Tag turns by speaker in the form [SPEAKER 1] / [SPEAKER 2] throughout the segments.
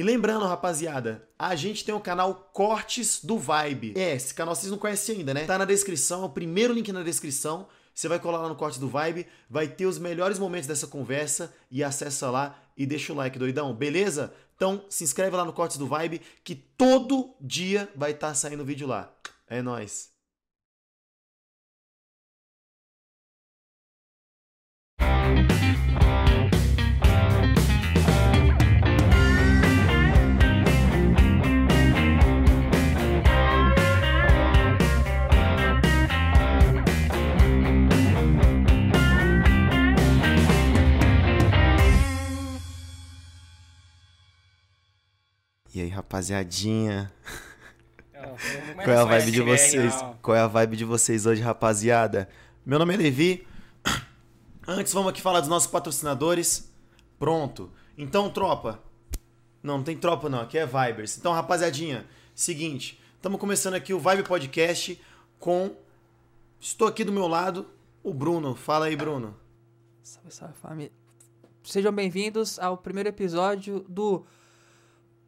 [SPEAKER 1] E lembrando, rapaziada, a gente tem o canal Cortes do Vibe. É, esse canal vocês não conhecem ainda, né? Tá na descrição, é o primeiro link na descrição. Você vai colar lá no Cortes do Vibe, vai ter os melhores momentos dessa conversa e acessa lá e deixa o like, doidão, beleza? Então se inscreve lá no Cortes do Vibe que todo dia vai estar tá saindo vídeo lá. É nóis. E aí, rapaziadinha? Qual é a vibe de vocês? Qual é a vibe de vocês hoje, rapaziada? Meu nome é Levi. Antes, vamos aqui falar dos nossos patrocinadores. Pronto. Então, tropa. Não, não tem tropa não, aqui é Vibers. Então, rapaziadinha, seguinte. Estamos começando aqui o Vibe Podcast com... Estou aqui do meu lado, o Bruno. Fala aí, Bruno.
[SPEAKER 2] Salve, salve, família. Sejam bem-vindos ao primeiro episódio do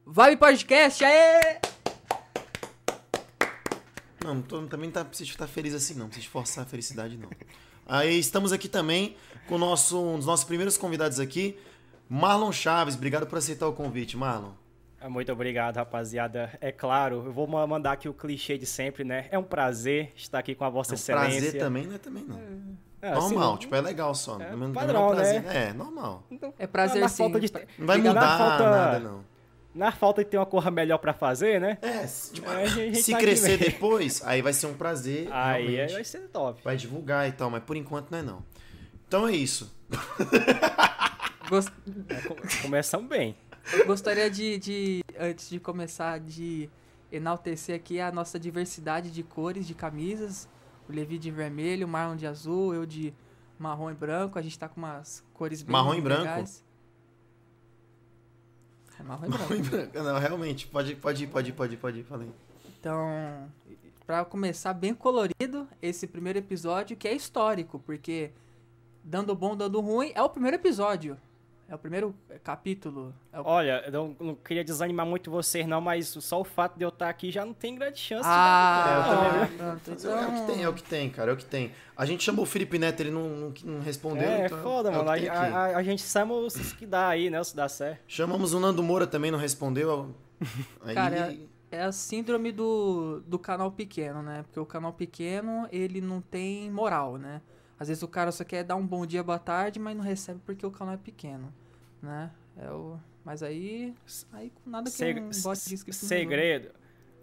[SPEAKER 2] Vibe Podcast, aê!
[SPEAKER 1] Não, tô, também não tá, preciso estar feliz assim, não. Preciso forçar a felicidade, não. Aí estamos aqui também com nosso, um dos nossos primeiros convidados aqui, Marlon Chaves. Obrigado por aceitar o convite, Marlon.
[SPEAKER 3] Ah, muito obrigado, rapaziada. É claro, eu vou mandar aqui o clichê de sempre, né? É um prazer estar aqui com a Vossa é um Excelência.
[SPEAKER 1] Prazer também, não é também não. É, é normal, assim, tipo, é legal só. É, não, padrão, não é prazer, né? É, normal.
[SPEAKER 2] Então, é prazer sim.
[SPEAKER 1] De... Não vai mudar falta... nada, não.
[SPEAKER 3] Na falta de ter uma cor melhor para fazer, né?
[SPEAKER 1] É, tipo, é, se tá crescer depois, aí vai ser um prazer.
[SPEAKER 3] Aí vai ser top.
[SPEAKER 1] Vai divulgar e tal, mas por enquanto não é não. Então é isso.
[SPEAKER 3] Gost... É, começamos bem.
[SPEAKER 2] Eu gostaria de, de, antes de começar, de enaltecer aqui a nossa diversidade de cores de camisas. O Levi de vermelho, o Marlon de azul, eu de marrom e branco. A gente tá com umas cores bem
[SPEAKER 1] Marrom e branco?
[SPEAKER 2] Legais.
[SPEAKER 1] É marrom e branco. Marrom e branco. Não, realmente. Pode, pode ir, pode ir, pode ir, pode. Falei.
[SPEAKER 2] Então, para começar bem colorido, esse primeiro episódio que é histórico, porque dando bom, dando ruim, é o primeiro episódio. É o primeiro capítulo. É o...
[SPEAKER 3] Olha, eu não, não, queria desanimar muito vocês, não, mas só o fato de eu estar aqui já não tem grande chance.
[SPEAKER 2] Ah,
[SPEAKER 1] de é, então... é o que tem, é o que tem, cara, é o que tem. A gente chamou o Felipe Neto, ele não, não, não respondeu.
[SPEAKER 3] É,
[SPEAKER 1] então
[SPEAKER 3] é foda, é mano. A, a, a, gente chama os que dá aí, né? Se dá certo.
[SPEAKER 1] Chamamos o Nando Moura também, não respondeu.
[SPEAKER 2] Aí... Cara, é, é a síndrome do, do canal pequeno, né? Porque o canal pequeno, ele não tem moral, né? Às vezes o cara só quer dar um bom dia, boa tarde, mas não recebe porque o canal é pequeno né? É o, mas aí, aí com nada que Seg um bot de
[SPEAKER 3] Segredo.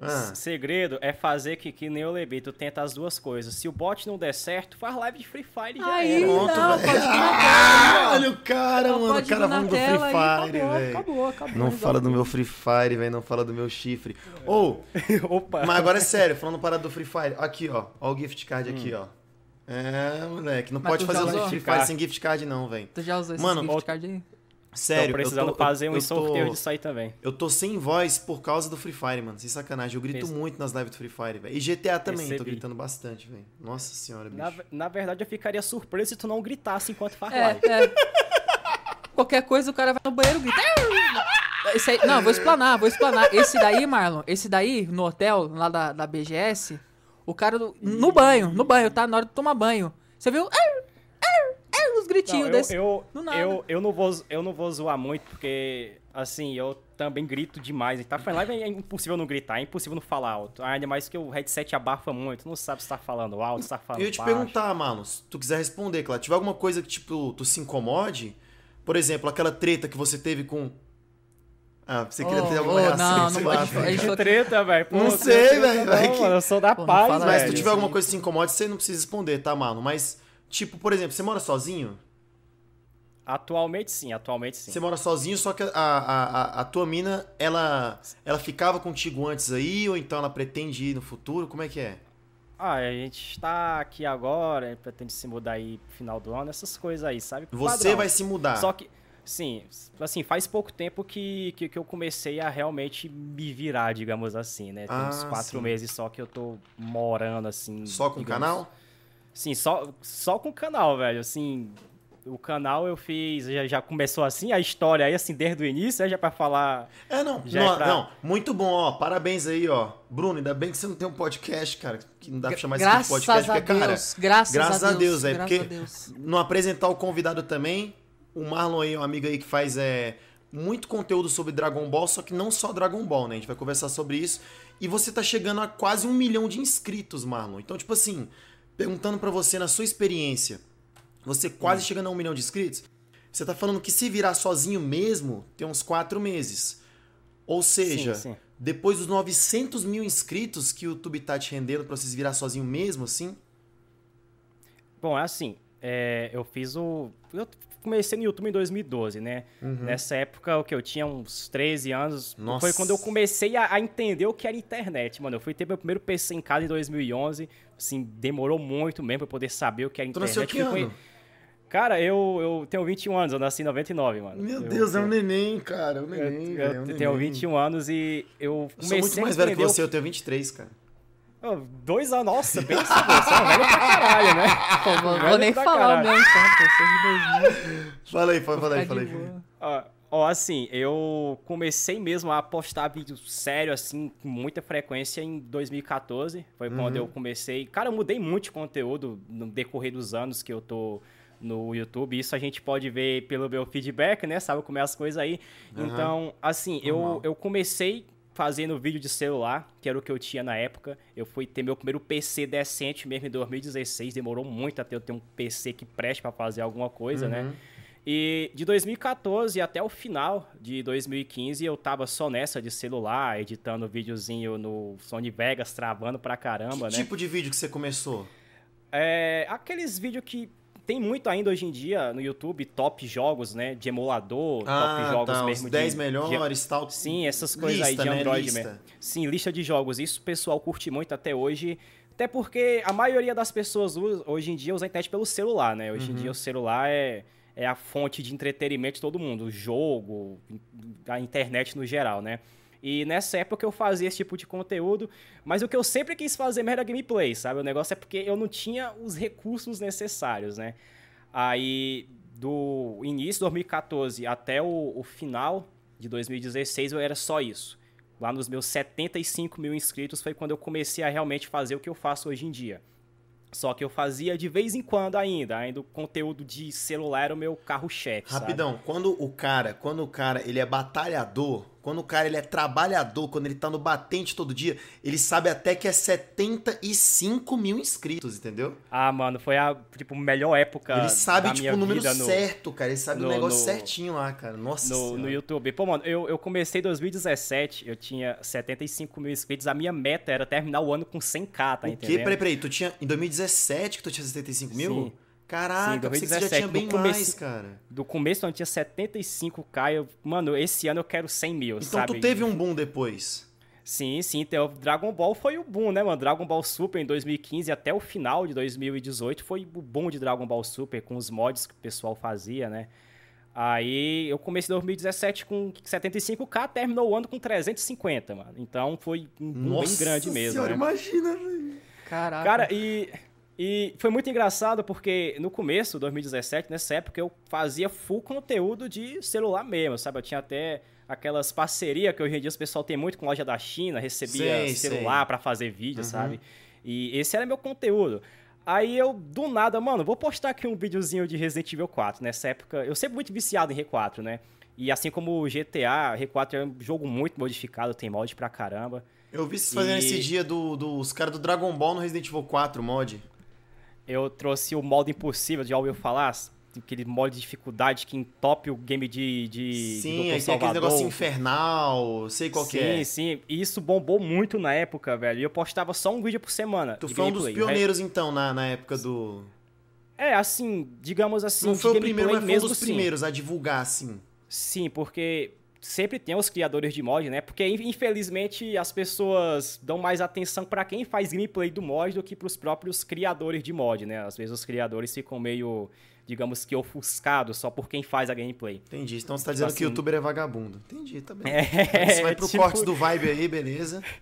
[SPEAKER 3] Ah. Segredo é fazer que, que nem o Lebi, tu tenta as duas coisas. Se o bot não der certo, faz live de Free Fire e já
[SPEAKER 2] Aí,
[SPEAKER 3] era.
[SPEAKER 2] Pronto, não, pode
[SPEAKER 1] ah, Olha o cara, não, mano. O cara falando do Free Fire, velho.
[SPEAKER 2] Acabou, acabou.
[SPEAKER 1] Não fala do meu Free Fire, velho. Não fala do meu chifre. Ou, oh, Opa. mas agora é sério, falando parada do Free Fire. Aqui, ó. Ó o gift card hum. aqui, ó. É, moleque. Não mas pode fazer o Free Fire sem gift card, não, velho.
[SPEAKER 2] Tu já usou esse Mano, gift card aí?
[SPEAKER 1] Sério,
[SPEAKER 3] Tô precisando
[SPEAKER 1] tô,
[SPEAKER 3] fazer um sorteio disso aí também.
[SPEAKER 1] Eu tô sem voz por causa do Free Fire, mano. Sem sacanagem. Eu grito muito nas lives do Free Fire, velho. E GTA também, Percebi. tô gritando bastante, velho. Nossa senhora, bicho.
[SPEAKER 3] Na, na, verdade, eu ficaria surpreso se tu não gritasse enquanto faz é, live.
[SPEAKER 2] É. Qualquer coisa, o cara vai no banheiro e grita. Esse aí, não, vou explanar, vou explanar. Esse daí, Marlon, esse daí, no hotel, lá da, da BGS, o cara no banho, no banho, tá? Na hora de tomar banho. Você viu? Uns gritinhos não, desse.
[SPEAKER 3] Eu, eu, eu, não vou, eu não vou zoar muito, porque, assim, eu também grito demais. Tá falando live é impossível não gritar, é impossível não falar alto. Ainda mais que o headset abafa muito, não sabe se tá falando alto, se tá falando
[SPEAKER 1] Eu ia te baixo. perguntar, mano, se tu quiser responder, claro. Tiver alguma coisa que, tipo, tu se incomode, por exemplo, aquela treta que você teve com ah, você queria ter alguma oh, reação?
[SPEAKER 2] Não, não pode.
[SPEAKER 3] A gente treta, velho.
[SPEAKER 1] Não sei, velho.
[SPEAKER 3] Eu sou da Pô, paz, velho.
[SPEAKER 1] Mas se tu tiver alguma coisa que se incomode, você não precisa responder, tá, mano? Mas Tipo, por exemplo, você mora sozinho?
[SPEAKER 3] Atualmente sim, atualmente sim.
[SPEAKER 1] Você mora sozinho, só que a, a, a, a, tua mina, ela, ela ficava contigo antes aí, ou então ela pretende ir no futuro? Como é que é?
[SPEAKER 3] Ah, a gente está aqui agora, pretende se mudar aí no final do ano, essas coisas aí, sabe?
[SPEAKER 1] Você Padrão. vai se mudar.
[SPEAKER 3] Só que, sim, assim, faz pouco tempo que, que, que, eu comecei a realmente me virar, digamos assim, né? Tem ah, uns quatro sim. meses só que eu tô morando assim.
[SPEAKER 1] Só com o canal?
[SPEAKER 3] Sim, só, só com o canal, velho. Assim, o canal eu fiz, já, já começou assim, a história aí, assim, desde o início, é já pra falar.
[SPEAKER 1] É, não, já não, é pra... não, muito bom, ó. Parabéns aí, ó. Bruno, ainda bem que você não tem um podcast, cara. Que não dá pra chamar
[SPEAKER 2] graças
[SPEAKER 1] isso de podcast,
[SPEAKER 2] porque, cara.
[SPEAKER 1] Deus,
[SPEAKER 2] graças,
[SPEAKER 1] graças
[SPEAKER 2] a Deus,
[SPEAKER 1] é porque não apresentar o convidado também. O Marlon aí, um amigo aí que faz é, muito conteúdo sobre Dragon Ball, só que não só Dragon Ball, né? A gente vai conversar sobre isso. E você tá chegando a quase um milhão de inscritos, Marlon. Então, tipo assim, perguntando para você na sua experiência, você quase hum. chegando a um milhão de inscritos, você tá falando que se virar sozinho mesmo, tem uns quatro meses. Ou seja, sim, sim. depois dos 900 mil inscritos que o YouTube tá te rendendo pra vocês virar sozinho mesmo, assim?
[SPEAKER 3] Bom, é assim, é, eu fiz o... Eu comecei no YouTube em 2012, né? Uhum. Nessa época, o que eu tinha uns 13 anos, Nossa. foi quando eu comecei a, a, entender o que era internet, mano. Eu fui ter meu primeiro PC em casa em 2011, assim, demorou muito mesmo pra poder saber o que era internet. Tu
[SPEAKER 1] nasceu que ano?
[SPEAKER 3] Cara, eu, eu tenho 21 anos, eu nasci em 99, mano.
[SPEAKER 1] Meu
[SPEAKER 3] eu,
[SPEAKER 1] Deus, eu, é um neném, cara. É um neném,
[SPEAKER 3] eu, eu
[SPEAKER 1] é um
[SPEAKER 3] tenho neném. 21 anos e eu comecei
[SPEAKER 1] eu sou muito mais velho que você, eu tenho 23, cara.
[SPEAKER 3] Oh, dois anos, nossa, bem você é velho pra caralho, né?
[SPEAKER 2] Pô, vou, vou nem falar mesmo, tá? Pô, de 2000.
[SPEAKER 1] Fala aí, fala aí, fala aí.
[SPEAKER 3] Ó, ó, assim, eu comecei mesmo a postar vídeo sério, assim, com muita frequência em 2014. Foi uhum. quando eu comecei. Cara, eu mudei muito de conteúdo no decorrer dos anos que eu tô no YouTube. Isso a gente pode ver pelo meu feedback, né? Sabe como é as coisas aí. Uhum. Então, assim, eu, eu comecei fazendo vídeo de celular, que era o que eu tinha na época. Eu fui ter meu primeiro PC decente mesmo em 2016. Demorou muito até eu ter um PC que preste para fazer alguma coisa, né? uhum. né? E de 2014 até o final de 2015 eu tava só nessa de celular, editando videozinho no Sony Vegas, travando pra caramba,
[SPEAKER 1] que
[SPEAKER 3] né?
[SPEAKER 1] tipo de vídeo que você começou?
[SPEAKER 3] É, aqueles vídeos que tem muito ainda hoje em dia no YouTube top jogos, né? De emulador, ah, top jogos tá, mesmo. Os
[SPEAKER 1] 10 de, melhores, tal.
[SPEAKER 3] Sim, essas coisas lista, aí de né? Android né? mesmo. Sim, lista de jogos. Isso o pessoal curte muito até hoje. Até porque a maioria das pessoas hoje em dia usa a internet pelo celular, né? Hoje uhum. em dia o celular é, é a fonte de entretenimento de todo mundo. O jogo, a internet no geral, né? E nessa época eu fazia esse tipo de conteúdo, mas o que eu sempre quis fazer era gameplay, sabe? O negócio é porque eu não tinha os recursos necessários, né? Aí, do início de 2014 até o, o final de 2016, eu era só isso. Lá nos meus 75 mil inscritos foi quando eu comecei a realmente fazer o que eu faço hoje em dia. Só que eu fazia de vez em quando ainda, ainda o conteúdo de celular era o meu carro-chefe.
[SPEAKER 1] Rapidão,
[SPEAKER 3] sabe?
[SPEAKER 1] quando o cara, quando o cara ele é batalhador, quando o cara ele é trabalhador, quando ele tá no batente todo dia, ele sabe até que é 75 mil inscritos, entendeu?
[SPEAKER 3] Ah, mano, foi a tipo, melhor época.
[SPEAKER 1] Ele sabe,
[SPEAKER 3] tipo,
[SPEAKER 1] o número no, certo, cara. Ele sabe no, o negócio no, certinho lá, cara. Nossa
[SPEAKER 3] no, no YouTube. Pô, mano, eu, eu comecei em 2017, eu tinha 75 mil inscritos. A minha meta era terminar o ano com 100k, tá o entendendo?
[SPEAKER 1] Peraí, peraí. Tu tinha. Em 2017 que tu tinha 75 mil? Sim. Caraca, Sim, 2017, você já tinha bem começo, mais, cara.
[SPEAKER 3] Do começo eu tinha 75k. Eu, mano, esse ano eu quero 100 mil,
[SPEAKER 1] então,
[SPEAKER 3] sabe?
[SPEAKER 1] tu teve um boom depois.
[SPEAKER 3] Sim, sim. Então, Dragon Ball foi o boom, né, mano? Dragon Ball Super em 2015 até o final de 2018 foi o boom de Dragon Ball Super, com os mods que o pessoal fazia, né? Aí eu comecei em 2017 com 75k, terminou o ano com 350, mano. Então foi um boom Nossa bem grande mesmo. Senhora,
[SPEAKER 1] né? imagina, velho.
[SPEAKER 2] Caraca.
[SPEAKER 3] Cara, e e foi muito engraçado porque no começo, 2017, nessa época, eu fazia full conteúdo de celular mesmo, sabe? Eu tinha até aquelas parcerias que hoje em dia o pessoal tem muito com loja da China, recebia sei, celular para fazer vídeo, uhum. sabe? E esse era meu conteúdo. Aí eu, do nada, mano, vou postar aqui um videozinho de Resident Evil 4. Nessa época, eu sempre muito viciado em R4, né? E assim como o GTA, R4 é um jogo muito modificado, tem mod pra caramba.
[SPEAKER 1] Eu vi vocês fazendo e... esse dia dos do, caras do Dragon Ball no Resident Evil 4 mod
[SPEAKER 3] eu trouxe o modo impossível, já ouviu falar? Aquele modo de dificuldade que entope o game de. de
[SPEAKER 1] sim, aí tem aquele negócio infernal, sei qual
[SPEAKER 3] sim,
[SPEAKER 1] que é.
[SPEAKER 3] Sim, sim. E isso bombou muito na época, velho. E eu postava só um vídeo por semana.
[SPEAKER 1] Tu foi um dos pioneiros, então, na, na época do.
[SPEAKER 3] É, assim, digamos assim.
[SPEAKER 1] Não foi o primeiro, mas foi um dos sim. primeiros a divulgar, assim.
[SPEAKER 3] Sim, porque sempre tem os criadores de mod, né? Porque infelizmente as pessoas dão mais atenção para quem faz gameplay do mod do que para os próprios criadores de mod, né? Às vezes os criadores ficam meio, digamos que ofuscados só por quem faz a gameplay.
[SPEAKER 1] Entendi. Então você tá dizendo assim, que o youtuber é vagabundo. Entendi, tá bem. É, você vai pro tipo... corte do vibe aí, beleza?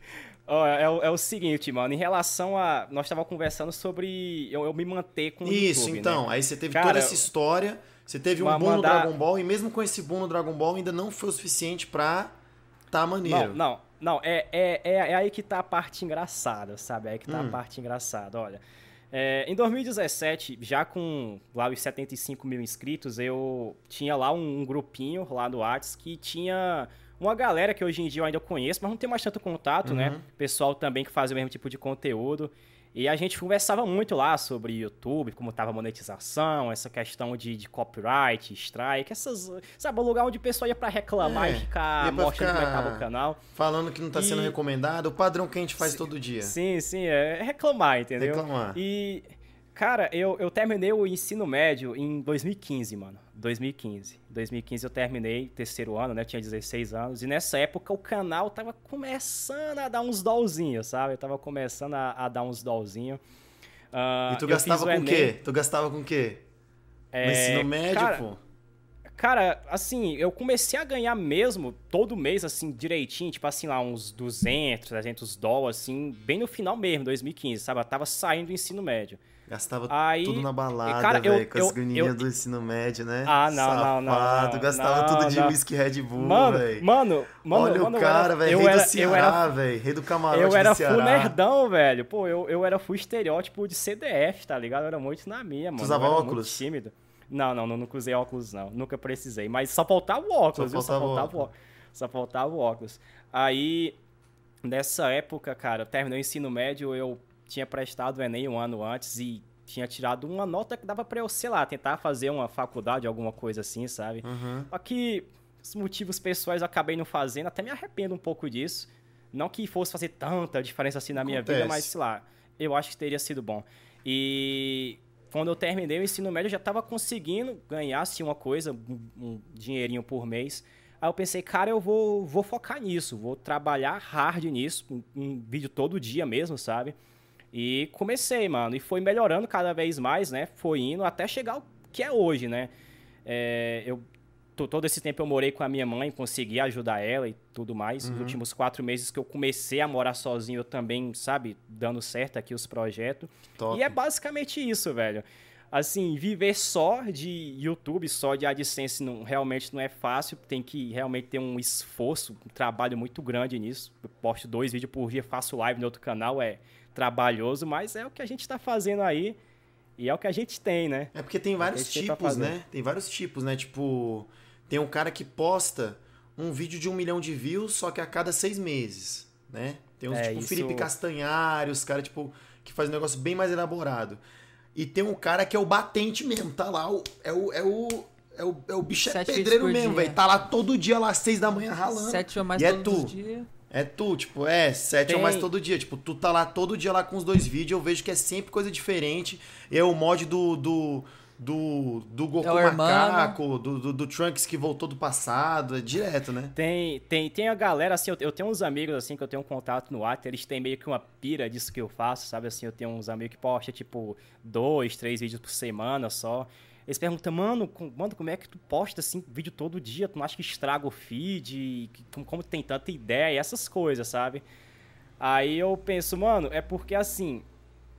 [SPEAKER 3] Oh, é, é, o seguinte, mano, em relação a. Nós estávamos conversando sobre eu, eu, me manter com o
[SPEAKER 1] Isso,
[SPEAKER 3] YouTube,
[SPEAKER 1] então.
[SPEAKER 3] Né?
[SPEAKER 1] Aí você teve Cara, toda essa história Você teve um boom mandar... no Dragon Ball e mesmo com esse boom no Dragon Ball ainda não foi o suficiente pra tá maneiro.
[SPEAKER 3] Não, não, não. É, é, é, é aí que tá a parte engraçada, sabe? É aí que tá hum. a parte engraçada. Olha, é, em 2017, já com lá os 75 mil inscritos, eu tinha lá um, um grupinho lá do Whats que tinha uma galera que hoje em dia eu ainda conheço, mas não tenho mais tanto contato, né? uhum. né? Pessoal também que faz o mesmo tipo de conteúdo. E a gente conversava muito lá sobre YouTube, como estava a monetização, essa questão de, de, copyright, strike, essas. Sabe, o lugar onde o pessoal ia para reclamar é, e ficar mostrando ficar como é que tava o canal.
[SPEAKER 1] Falando que não está e... sendo recomendado, o padrão que a gente faz
[SPEAKER 3] sim,
[SPEAKER 1] todo dia.
[SPEAKER 3] Sim, sim, é reclamar, entendeu?
[SPEAKER 1] Reclamar.
[SPEAKER 3] E. Cara, eu, eu terminei o ensino médio em 2015, mano. 2015. 2015 eu terminei terceiro ano, né? Eu tinha 16 anos. E nessa época o canal tava começando a dar uns dolzinhos, sabe? Eu tava começando a, a dar uns dolzinhos.
[SPEAKER 1] Uh, e tu gastava com o quê? Tu gastava com o quê? É, no ensino médio,
[SPEAKER 3] cara,
[SPEAKER 1] pô?
[SPEAKER 3] Cara, assim, eu comecei a ganhar mesmo todo mês, assim, direitinho, tipo assim, lá uns 200, 300 dólares, assim, bem no final mesmo, 2015, sabe? Eu tava saindo do ensino médio.
[SPEAKER 1] Gastava Aí, tudo na balada, velho, com as graninhas do ensino médio, né?
[SPEAKER 3] Ah, não, Safado, não, não, não.
[SPEAKER 1] Gastava
[SPEAKER 3] não,
[SPEAKER 1] tudo de whisky Red Bull,
[SPEAKER 3] velho. Mano, mano,
[SPEAKER 1] Olha
[SPEAKER 3] mano,
[SPEAKER 1] o cara, velho, rei do Ceará, velho, rei do camarote
[SPEAKER 3] Eu era
[SPEAKER 1] full
[SPEAKER 3] nerdão, velho. Pô, eu, eu era full estereótipo de CDF, tá ligado? Eu era muito na minha, mano. Tu
[SPEAKER 1] usava óculos? Muito
[SPEAKER 3] tímido. Não, não, não, nunca usei óculos, não. Nunca precisei. Mas só faltava o óculos, só viu? Faltava só faltava o óculos. Só faltava o óculos. Aí, nessa época, cara, terminou o ensino médio, eu tinha prestado o Enem um ano antes e tinha tirado uma nota que dava pra eu, sei lá, tentar fazer uma faculdade, alguma coisa assim, sabe?
[SPEAKER 1] Uhum.
[SPEAKER 3] Só que os motivos pessoais eu acabei não fazendo, até me arrependo um pouco disso. Não que fosse fazer tanta diferença assim na minha Acontece. vida, mas sei lá, eu acho que teria sido bom. E quando eu terminei o ensino médio, eu já estava conseguindo ganhar assim, uma coisa, um, um, dinheirinho por mês. Aí eu pensei, cara, eu vou, vou focar nisso, vou trabalhar hard nisso, um, um vídeo todo dia mesmo, sabe? E comecei, mano, e foi melhorando cada vez mais, né? Foi indo até chegar o que é hoje, né? É, eu todo esse tempo eu morei com a minha mãe, consegui ajudar ela e tudo mais. Uhum. Nos últimos quatro meses que eu comecei a morar sozinho, eu também, sabe, dando certo aqui os projetos. Top. E é basicamente isso, velho. Assim, viver só de YouTube, só de AdSense, não, realmente não é fácil. Tem que realmente ter um esforço, um trabalho muito grande nisso. Eu posto dois vídeos por dia, faço live no outro canal, é trabalhoso, mas é o que a gente está fazendo aí. E é o que a gente tem, né?
[SPEAKER 1] É porque tem é vários é tipos, né? Tem vários tipos, né? Tipo, tem um cara que posta um vídeo de um milhão de views, só que a cada seis meses, né? Tem uns é, tipo isso... Felipe Castanhari, os caras, tipo, que faz um negócio bem mais elaborado. E tem um cara que é o batente mesmo, tá lá, é o. É o é o, é o bicho é pedreiro mesmo, velho. Tá lá todo dia, lá às seis da manhã ralando.
[SPEAKER 2] Sete ou mais
[SPEAKER 1] e
[SPEAKER 2] é
[SPEAKER 1] tu.
[SPEAKER 2] Dia.
[SPEAKER 1] É tu, tipo, é, sete tem... ou mais todo dia. Tipo, tu tá lá todo dia lá com os dois vídeos, eu vejo que é sempre coisa diferente. É o mod do, do, do, do Goku é Macaco, do, do, do, Trunks que voltou do passado, é direto, né?
[SPEAKER 3] Tem, tem, tem a galera, assim, eu, eu tenho uns amigos, assim, que eu tenho um contato no WhatsApp, eles têm meio que uma pira disso que eu faço, sabe? Assim, eu tenho uns amigos que postam, tipo, dois, três vídeos por semana só. Eles perguntam, mano, mano, como é que tu posta, assim, vídeo todo dia? Tu não acha que estraga o feed? Como, como tem tanta ideia? Essas coisas, sabe? Aí eu penso, mano, é porque, assim,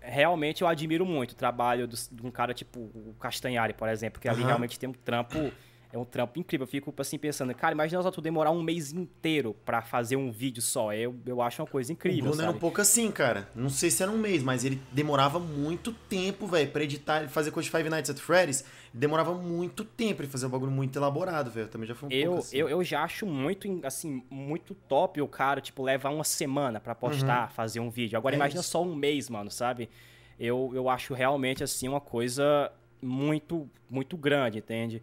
[SPEAKER 3] realmente eu admiro muito o trabalho de um cara tipo o Castanhari, por exemplo, que ali uhum. realmente tem um trampo é um trampo incrível. Eu fico assim pensando, cara, imagina só tu demorar um mês inteiro para fazer um vídeo só. Eu, eu acho uma coisa incrível. O
[SPEAKER 1] Bruno
[SPEAKER 3] sabe?
[SPEAKER 1] era um pouco assim, cara. Não sei se era um mês, mas ele demorava muito tempo, velho, pra editar e fazer coisa de Five Nights at Freddy's. Demorava muito tempo pra fazer um bagulho muito elaborado, velho. Também já foi um
[SPEAKER 3] eu,
[SPEAKER 1] pouco assim.
[SPEAKER 3] Eu, eu já acho muito, assim, muito top o cara, tipo, levar uma semana para postar, uhum. fazer um vídeo. Agora é imagina isso. só um mês, mano, sabe? Eu, eu acho realmente, assim, uma coisa muito, muito grande, entende?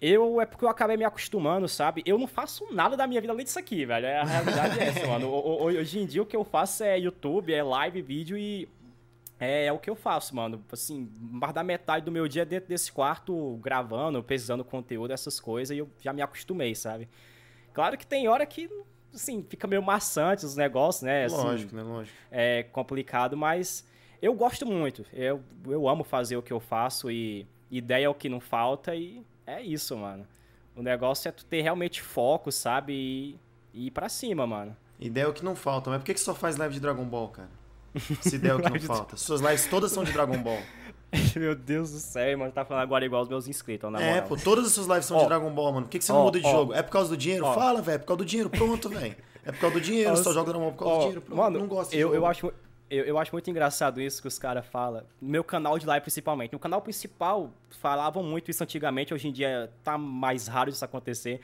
[SPEAKER 3] Eu é porque eu acabei me acostumando, sabe? Eu não faço nada da minha vida além disso aqui, velho. É a realidade é essa, mano. Hoje em dia o que eu faço é YouTube, é live, vídeo e é, é, o que eu faço, mano. Assim, mais da metade do meu dia dentro desse quarto, gravando, pesquisando conteúdo, essas coisas, e eu já me acostumei, sabe? Claro que tem hora que, assim, fica meio maçante os negócios, né? Assim,
[SPEAKER 1] lógico, né? Lógico.
[SPEAKER 3] É complicado, mas eu gosto muito. Eu, eu amo fazer o que eu faço e ideia é o que não falta e é isso, mano. O negócio é tu ter realmente foco, sabe? E, e ir pra cima, mano.
[SPEAKER 1] Ideia é o que não falta. Mas por que, que só faz live de Dragon Ball, cara? Se der o que não falta. Suas lives todas são de Dragon Ball.
[SPEAKER 3] Meu Deus do céu, mano. Tá falando agora igual os meus inscritos, na
[SPEAKER 1] É,
[SPEAKER 3] moral.
[SPEAKER 1] pô, todas as suas lives são
[SPEAKER 3] Ó.
[SPEAKER 1] de Dragon Ball, mano. Por que, que você não muda de
[SPEAKER 3] ó.
[SPEAKER 1] jogo? É por causa do dinheiro? Fala, velho. É por causa do dinheiro. Pronto, velho. É por causa do dinheiro. Só joga Dragon Ball por causa do dinheiro. Pronto.
[SPEAKER 3] Mano,
[SPEAKER 1] não gosto
[SPEAKER 3] eu, eu acho eu, eu acho muito engraçado isso que os caras falam. Meu canal de live, principalmente. No canal principal, falavam muito isso antigamente. Hoje em dia tá mais raro isso acontecer.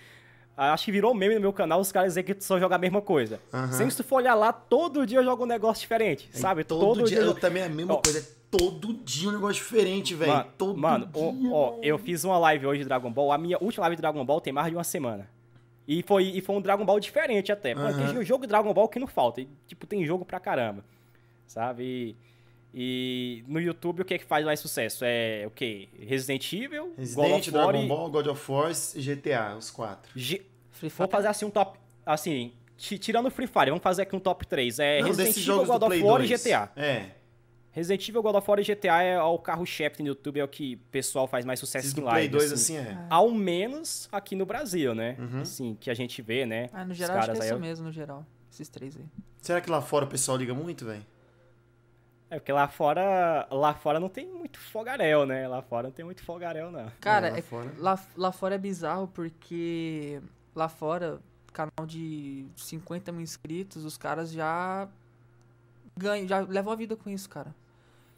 [SPEAKER 3] Ah, Acho que virou meme no meu canal os caras dizem que tu só joga a mesma coisa.
[SPEAKER 1] Aham.
[SPEAKER 3] Sempre se tu for olhar lá, todo dia eu jogo um negócio diferente, sabe?
[SPEAKER 1] Todo, dia, eu
[SPEAKER 3] jogo-
[SPEAKER 1] também é a mesma
[SPEAKER 3] Ó.
[SPEAKER 1] coisa. É todo dia um negócio diferente, velho.
[SPEAKER 3] Mano,
[SPEAKER 1] Todo
[SPEAKER 3] mano, ó,
[SPEAKER 1] dia.
[SPEAKER 3] ó, eu fiz uma live hoje de Dragon Ball. A minha última live de Dragon Ball tem mais de uma semana. E foi, e foi um Dragon Ball diferente até. Mano,
[SPEAKER 1] Aham.
[SPEAKER 3] tem jogo de Dragon Ball que não falta. E, tipo, tem jogo pra caramba. Sabe? E, e no YouTube o que é que faz mais sucesso? É o quê? Resident Evil,
[SPEAKER 1] Resident,
[SPEAKER 3] God of War
[SPEAKER 1] Dragon
[SPEAKER 3] e
[SPEAKER 1] Ball, God of War e GTA, os quatro.
[SPEAKER 3] G-
[SPEAKER 2] Free Fire.
[SPEAKER 3] Vamos fazer assim um top. Assim, ti- tirando o Free Fire, vamos fazer aqui um top 3. É
[SPEAKER 1] Não,
[SPEAKER 3] Resident Evil, God of War
[SPEAKER 1] 2.
[SPEAKER 3] e GTA.
[SPEAKER 1] É.
[SPEAKER 3] Resident Evil, God of War e GTA é o carro-chefe no YouTube, é o que o pessoal faz mais sucesso
[SPEAKER 1] Esses
[SPEAKER 3] em
[SPEAKER 1] do
[SPEAKER 3] live.
[SPEAKER 1] Play 2, assim, é.
[SPEAKER 3] Ao menos aqui no Brasil, né?
[SPEAKER 1] Uhum.
[SPEAKER 3] Assim, que a gente vê, né?
[SPEAKER 2] Ah, no geral acho que
[SPEAKER 3] caras
[SPEAKER 2] é isso
[SPEAKER 3] eu-
[SPEAKER 2] mesmo, no geral. Esses três aí.
[SPEAKER 1] Será que lá fora o pessoal liga muito, velho?
[SPEAKER 3] É porque lá fora, lá fora não tem muito fogaréu, né? Lá fora não tem muito fogaréu, não.
[SPEAKER 2] Cara,
[SPEAKER 1] É, lá
[SPEAKER 2] é-
[SPEAKER 1] fora.
[SPEAKER 2] lá, lá fora é bizarro porque lá fora, canal de 50 mil inscritos, os caras já ganham, já levam a vida com isso, cara.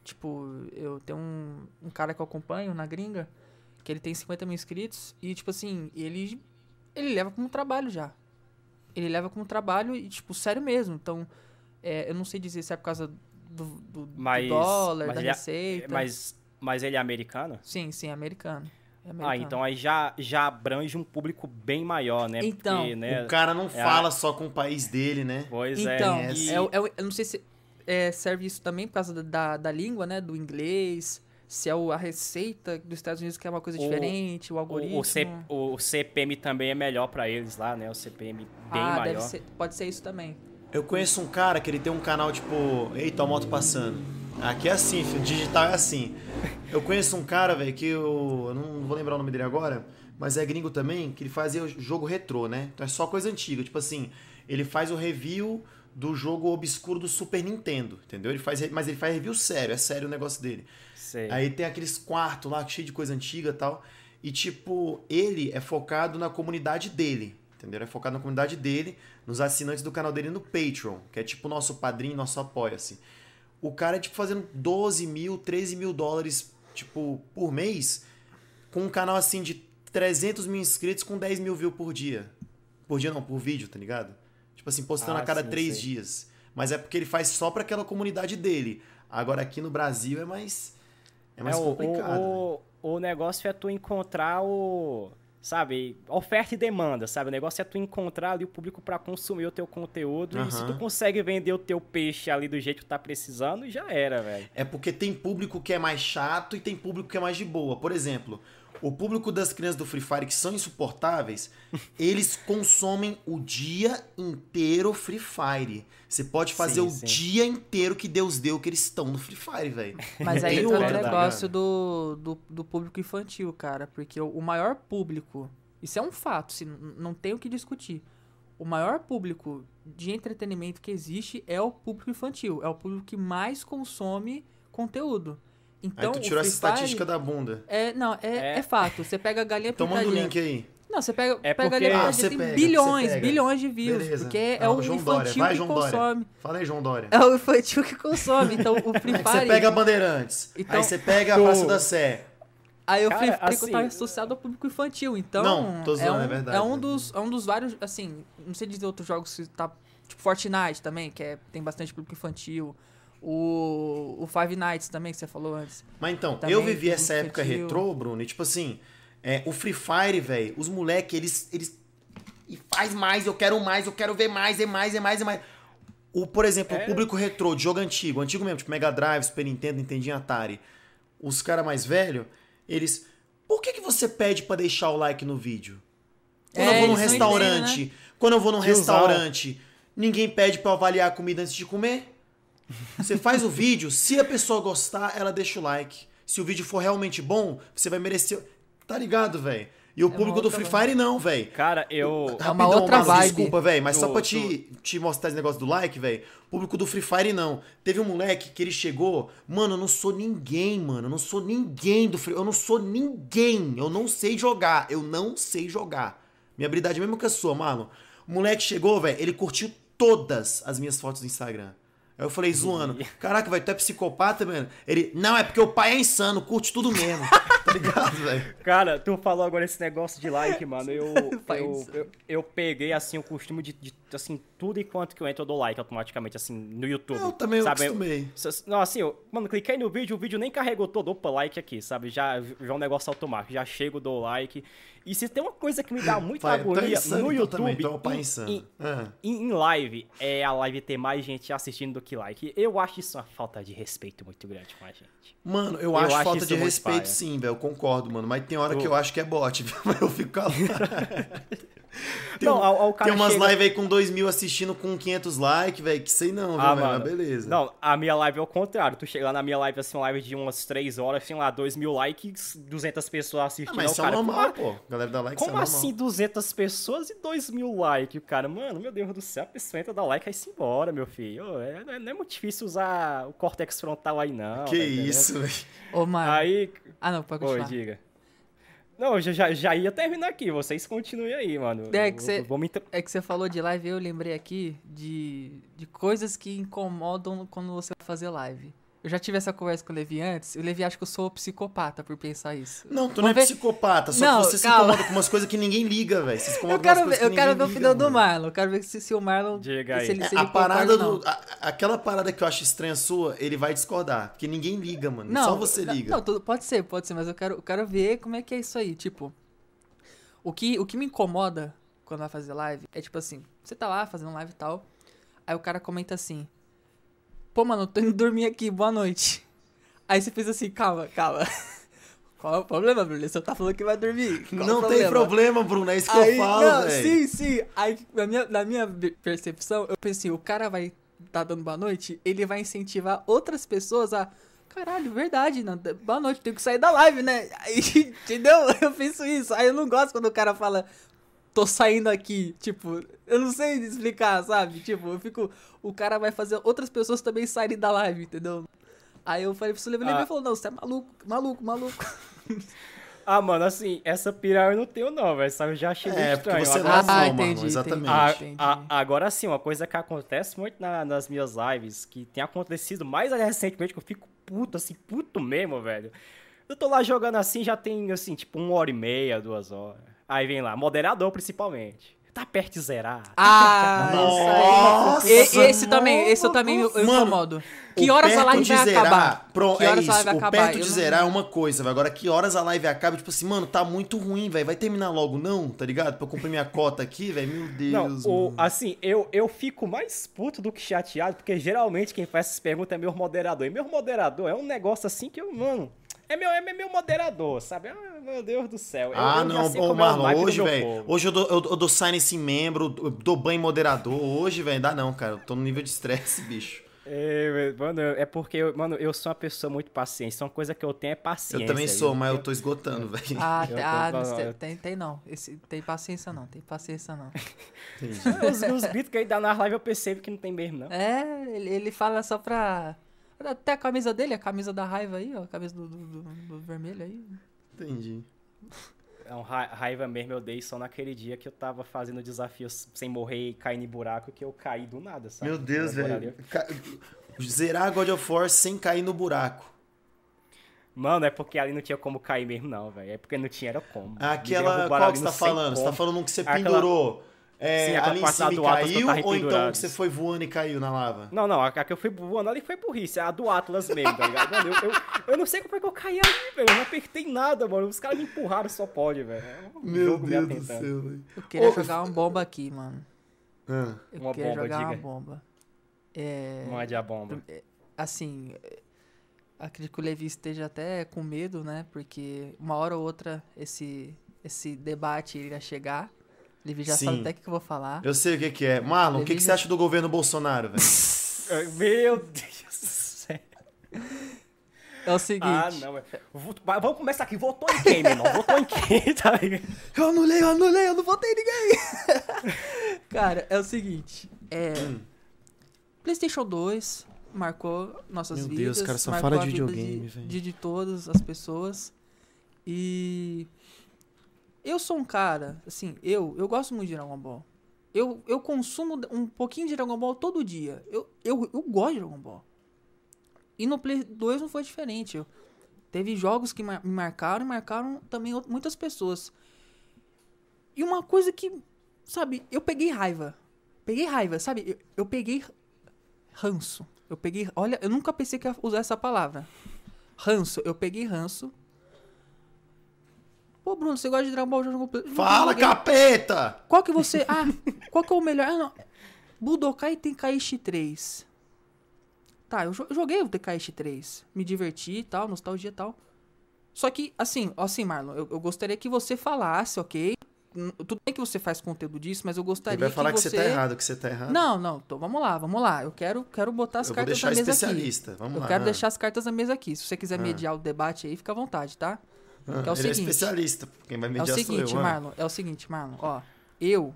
[SPEAKER 2] Tipo, eu tenho um, um cara que eu acompanho na gringa, que ele tem 50 mil inscritos, e tipo assim, ele, ele leva como trabalho já. Ele leva como trabalho e, tipo, sério mesmo. Então, é, eu não sei dizer se é por causa do, do- do
[SPEAKER 3] Mas,
[SPEAKER 2] dólar,
[SPEAKER 3] mas
[SPEAKER 2] da
[SPEAKER 3] é-
[SPEAKER 2] receita.
[SPEAKER 3] mas, mas ele é americano?
[SPEAKER 2] Sim, sim, é americano. É
[SPEAKER 3] Ah,
[SPEAKER 2] americano.
[SPEAKER 3] então aí já, já abrange um público bem maior, né?
[SPEAKER 2] Então,
[SPEAKER 3] Porque, né?
[SPEAKER 1] O cara não
[SPEAKER 3] é
[SPEAKER 1] fala só com o país dele, né?
[SPEAKER 3] Pois
[SPEAKER 2] Então,
[SPEAKER 3] é.
[SPEAKER 1] e-
[SPEAKER 2] é, é eu não sei se é, serve isso também por causa da, da, da língua, né? Do inglês. Se é o, a receita dos Estados Unidos que é uma coisa
[SPEAKER 3] O-
[SPEAKER 2] diferente, o algoritmo.
[SPEAKER 3] O, C- o CPM também é melhor pra eles lá, né? O CPM bem
[SPEAKER 2] ah,
[SPEAKER 3] maior.
[SPEAKER 2] deve ser, pode ser isso também.
[SPEAKER 1] Eu conheço um cara que ele tem um canal tipo, eita, a moto passando. Aqui é assim, filho, digital é assim. Eu conheço um cara, velho, que eu, eu não vou lembrar o nome dele agora, mas é gringo também, que ele fazia jogo retrô, né? Então é só coisa antiga, tipo assim, ele faz o review do jogo obscuro do Super Nintendo, entendeu? Ele faz, mas ele faz review sério, é sério o negócio dele.
[SPEAKER 3] Sei.
[SPEAKER 1] Aí tem aqueles quartos lá cheio de coisa antiga e tal. E, tipo, ele é focado na comunidade dele. Entendeu? É focado na comunidade dele, nos assinantes do canal dele no Patreon, que é tipo o nosso padrinho, nosso apoia-se. O cara é, tipo, fazendo 12 mil, 13 mil dólares, tipo, por mês, com um canal assim de 300 mil inscritos com 10 mil views por dia. Por dia não, por vídeo, tá ligado? Tipo assim, postando
[SPEAKER 3] Ah,
[SPEAKER 1] a cada
[SPEAKER 3] sim,
[SPEAKER 1] três
[SPEAKER 3] sei.
[SPEAKER 1] dias. Mas é porque ele faz só pra aquela comunidade dele. Agora aqui no Brasil é mais. É mais
[SPEAKER 3] É,
[SPEAKER 1] complicado. né?
[SPEAKER 3] O, o, o negócio é tu encontrar o. Sabe, oferta e demanda, sabe? O negócio é tu encontrar ali o público pra consumir o teu conteúdo. E se tu consegue vender o teu peixe ali do jeito que tu tá precisando, já era, velho.
[SPEAKER 1] É porque tem público que é mais chato e tem público que é mais de boa. Por exemplo, o público das crianças do Free Fire que são insuportáveis, eles consomem o dia inteiro Free Fire. Você pode fazer
[SPEAKER 3] Sim,
[SPEAKER 1] o
[SPEAKER 3] sim.
[SPEAKER 1] dia inteiro que Deus deu que eles estão no Free Fire, velho.
[SPEAKER 2] Mas aí entra o
[SPEAKER 1] tá
[SPEAKER 2] negócio
[SPEAKER 1] ligado?
[SPEAKER 2] do, do, do público infantil, cara. Porque o, o maior público, isso é um fato, se, não tem o que discutir. O maior público de entretenimento que existe é o público infantil. É o público que mais consome conteúdo. Então,
[SPEAKER 1] Aí tu
[SPEAKER 2] o
[SPEAKER 1] tirou essa
[SPEAKER 2] Free Fire
[SPEAKER 1] estatística da bunda.
[SPEAKER 2] É, não, é,
[SPEAKER 3] É.
[SPEAKER 2] é fato. Você pega a galinha
[SPEAKER 1] Então manda o
[SPEAKER 2] pintadinha.
[SPEAKER 1] link aí.
[SPEAKER 2] Não, você pega,
[SPEAKER 3] É
[SPEAKER 2] pega a
[SPEAKER 3] porque-
[SPEAKER 2] galinha
[SPEAKER 1] Ah,
[SPEAKER 2] pintadinha,
[SPEAKER 1] você
[SPEAKER 2] tem
[SPEAKER 1] pega,
[SPEAKER 2] bilhões, bilhões de views.
[SPEAKER 1] Beleza.
[SPEAKER 2] Porque é
[SPEAKER 1] Ah,
[SPEAKER 2] o
[SPEAKER 1] João Dória.
[SPEAKER 2] infantil
[SPEAKER 1] Vai,
[SPEAKER 2] que
[SPEAKER 1] João Dória.
[SPEAKER 2] consome.
[SPEAKER 1] Fala aí, João Dória.
[SPEAKER 2] É o infantil que consome. Então, o Free
[SPEAKER 1] Aí
[SPEAKER 2] Fire...
[SPEAKER 1] você pega a Bandeirantes.
[SPEAKER 2] Então-
[SPEAKER 1] aí você pega a Praça da Sé.
[SPEAKER 2] Aí o
[SPEAKER 3] Cara,
[SPEAKER 2] Free Fire
[SPEAKER 3] assim-
[SPEAKER 2] tá associado ao público infantil, então...
[SPEAKER 1] Não, tô zoando,
[SPEAKER 2] é, um,
[SPEAKER 1] é verdade.
[SPEAKER 2] É um dos, é um dos vários, assim, não sei dizer outros jogos que tá... Tipo Fortnite também, que é, tem bastante público infantil. O, o Five Nights também, que você falou antes.
[SPEAKER 1] Mas então,
[SPEAKER 2] Também
[SPEAKER 1] eu vivi essa época
[SPEAKER 2] infantil.
[SPEAKER 1] retrô, Bruno, e tipo assim, é, o Free Fire, velho, os moleques, eles, eles. E faz mais, eu quero mais, eu quero ver mais, é mais, é mais, é mais. O, por exemplo,
[SPEAKER 3] É.
[SPEAKER 1] o público retrô de jogo antigo, antigo mesmo, tipo Mega Drive, Super Nintendo, Nintendinho, Atari. Os caras mais velhos, eles. Por que, que você pede pra deixar o like no vídeo? Quando
[SPEAKER 2] É,
[SPEAKER 1] eu vou num
[SPEAKER 2] não entendem,
[SPEAKER 1] restaurante,
[SPEAKER 2] né?
[SPEAKER 1] quando eu vou num restaurante, ninguém pede pra eu avaliar a comida antes de comer? Você faz o vídeo, se a pessoa gostar, ela deixa o like. Se o vídeo for realmente bom, você vai merecer. Tá ligado, velho? E o é público do Free Fire não, velho.
[SPEAKER 3] Cara, eu.
[SPEAKER 2] É uma outra vibe.
[SPEAKER 1] Desculpa, velho, mas só pra te, te mostrar esse negócio do like, velho. Público do Free Fire não. Teve um moleque que ele chegou. Mano, eu não sou ninguém, mano. Eu não sou ninguém do Free Eu não sou ninguém. Eu não sei jogar. Eu não sei jogar. Minha habilidade é mesmo que a sua, mano. O moleque chegou, velho. Ele curtiu todas as minhas fotos do Instagram. Aí eu falei, zoando, caraca, vai, tu é psicopata, mano? Ele, não, é porque o pai é insano, curte tudo mesmo. tá ligado, velho?
[SPEAKER 3] Cara, tu falou agora esse negócio de like, mano. Eu, eu, eu, eu, peguei, assim, o costume de, de, assim, tudo enquanto que eu entro, eu dou like automaticamente, assim, no YouTube.
[SPEAKER 1] Eu também sabe? acostumei.
[SPEAKER 3] Eu, não, assim, eu, mano, cliquei no vídeo, o vídeo nem carregou todo, opa, like aqui, sabe? Já, já é um negócio automático, já chego, dou like. E se tem uma coisa que me dá muita pai, agonia no YouTube, também, em, em, uhum. em, live, é a live ter mais gente assistindo do que like. Eu acho isso uma falta de respeito muito grande com a gente.
[SPEAKER 1] Mano, eu, eu acho, acho falta de respeito sim, velho, eu concordo, mano. Mas tem hora que eu acho que é bot, viu? Eu fico calado. Tem, não, ao, ao tem umas chega... lives aí com 2 mil assistindo com 500 likes, velho, que sei não, ah, velho, mas beleza.
[SPEAKER 3] Não, a minha live é o contrário. Tu chega lá na minha live, assim, uma live de umas 3 horas, tem lá 2 mil likes, 200 pessoas assistindo. Ah,
[SPEAKER 1] mas isso é normal, pô. Galera da like,
[SPEAKER 3] Como assim 200 pessoas e 2 mil likes, cara? Mano, meu Deus do céu, a pessoa entra, dá like e se embora, meu filho. É, não, é, não, é, muito difícil usar o córtex frontal aí, não.
[SPEAKER 1] Que tá isso, velho. Ô,
[SPEAKER 2] mano.
[SPEAKER 3] Aí...
[SPEAKER 2] Ah, não, pode continuar.
[SPEAKER 3] Oi, diga. Não, já, já, já ia terminar aqui, vocês continuem aí, mano.
[SPEAKER 2] É que, você, me... é que você falou de live, eu lembrei aqui de, de coisas que incomodam quando você vai fazer live. Eu já tive essa conversa com o Levi antes. E o Levi acha que eu sou psicopata por pensar isso.
[SPEAKER 1] Não, tu não é ver... psicopata, só não, que você calma. se incomoda com umas coisas que ninguém liga, velho.
[SPEAKER 2] Eu quero ver, eu quero ver o final do Marlon. Eu quero ver se, se o Marlon.
[SPEAKER 3] Diga aí.
[SPEAKER 2] Se ele,
[SPEAKER 1] se
[SPEAKER 2] é,
[SPEAKER 1] a parada do. A, aquela parada que eu acho estranha sua, ele vai discordar. Porque ninguém liga, mano. Não, só você liga.
[SPEAKER 2] Não, não, pode ser, pode ser, mas eu quero, eu quero ver como é que é isso aí. Tipo, o que, o que me incomoda quando vai fazer live é tipo assim: você tá lá fazendo live e tal. Aí o cara comenta assim: Pô, mano, tô indo dormir aqui, boa noite. Aí você fez assim, calma, calma. Qual é o problema, Bruno? Você tá falando que vai dormir. Qual
[SPEAKER 1] não
[SPEAKER 2] é
[SPEAKER 1] tem problema, Bruno, é isso que Aí, eu falo, velho.
[SPEAKER 2] Sim, sim. Aí, na minha, na minha percepção, eu pensei, o cara vai tá dando boa noite, ele vai incentivar outras pessoas a... Caralho, verdade, não, boa noite, tenho que sair da live, né? Aí, entendeu? Eu penso isso. Aí eu não gosto quando o cara fala, tô saindo aqui. Tipo, eu não sei explicar, sabe? Tipo, eu fico. O cara vai fazer outras pessoas também saírem da live, entendeu? Aí eu falei pro Sullivan, ah. ele falou, não, você é maluco, maluco, maluco.
[SPEAKER 3] Ah, mano, assim, essa pira eu não tenho não, velho, sabe? Eu já achei
[SPEAKER 1] é,
[SPEAKER 3] estranho.
[SPEAKER 1] Você não ah, entendi, mano, exatamente.
[SPEAKER 3] A, a, agora sim, uma coisa que acontece muito na, nas minhas lives, que tem acontecido mais recentemente, que eu fico puto, assim, puto mesmo, velho. Eu tô lá jogando assim, já tem, assim, tipo, uma hora e meia, duas horas. Aí vem lá, moderador principalmente tá perto de zerar.
[SPEAKER 2] Ah, nossa! Esse, esse também, esse eu também eu, incomodo. Que horas a live vai zerar, acabar?
[SPEAKER 1] Pro, é isso, o acabar? perto de zerar não... é uma coisa, véio. agora que horas a live acaba, tipo assim, mano, tá muito ruim, velho, vai terminar logo não, tá ligado? Pra eu cumprir minha cota aqui, velho, meu Deus.
[SPEAKER 3] Não, o, assim, eu, eu fico mais puto do que chateado, porque geralmente quem faz essas perguntas é meu moderador, e meu moderador é um negócio assim que eu, mano... É meu, é meu moderador, sabe? Ah, meu Deus do céu.
[SPEAKER 1] Eu, ah, eu não, ô Marlon, hoje, velho. Hoje eu dou, eu, eu dou sign esse membro, dou banho moderador. Hoje, velho, dá não, cara. Eu tô no nível de estresse, bicho.
[SPEAKER 3] É, mano, é porque, eu, mano, eu sou uma pessoa muito paciente. Uma coisa que eu tenho é paciência.
[SPEAKER 1] Eu também sou, mas eu tô esgotando, velho.
[SPEAKER 2] Ah, ah tô, tem, tem não. Esse, tem paciência não, tem paciência não.
[SPEAKER 3] os, os que ele dá na live eu percebo que não tem mesmo, não.
[SPEAKER 2] É, ele, ele fala só pra até a camisa dele, a camisa da raiva aí, ó. A camisa do, do, do, do vermelho aí.
[SPEAKER 1] Entendi.
[SPEAKER 3] É um ra raiva mesmo, eu dei só naquele dia que eu tava fazendo desafios sem morrer e cair em buraco, que eu caí do nada, sabe?
[SPEAKER 1] Meu Deus, velho. Ca... Zerar God of War sem cair no buraco.
[SPEAKER 3] Mano, é porque ali não tinha como cair mesmo, não, velho. É porque não tinha, era como.
[SPEAKER 1] Aquela. Qual que você tá falando? Você tá falando que você pendurou. É, Sim, ali em cima e caiu, ou então você foi voando e caiu na lava?
[SPEAKER 3] Não, não, a, que eu fui voando ali foi burrice, a do Atlas mesmo, tá ligado? Mano, eu, eu, eu, não sei como é que eu caí ali, velho, eu não apertei nada, mano, os caras me empurraram, só pode, velho. É
[SPEAKER 1] Meu Deus do céu, velho.
[SPEAKER 2] Eu queria jogar uma bomba aqui, mano.
[SPEAKER 1] Ah.
[SPEAKER 2] Eu uma queria bomba, jogar diga. uma bomba. É...
[SPEAKER 3] Mande a bomba.
[SPEAKER 2] É, assim, acredito que o Levi esteja até com medo, né, porque uma hora ou outra esse, esse debate iria chegar. Levi já Sim. sabe até o que eu vou falar.
[SPEAKER 1] Eu sei o que, que é. Marlon, o que, que você acha do governo Bolsonaro, velho?
[SPEAKER 3] Meu Deus do céu.
[SPEAKER 2] É o seguinte. Ah, não.
[SPEAKER 3] Vamos começar aqui. Votou em quem, meu irmão? Votou em quem, tá ligado?
[SPEAKER 2] Eu anulei, eu anulei, eu não votei em ninguém. Cara, é o seguinte. É. Hum. PlayStation 2 marcou nossas
[SPEAKER 1] meu
[SPEAKER 2] vidas. Meu
[SPEAKER 1] Deus, cara, só fala de videogame,
[SPEAKER 2] velho. De, de todas as pessoas. E. Eu sou um cara, assim, eu, eu gosto muito de Dragon Ball. Eu, eu consumo um pouquinho de Dragon Ball todo dia. Eu, eu, eu gosto de Dragon Ball. E no Play 2 não foi diferente. Eu, teve jogos que me marcaram e marcaram também muitas pessoas. E uma coisa que, sabe, eu peguei raiva. Peguei raiva, sabe? Eu, eu peguei ranço. Eu peguei. Olha, eu nunca pensei que ia usar essa palavra. Ranço. Eu peguei ranço. Pô, Bruno, você gosta de Dragon Ball?
[SPEAKER 1] Fala, capeta!
[SPEAKER 2] Qual que você. Ah, qual que é o melhor? Ah, não. Budokai Tenkaichi 3. Tá, eu joguei o Tenkaichi 3. Me diverti e tal, nostalgia e tal. Só que, assim, assim, Marlon, eu, eu, gostaria que você falasse, ok? Tudo bem que você faz conteúdo disso, mas eu gostaria que
[SPEAKER 1] Ele vai falar
[SPEAKER 2] que,
[SPEAKER 1] você... que você tá errado, que você tá errado.
[SPEAKER 2] Não, não, tô, vamos lá, vamos lá. Eu quero, quero botar as eu cartas na mesa
[SPEAKER 1] especialista.
[SPEAKER 2] aqui.
[SPEAKER 1] Vamos
[SPEAKER 2] eu
[SPEAKER 1] lá,
[SPEAKER 2] quero deixar as cartas na mesa aqui. Se você quiser ah. mediar o debate aí, fica à vontade, tá?
[SPEAKER 1] Ah, é o ele seguinte, é especialista. Quem vai mediar
[SPEAKER 2] É o seguinte,
[SPEAKER 1] eu,
[SPEAKER 2] Marlon, é o seguinte, Marlon, ó. Eu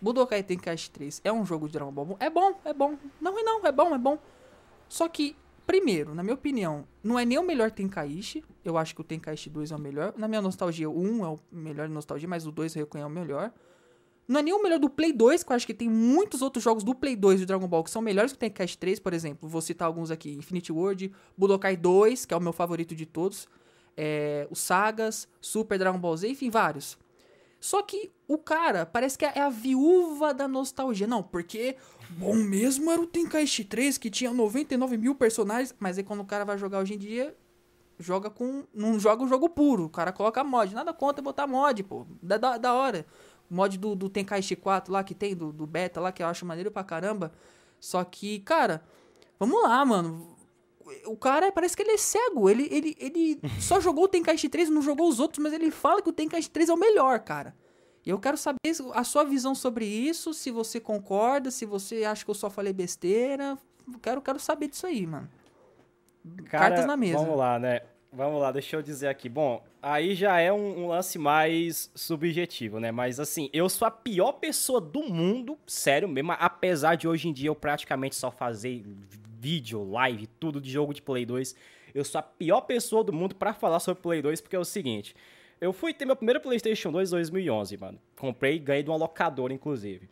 [SPEAKER 2] Budokai Tenkaichi 3 é um jogo de Dragon Ball. É bom, é bom. Não é não, é bom, é bom. Só que Primeiro, na minha opinião, não é nem o melhor Tenkaichi. Eu acho que o Tenkaichi 2 é o melhor. Na minha nostalgia, o 1 é o melhor de nostalgia, mas o 2 eu reconheço o melhor. Não é nem o melhor do Play 2, que eu acho que tem muitos outros jogos do Play 2 do Dragon Ball que são melhores que o Tenkaichi 3, por exemplo. Vou citar alguns aqui: Infinity World, Budokai 2, que é o meu favorito de todos. É, os Sagas, Super Dragon Ball Z, enfim, vários. Só que o cara parece que é a viúva da nostalgia. Não, porque bom mesmo era o Tenkaichi 3, que tinha 99 mil personagens. Mas aí quando o cara vai jogar hoje em dia, joga com. Não joga o jogo puro. O cara coloca mod. Nada contra botar mod, pô. Da, da, da hora. Mod do, do Tenkaichi 4 lá que tem, do, do beta lá, que eu acho maneiro pra caramba. Só que, cara, vamos lá, mano. O cara parece que ele é cego. Ele, ele, ele só jogou o Tenkaichi 3, não jogou os outros, mas ele fala que o Tenkaichi 3 é o melhor, cara. E eu quero saber a sua visão sobre isso, se você concorda, se você acha que eu só falei besteira. Quero, quero saber disso aí, mano.
[SPEAKER 3] Cara, Cartas na mesa. Vamos lá, né? Vamos lá, deixa eu dizer aqui. Bom, aí já é um, um, lance mais subjetivo, né? Mas assim, eu sou a pior pessoa do mundo, sério mesmo, apesar de hoje em dia eu praticamente só fazer vídeo, live, tudo de jogo de Play 2. Eu sou a pior pessoa do mundo para falar sobre Play 2, porque é o seguinte, eu fui ter meu primeiro PlayStation 2 em 2011, mano. Comprei e ganhei de uma locadora, inclusive.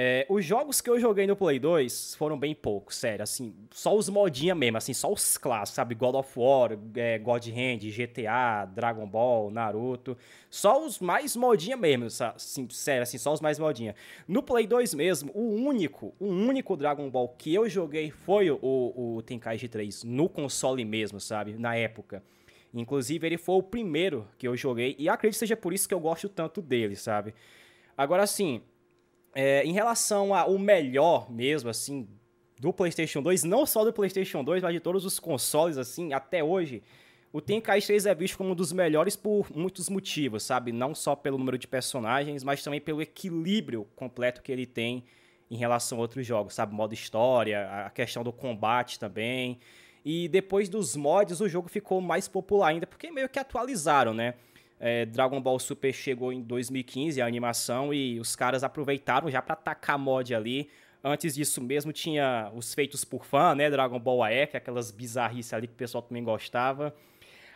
[SPEAKER 3] É, os jogos que eu joguei no Play 2 foram bem poucos, sério, assim, só os modinha mesmo, assim, só os clássicos, sabe, God of War, é, God Hand, GTA, Dragon Ball, Naruto, só os mais modinha mesmo, assim, sério, assim, só os mais modinha. No Play 2 mesmo, o único, o único Dragon Ball que eu joguei foi o, o Tenkaichi 3, no console mesmo, sabe, na época. Inclusive, ele foi o primeiro que eu joguei, e acredito que seja por isso que eu gosto tanto dele, sabe? Agora, assim, é, em relação ao melhor mesmo, assim, do PlayStation 2, não só do PlayStation 2, mas de todos os consoles, assim, até hoje, o Tenkaichi 3 é visto como um dos melhores por muitos motivos, sabe? Não só pelo número de personagens, mas também pelo equilíbrio completo que ele tem em relação a outros jogos, sabe? Modo história, a questão do combate também. E depois dos mods, o jogo ficou mais popular ainda, porque meio que atualizaram, né? É, Dragon Ball Super chegou em 2015, a animação, e os caras aproveitaram já para tacar mod ali. Antes disso mesmo tinha os feitos por fã, né? Dragon Ball AE, aquelas bizarrices ali que o pessoal também gostava.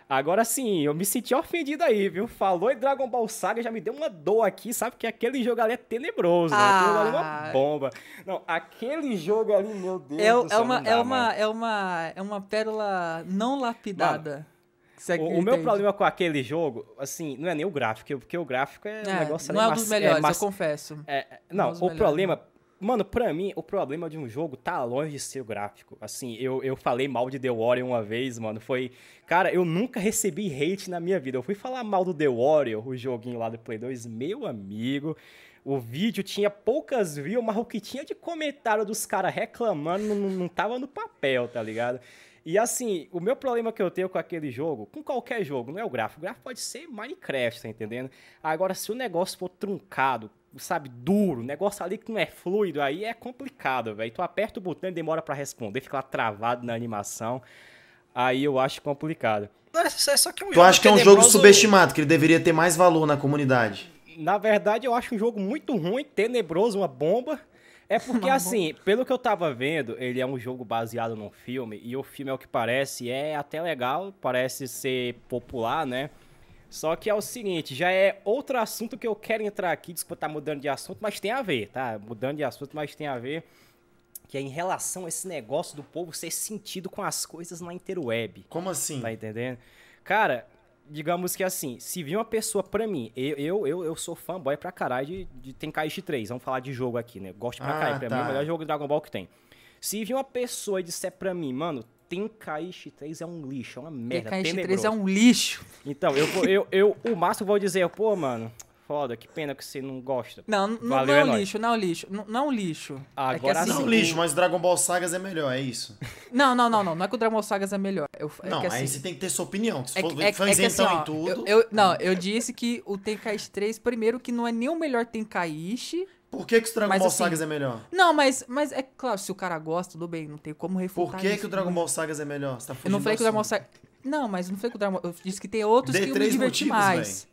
[SPEAKER 3] Agora sim, eu me senti ofendido aí, viu? Falou em Dragon Ball Saga, já me deu uma dor aqui, sabe? Que aquele jogo ali é tenebroso, ah. né? Aquilo ali é uma ah. bomba. Não, aquele jogo ali, meu Deus
[SPEAKER 2] é,
[SPEAKER 3] do céu,
[SPEAKER 2] é uma, dá, é uma É uma é uma pérola não lapidada.
[SPEAKER 3] Mano, o, o meu problema com aquele jogo, assim, não é nem o gráfico, porque o gráfico é, é um negócio
[SPEAKER 2] Não é um dos melhores, é, eu confesso.
[SPEAKER 3] É, não, não o problema, Mano, pra mim, o problema de um jogo tá longe de ser o gráfico. Assim, eu, eu falei mal de The Warrior uma vez, mano. Foi. Cara, eu nunca recebi hate na minha vida. Eu fui falar mal do The Warrior, o joguinho lá do Play 2, meu amigo. O vídeo tinha poucas views, mas o que tinha de comentário dos caras reclamando não, não tava no papel, tá ligado? E assim, o meu problema que eu tenho com aquele jogo, com qualquer jogo, não é o gráfico. O gráfico pode ser Minecraft, tá entendendo? Agora, se o negócio for truncado, sabe, duro, negócio ali que não é fluido, aí é complicado, velho. Tu aperta o botão e demora para responder, fica lá travado na animação. aí eu acho complicado.
[SPEAKER 1] É só que é um tu acha que é um jogo subestimado, que ele deveria ter mais valor na comunidade?
[SPEAKER 3] Na verdade, eu acho um jogo muito ruim, tenebroso, uma bomba. É porque, assim, pelo que eu tava vendo, ele é um jogo baseado num filme, e o filme, é o que parece, é até legal, parece ser popular, né? Só que é o seguinte, já é outro assunto que eu quero entrar aqui, desculpa tá mudando de assunto, mas tem a ver, tá? Mudando de assunto, mas tem a ver, que é em relação a esse negócio do povo ser sentido com as coisas na interweb.
[SPEAKER 1] Como assim?
[SPEAKER 3] Tá entendendo? Cara, digamos que assim, se vir uma pessoa pra mim, eu, eu, eu, eu sou fanboy pra caralho de, de Tenkaichi 3, vamos falar de jogo aqui, né? Gosto pra ah, caralho, pra tá. mim é o melhor jogo de Dragon Ball que tem. Se vir uma pessoa e disser pra mim, mano, Tenkaichi 3 é um lixo, é uma merda.
[SPEAKER 2] Tenkaichi 3 é um lixo.
[SPEAKER 3] Então, eu, eu, eu, o máximo vou dizer, pô, mano, foda, que pena que você não gosta.
[SPEAKER 2] Não, não, Valeu, não é um lixo, não é um lixo. Não, não é um lixo.
[SPEAKER 1] Agora é que, assim, não é um lixo, mas Dragon Ball Sagas é melhor, é isso?
[SPEAKER 2] Não, não, não, não. Não é que o Dragon Ball Sagas é melhor. Eu,
[SPEAKER 1] é não,
[SPEAKER 2] que,
[SPEAKER 1] assim, aí você tem que ter sua opinião. Se é, for é, é, é assim, ó, em tudo.
[SPEAKER 2] Eu, eu, não, eu disse que o Tenkaichi 3, primeiro, que não é nem o melhor Tenkaichi.
[SPEAKER 1] Por que, que o Dragon mas, Ball assim, Sagas é melhor?
[SPEAKER 2] Não, mas, mas é claro, se o cara gosta, tudo bem, não tem como refutar
[SPEAKER 1] Por que, isso, que o Dragon Ball Sagas é melhor? Você
[SPEAKER 2] tá eu não falei que o Dragon Ball Sagas... Não, mas não falei que o Dragon Ball... Eu disse que tem outros que eu me diverti motivos, mais. Véio.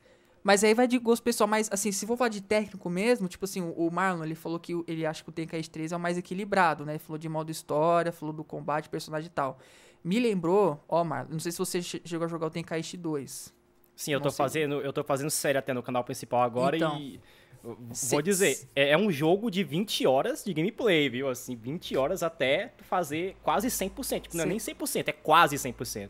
[SPEAKER 2] Mas aí vai de gosto pessoal. Mas, assim, se for falar de técnico mesmo, tipo assim, o Marlon, ele falou que ele acha que o Tenkaichi 3 é o mais equilibrado, né? Ele falou de modo história, falou do combate, personagem e tal. Me lembrou, ó, Marlon, não sei se você chegou a jogar o Tenkaichi 2.
[SPEAKER 3] Sim, eu tô, fazendo, eu tô fazendo série até no canal principal agora então, e... Vou dizer, é, é um jogo de 20 horas de gameplay, viu? Assim, 20 horas até fazer quase 100%. Tipo, não é nem 100%, é quase 100%.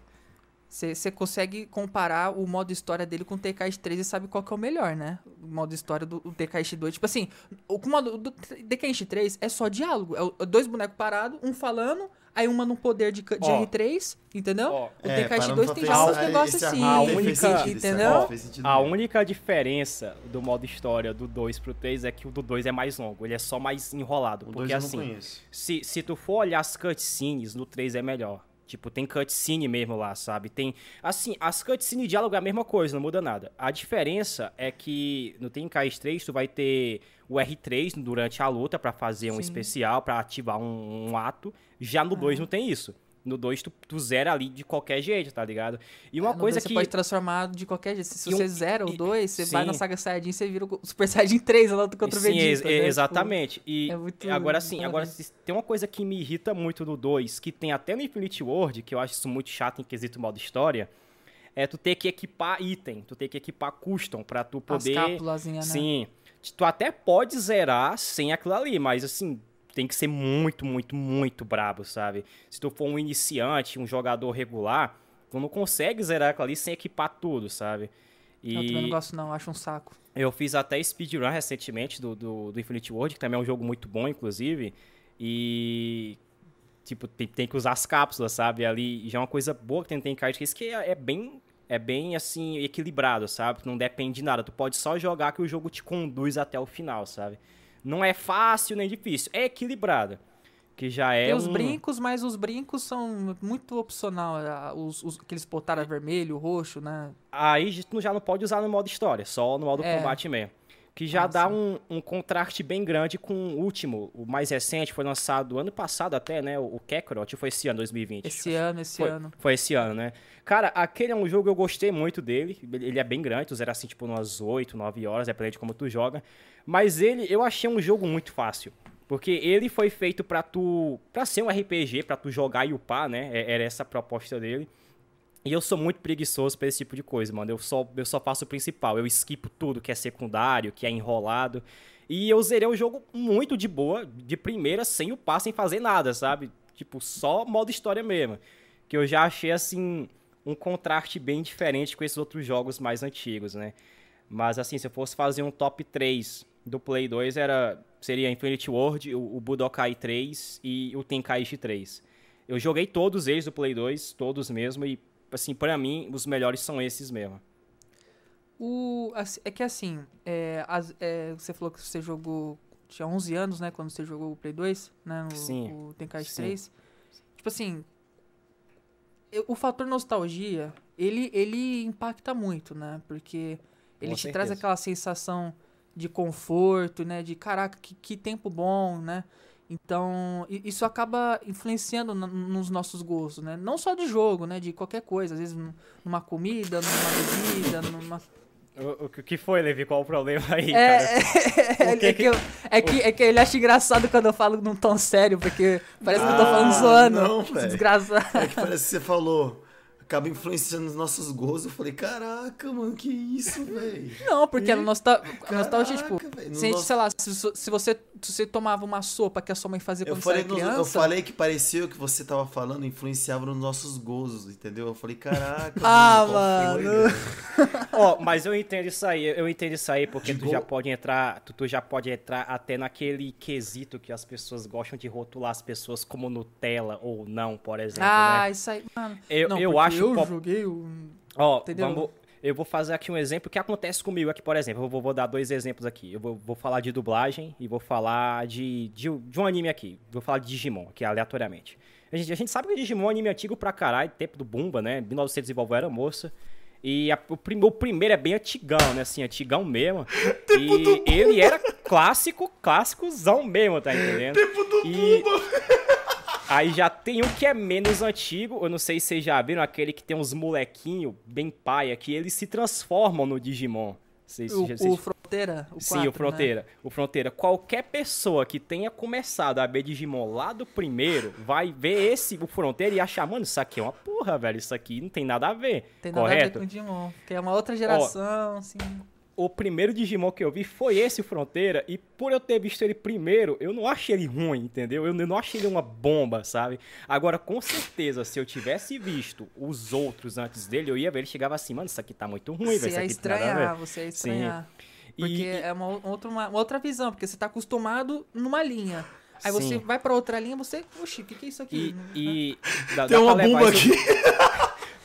[SPEAKER 2] Você consegue comparar o modo história dele com o TKS 3 e sabe qual que é o melhor, né? O modo história do, do TKS 2. Tipo assim, o, o modo do TKS 3 é só diálogo. É, dois bonecos parados, um falando, aí uma no poder de, de R3, entendeu? Ó, o é, TKS 2 tem já uns negócios assim.
[SPEAKER 3] A única, entendeu? a única diferença do modo história do 2 pro 3 é que o do 2 é mais longo. Ele é só mais enrolado. O porque assim, se, se tu for olhar as cutscenes, no 3 é melhor. Tipo, tem cutscene mesmo lá, sabe? Tem. Assim, as cutscenes de diálogo é a mesma coisa, não muda nada. A diferença é que no Tenkaichi 3 tu vai ter o R3 durante a luta para fazer um Sim. especial, para ativar um, um, ato. Já no 2 não tem isso. No 2, tu, tu zera ali de qualquer jeito, tá ligado?
[SPEAKER 2] E uma é, coisa que. Você pode transformar de qualquer jeito. Se, você um... zera o 2, você sim. vai na saga Saiyajin você vira o Super Saiyajin 3 lá contra o Vegeta. Sim,
[SPEAKER 3] né? exatamente. E é muito, agora sim, agora tem uma coisa que me irrita muito no 2, que tem até no Infinity World, que eu acho isso muito chato em quesito modo história. É tu ter que equipar item, tu ter que equipar custom pra tu poder.
[SPEAKER 2] As né?
[SPEAKER 3] Sim. Tu até pode zerar sem aquilo ali, mas assim, tem que ser muito, muito, muito brabo, sabe? Se tu for um iniciante, um jogador regular, tu não consegue zerar aquilo ali sem equipar tudo, sabe?
[SPEAKER 2] E eu também não gosto não, acho um saco.
[SPEAKER 3] Eu fiz até speedrun recentemente do, do, do Infinity World, que também é um jogo muito bom, inclusive. E tipo, tem, tem, que usar as cápsulas, sabe? Ali já é uma coisa boa que tem, tem card que é, é bem é bem assim equilibrado, sabe? Não depende de nada. Tu pode só jogar que o jogo te conduz até o final, sabe? Não é fácil nem difícil, é equilibrada. Que já é.
[SPEAKER 2] Tem
[SPEAKER 3] os
[SPEAKER 2] um... brincos, mas os brincos são muito opcional. Os, os, botaram vermelho, roxo, né?
[SPEAKER 3] Aí já não pode usar no modo história, só no modo é. combate mesmo. Que já ah, dá um, um contraste bem grande com o último, o mais recente, foi lançado ano passado até, né? O Kakarot, foi esse ano, 2020.
[SPEAKER 2] Esse ano, esse
[SPEAKER 3] foi,
[SPEAKER 2] ano.
[SPEAKER 3] Foi esse ano, né? Cara, aquele é um jogo que eu gostei muito dele. Ele é bem grande, tu zera assim, tipo, umas 8, 9 horas, depende de como tu joga. Mas ele, eu achei um jogo muito fácil. Porque ele foi feito para tu, para ser um RPG, para tu jogar e upar, né? É, era essa a proposta dele. E eu sou muito preguiçoso pra esse tipo de coisa, mano. Eu só, eu só faço o principal. Eu esquipo tudo que é secundário, que é enrolado. E eu zerei o jogo muito de boa, de primeira, sem upar, sem fazer nada, sabe? Tipo, só modo história mesmo. Que eu já achei, assim, um contraste bem diferente com esses outros jogos mais antigos, né? Mas, assim, se eu fosse fazer um top 3 do Play 2 era seria Infinity World, o, o Budokai 3 e o Tenkaichi 3. Eu joguei todos eles do Play 2, todos mesmo, e assim, para mim, os melhores são esses mesmo.
[SPEAKER 2] O, é que assim, é, as, é, você falou que você jogou. Tinha 11 anos, né? Quando você jogou o Play 2, né? No,
[SPEAKER 3] sim,
[SPEAKER 2] o Tenkaichi 3. Tipo assim. O fator nostalgia, ele, ele impacta muito, né? Porque ele Com te certeza. traz aquela sensação de conforto, né? De caraca, que, que tempo bom, né? Então, isso acaba influenciando nos nossos gostos, né? Não só de jogo, né? De qualquer coisa. Às vezes numa comida, numa bebida, numa...
[SPEAKER 3] O, o que foi, Levi? Qual o problema aí, é,
[SPEAKER 2] é, que, é, que, eu, é, que, é que ele acha engraçado quando eu falo num tom sério, porque parece ah, que eu tô falando ah, zoando. Não, Desgraçado.
[SPEAKER 1] É que parece que você falou acaba influenciando os nossos gostos. Eu falei, caraca, mano, que isso, velho?
[SPEAKER 2] Não, porque e... a nostalgia, a nostalgia tipo, se, nosso... sei lá, se, se, você, se você tomava uma sopa que a sua mãe fazia quando eu falei você era criança...
[SPEAKER 1] eu falei que parecia o que você tava falando influenciava nos nossos gozos, entendeu? Eu falei, caraca,
[SPEAKER 2] ah, mano.
[SPEAKER 3] Ó, oh, mas eu entendo isso aí, eu entendo isso aí, porque tu já pode entrar, tu, tu já pode entrar até naquele quesito que as pessoas gostam de rotular as pessoas como Nutella ou não, por exemplo,
[SPEAKER 2] ah,
[SPEAKER 3] né?
[SPEAKER 2] isso aí, mano.
[SPEAKER 3] Eu, não, eu acho
[SPEAKER 2] eu pop... joguei o.
[SPEAKER 3] Ó, vamos, eu vou fazer aqui um exemplo que acontece comigo aqui, por exemplo. Eu vou, vou dar dois exemplos aqui. Eu vou, vou, falar de dublagem e vou falar de, de, de, um anime aqui. Vou falar de Digimon, aqui aleatoriamente. A gente, a gente sabe que Digimon é um anime antigo pra caralho, tempo do Bumba, né? 1900 e vovó era moça. E a, o, prim, o, primeiro é bem antigão, né? Assim, antigão mesmo. e ele era clássico, clássicozão mesmo, tá entendendo?
[SPEAKER 1] Tempo do e... Bumba!
[SPEAKER 3] Aí já tem um que é menos antigo, eu não sei se vocês já viram, aquele que tem uns molequinhos bem paia, que eles se transformam no Digimon.
[SPEAKER 2] Vocês, o, vocês... o Fronteira?
[SPEAKER 3] O Sim, 4, o Fronteira. Né? O Fronteira. Qualquer pessoa que tenha começado a ver Digimon lá do primeiro, vai ver esse, o Fronteira, e achar, mano, isso aqui é uma porra, velho. Isso aqui não tem nada a ver. Tem nada correto? a ver
[SPEAKER 2] com Digimon. Que é uma outra geração, Ó, assim
[SPEAKER 3] o primeiro Digimon que eu vi foi esse, o Fronteira, e por eu ter visto ele primeiro, eu não achei ele ruim, entendeu? Eu não achei ele uma bomba, sabe? Agora, com certeza, se eu tivesse visto os outros antes dele, eu ia ver, ele chegava assim, mano, isso aqui tá muito ruim, velho. Você
[SPEAKER 2] ia estranhar, você ia estranhar. Sim. Porque e, é uma outra, uma, outra visão, porque você tá acostumado numa linha. Aí Sim. você vai para outra linha, você, oxi, o que, que é isso aqui?
[SPEAKER 3] E, e
[SPEAKER 1] dá, Tem dá uma bomba isso... aqui.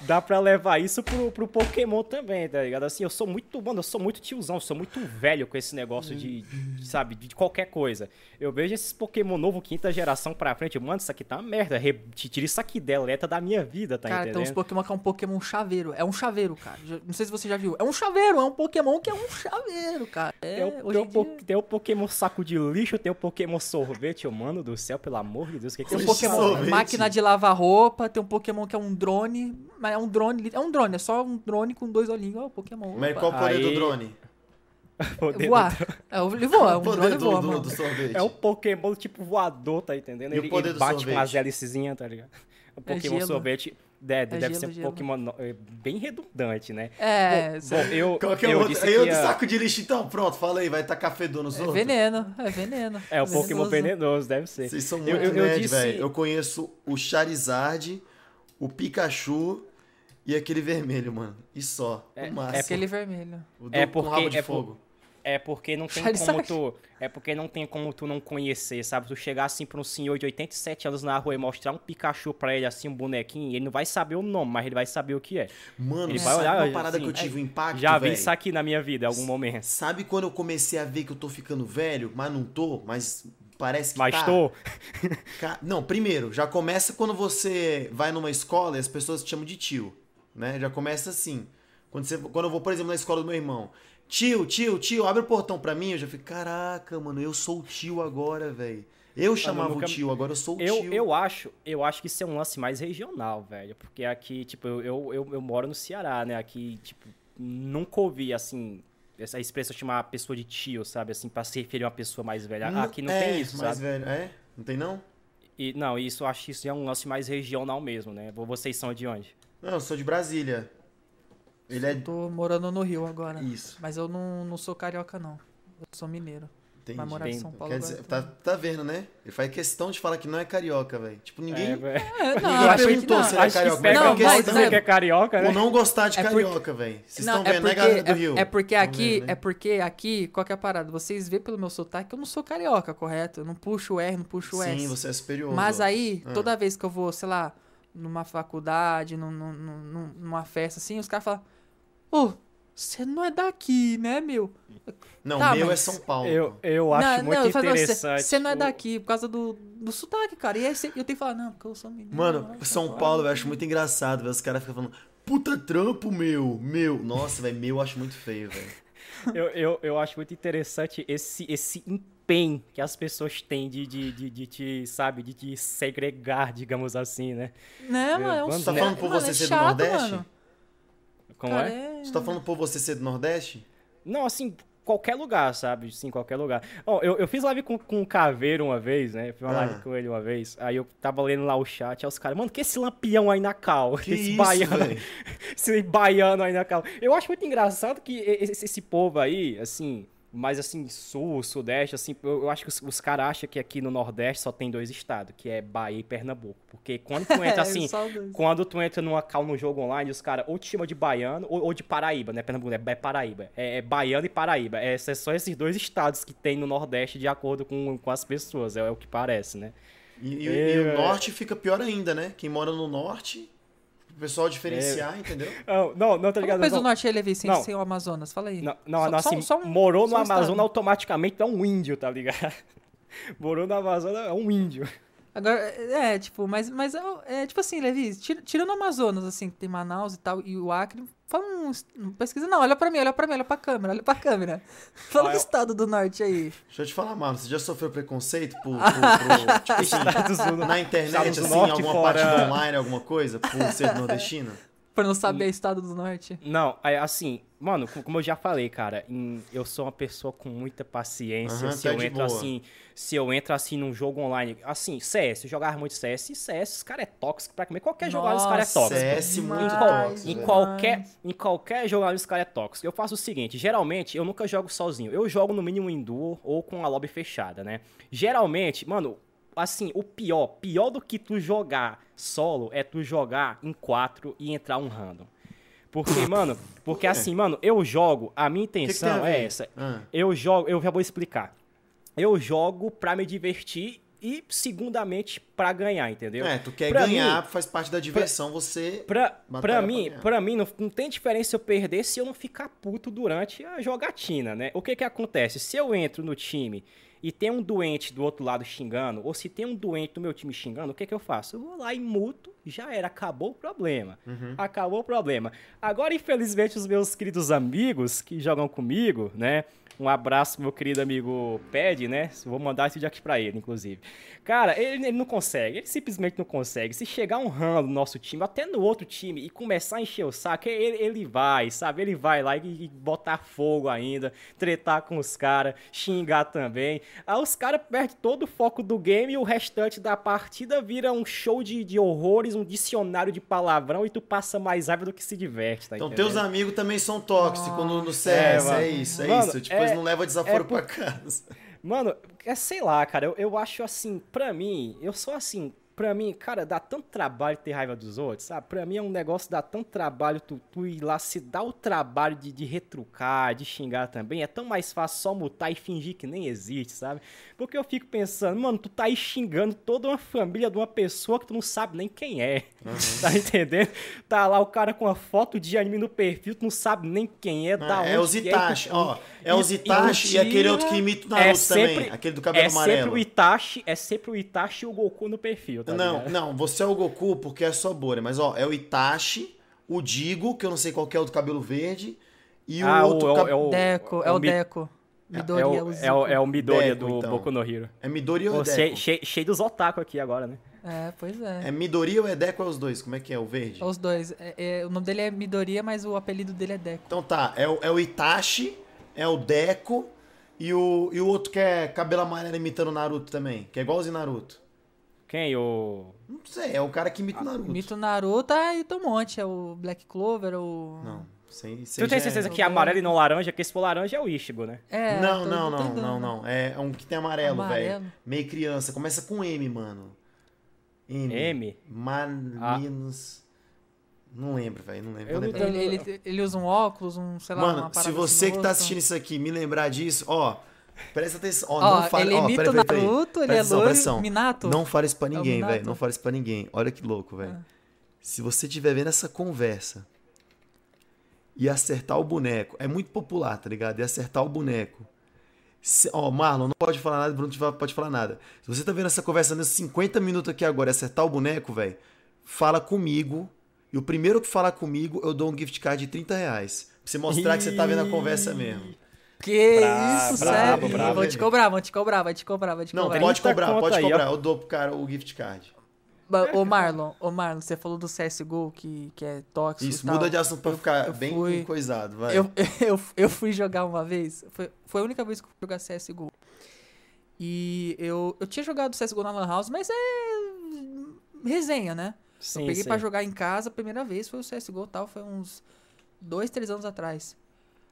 [SPEAKER 3] dá pra levar isso pro, pro Pokémon também, tá ligado? Assim, eu sou muito, mano, eu sou muito tiozão, eu sou muito velho com esse negócio de, de sabe, de qualquer coisa. Eu vejo esses Pokémon novo, quinta geração pra frente, mano, isso aqui tá uma merda, Re tira isso aqui, deleta da minha vida, tá
[SPEAKER 2] cara,
[SPEAKER 3] entendendo?
[SPEAKER 2] Cara, tem uns Pokémon que é um Pokémon chaveiro, é um chaveiro, cara. Não sei se você já viu, é um chaveiro, é um Pokémon que é um chaveiro, cara. É,
[SPEAKER 3] tem, o, tem, o, dia... tem o Pokémon saco de lixo, tem o Pokémon sorvete, mano do céu, pelo amor de Deus, o que, que
[SPEAKER 2] tem um Pokémon sorvete. máquina de lavar roupa, tem um Pokémon que é um drone, mas é um drone, é um drone, é só um drone com dois olhinhos, ó, oh, Pokémon.
[SPEAKER 1] Mas qual o poder Aí... do drone?
[SPEAKER 2] Voar. É, ele voa, é um drone voa, do,
[SPEAKER 3] do, sorvete. É um Pokémon tipo voador, tá entendendo? E ele, ele bate com umas hélicezinhas, tá ligado? O é Pokémon é sorvete deve, é deve gelo, ser um. Pokémon é bem redundante, né?
[SPEAKER 2] É,
[SPEAKER 3] bom, bom eu,
[SPEAKER 1] Qual que é
[SPEAKER 3] eu
[SPEAKER 1] outro? Disse eu do saco de lixo, então, pronto, fala aí, vai tacar fedor nos
[SPEAKER 2] é
[SPEAKER 1] outros.
[SPEAKER 2] Veneno, é veneno.
[SPEAKER 3] É o Pokémon venenoso, deve ser.
[SPEAKER 1] Vocês são muito eu, nerd, disse... velho. Eu conheço o Charizard, o Pikachu e aquele vermelho, mano. E só.
[SPEAKER 2] É, o é aquele vermelho.
[SPEAKER 3] O do, é porque, rabo de é fogo. Por... É porque não tem como tu. É porque não tem como tu não conhecer, sabe? Tu chegar assim pra um senhor de 87 anos na rua e mostrar um Pikachu pra ele, assim, um bonequinho, ele não vai saber o nome, mas ele vai saber o que é.
[SPEAKER 1] Mano, ele vai olhar, uma parada assim, que eu tive um impacto.
[SPEAKER 3] Já vi isso aqui na minha vida em algum momento.
[SPEAKER 1] Sabe quando eu comecei a ver que eu tô ficando velho, mas não tô, mas parece que
[SPEAKER 3] mas
[SPEAKER 1] tá.
[SPEAKER 3] tô.
[SPEAKER 1] Não, primeiro, já começa quando você vai numa escola e as pessoas te chamam de tio, né? Já começa assim. Quando, você, quando eu vou, por exemplo, na escola do meu irmão, Tio, tio, tio, abre o portão pra mim. Eu já fiquei, caraca, mano, eu sou o tio agora, velho. Eu chamava nunca... o tio, agora eu sou o
[SPEAKER 3] eu,
[SPEAKER 1] tio.
[SPEAKER 3] Eu acho, eu acho que isso é um lance mais regional, velho. Porque aqui, tipo, eu, eu, eu, eu moro no Ceará, né? Aqui, tipo, nunca ouvi, assim, essa expressão chamar a pessoa de tio, sabe? Assim, pra se referir a uma pessoa mais velha. Não, aqui não
[SPEAKER 1] é,
[SPEAKER 3] tem isso,
[SPEAKER 1] mais
[SPEAKER 3] sabe?
[SPEAKER 1] velho, é? Não tem não?
[SPEAKER 3] E, não, isso acho que isso é um lance mais regional mesmo, né? Vocês são de onde?
[SPEAKER 1] Não, eu sou de Brasília. Ele é...
[SPEAKER 2] Tô morando no Rio agora.
[SPEAKER 1] Isso.
[SPEAKER 2] Mas eu não, não sou carioca, não. Eu sou mineiro. Entendi. Vai morar em São Paulo.
[SPEAKER 1] Quer dizer, tá, tá vendo, né? Ele faz questão de falar que não é carioca, velho. Tipo, ninguém.
[SPEAKER 3] É,
[SPEAKER 2] é, não,
[SPEAKER 1] ninguém perguntou se ele é carioca.
[SPEAKER 3] Pega
[SPEAKER 1] não,
[SPEAKER 3] mas, mas, que é carioca, né?
[SPEAKER 1] Por não gostar de é carioca, velho. Vocês estão vendo,
[SPEAKER 2] é
[SPEAKER 1] né, galera do Rio?
[SPEAKER 2] É, é porque aqui, vendo, né? é porque aqui, qual que é a parada? Vocês vê pelo meu sotaque que eu não sou carioca, correto? Eu não puxo o R, não puxo o S.
[SPEAKER 1] Sim, você é superior.
[SPEAKER 2] Mas aí, ah. toda vez que eu vou, sei lá, numa faculdade, num, num, numa festa assim, os caras falam, ô, oh, você não é daqui, né, meu?
[SPEAKER 1] Não, tá, meu é São Paulo.
[SPEAKER 3] Eu, eu acho não, muito não, interessante.
[SPEAKER 2] Você não é daqui por causa do, do sotaque, cara. E aí cê, eu tenho que falar, não, porque eu sou menino.
[SPEAKER 1] Mano, São Paulo, Paulo eu acho muito engraçado, velho. Os caras ficam falando, puta trampo, meu, meu. Nossa, velho, meu eu acho muito feio, velho.
[SPEAKER 3] eu, eu, eu acho muito interessante esse, esse empenho que as pessoas têm de, de, de, de te, sabe, de te segregar, digamos assim, né?
[SPEAKER 2] Não, mano, é um
[SPEAKER 1] Você tá falando por você é ser chato, do Nordeste? Mano.
[SPEAKER 3] Como Cara, é?
[SPEAKER 1] Você tá falando por você ser do Nordeste?
[SPEAKER 3] Não, assim, qualquer lugar, sabe? Sim, qualquer lugar. Oh, eu, eu fiz live com, com o Caveiro uma vez, né? Fiz uma ah. live com ele uma vez. Aí eu tava lendo lá o chat, aí os caras, mano, que esse lampião aí na cal?
[SPEAKER 1] Que
[SPEAKER 3] esse
[SPEAKER 1] isso,
[SPEAKER 3] baiano. esse baiano aí na cal. Eu acho muito engraçado que esse, esse povo aí, assim, mas assim, sul, sudeste, assim, eu, eu acho que os, os caras acham que aqui no Nordeste só tem dois estados, que é Bahia e Pernambuco. Porque quando tu entra é, assim, quando tu entra numa cal no jogo online, os caras ou te chamam de baiano ou, ou, de Paraíba, né? Pernambuco é, é Paraíba. É, é baiano e Paraíba. É, é só esses dois estados que tem no Nordeste de acordo com, com as pessoas, é, é o que parece, né?
[SPEAKER 1] E, e, e o norte fica pior ainda, né? Quem mora no norte o pessoal diferenciar, é... entendeu?
[SPEAKER 3] Não, não, não tá ligado.
[SPEAKER 2] Fez o Norte Levi sem, sem o Amazonas? Fala aí.
[SPEAKER 3] Não, não, só, não assim, só, só morou no Amazonas automaticamente é um índio, tá ligado? morou no Amazonas é um índio.
[SPEAKER 2] Agora, é, tipo, mas, mas é, tipo assim, Levi, tirando o Amazonas, assim, que tem Manaus e tal, e o Acre, fala um, pesquisa, não, olha pra mim, olha pra mim, olha pra câmera, olha pra câmera. Fala o estado do norte aí.
[SPEAKER 1] Deixa eu te falar, mano, você já sofreu preconceito por, por, por tipo assim, na internet, assim, alguma fora... parte do online, alguma coisa, por ser nordestino?
[SPEAKER 2] Por não saber o estado do norte?
[SPEAKER 3] Não, assim, Mano, como eu já falei, cara, em, eu sou uma pessoa com muita paciência. Uhum, se tá eu entro boa. assim, se eu entro assim num jogo online, assim, CS, eu jogava muito CS, e CS, os caras é tóxico pra comer. Qualquer jogo os caras é tóxico.
[SPEAKER 1] CS muito em, tóxico.
[SPEAKER 3] Em qualquer, em qualquer jogo os caras é tóxico. Eu faço o seguinte, geralmente eu nunca jogo sozinho. Eu jogo no mínimo em duo ou com a lobby fechada, né? Geralmente, mano, assim, o pior, pior do que tu jogar solo é tu jogar em quatro e entrar um random. Porque, mano, porque assim, mano, eu jogo, a minha intenção que que é essa. Ah. Eu jogo, eu já vou explicar. Eu jogo pra me divertir e, segundamente, pra ganhar, entendeu?
[SPEAKER 1] É, tu quer pra ganhar, mim, faz parte da diversão pra, você.
[SPEAKER 3] Pra, pra mim, pra, pra mim não, não, tem diferença eu perder se eu não ficar puto durante a jogatina, né? O que que acontece? Se eu entro no time e tem um doente do outro lado xingando, ou se tem um doente do meu time xingando, o que, que eu faço? Eu vou lá e muto, já era, acabou o problema. Uhum. Acabou o problema. Agora, infelizmente, os meus queridos amigos que jogam comigo, né? Um abraço meu querido amigo Ped, né? Vou mandar esse aqui pra ele, inclusive. Cara, ele, ele, não consegue, ele simplesmente não consegue. Se chegar um ramo no nosso time, até no outro time, e começar a encher o saco, ele, ele vai, sabe? Ele vai lá e, e botar fogo ainda, tretar com os caras, xingar também. Aí os caras perdem todo o foco do game e o restante da partida vira um show de, de horrores, um dicionário de palavrão e tu passa mais raiva do que se diverte, tá
[SPEAKER 1] Então entendendo? teus amigos também são tóxicos no, no CS, é, é, isso, é mano, isso. Tipo, é, não leva desaforo é, pra casa.
[SPEAKER 3] Mano, é sei lá, cara, eu, eu acho assim, pra mim, eu sou assim, Pra mim, cara, dá tanto trabalho ter raiva dos outros, sabe? Pra mim é um negócio, dá tanto trabalho tu, tu ir lá, se dá o trabalho de, de retrucar, de xingar também. É tão mais fácil só mutar e fingir que nem existe, sabe? Porque eu fico pensando, mano, tu tá aí xingando toda uma família de uma pessoa que tu não sabe nem quem é. Uhum. Tá entendendo? Tá lá o cara com a foto de anime no perfil, tu não sabe nem quem é, da ah,
[SPEAKER 1] é
[SPEAKER 3] onde
[SPEAKER 1] o Itachi, é. ó. É o Itachi e, e, aquele outro que imita o Naruto é sempre, também, aquele do cabelo
[SPEAKER 3] é
[SPEAKER 1] amarelo.
[SPEAKER 3] É sempre o Itachi, é sempre o Itachi e o Goku no perfil tá
[SPEAKER 1] Não,
[SPEAKER 3] ligado?
[SPEAKER 1] não, você é o Goku porque é só Bore, mas ó, é o Itachi, o Digo, que eu não sei qual que é o do cabelo verde, e o ah, outro...
[SPEAKER 2] O, é, o, Deco, é, o, Deco.
[SPEAKER 3] Midori é, o, é, o, é o Midori Deco, do então. Boku no Hero.
[SPEAKER 1] É Midori ou
[SPEAKER 3] Deco? Cheio, cheio, cheio dos otaku aqui agora, né?
[SPEAKER 2] É, pois é.
[SPEAKER 1] É Midori ou é Deco é os dois? Como é que é o verde?
[SPEAKER 2] É os dois. É, é, o nome dele é Midoriya, mas o apelido dele é Deco.
[SPEAKER 1] Então tá, é o, é o Itachi, é o Deco e o, e o outro que é cabelo amarelo imitando Naruto também, que é igualzinho Naruto.
[SPEAKER 3] Quem? O.
[SPEAKER 1] Não sei, é o cara que imita o Naruto.
[SPEAKER 2] Imita o Naruto, aí tem um monte. É o Black Clover, o.
[SPEAKER 1] Não. Sem,
[SPEAKER 3] sem tu tem certeza é... que é amarelo e não laranja? Porque se for laranja é o Ishigo, né?
[SPEAKER 2] É,
[SPEAKER 1] não, não, não, não, não. É um que tem amarelo, velho. Meio criança. Começa com M, mano.
[SPEAKER 3] M. M?
[SPEAKER 1] Man, ah. Não lembro, velho. Não lembro. Ele,
[SPEAKER 2] ele, ele, usa um óculos, um, sei lá,
[SPEAKER 1] Mano, se você que tá assistindo isso aqui me lembrar disso, ó. Presta atenção. Ó,
[SPEAKER 2] ó não fale. Ele imita ó, o Naruto, ele é loiro, Minato.
[SPEAKER 1] Não fale isso pra é ninguém, é velho. Não fale isso pra ninguém. Olha que louco, velho. Ah. Se você estiver vendo essa conversa e acertar o boneco, é muito popular, tá ligado? E acertar o boneco. Se, ó, Marlon, não pode falar nada, Bruno não pode falar nada. Se você tá vendo essa conversa nesses 50 minutos aqui agora e acertar o boneco, velho, fala comigo. E o primeiro que falar comigo, eu dou um gift card de 30 reais. Pra você mostrar que você tá vendo a conversa mesmo.
[SPEAKER 2] Que bravo, isso, bravo, sério? Bravo, vou te cobrar, vou te cobrar, vai te cobrar, vai te cobrar.
[SPEAKER 1] Não, pode cobrar, pode cobrar. Eu dou pro cara o gift card.
[SPEAKER 2] Ô Marlon, ô Marlon, você falou do CSGO que, que é tóxico.
[SPEAKER 1] Isso, muda de assunto pra eu, ficar eu bem fui, coisado, vai.
[SPEAKER 2] Eu, eu, eu fui jogar uma vez, foi, foi a única vez que eu fui jogar CSGO. E eu, eu tinha jogado CSGO na Lan House, mas é resenha, né? Sim, eu peguei sim. pra jogar em casa, a primeira vez foi o CSGO tal, foi uns dois, três anos atrás.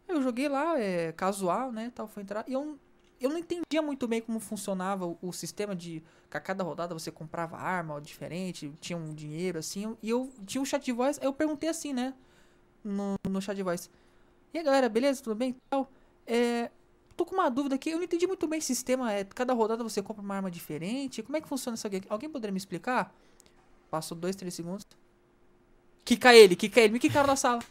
[SPEAKER 2] Eu joguei lá, é casual, né, tal, foi entrar, e eu, eu não entendia muito bem como funcionava o, o sistema de a cada rodada você comprava arma diferente, tinha um dinheiro assim, e eu tinha um chat de voz, eu perguntei assim, né, no, no chat de voz. E aí, galera, beleza? Tudo bem? Tal. É, tô com uma dúvida aqui, eu não entendi muito bem o sistema, é, cada rodada você compra uma arma diferente, como é que funciona isso aqui? Alguém poderia me explicar? Passou dois, três segundos. Quica ele, quica ele, me quicaram da sala.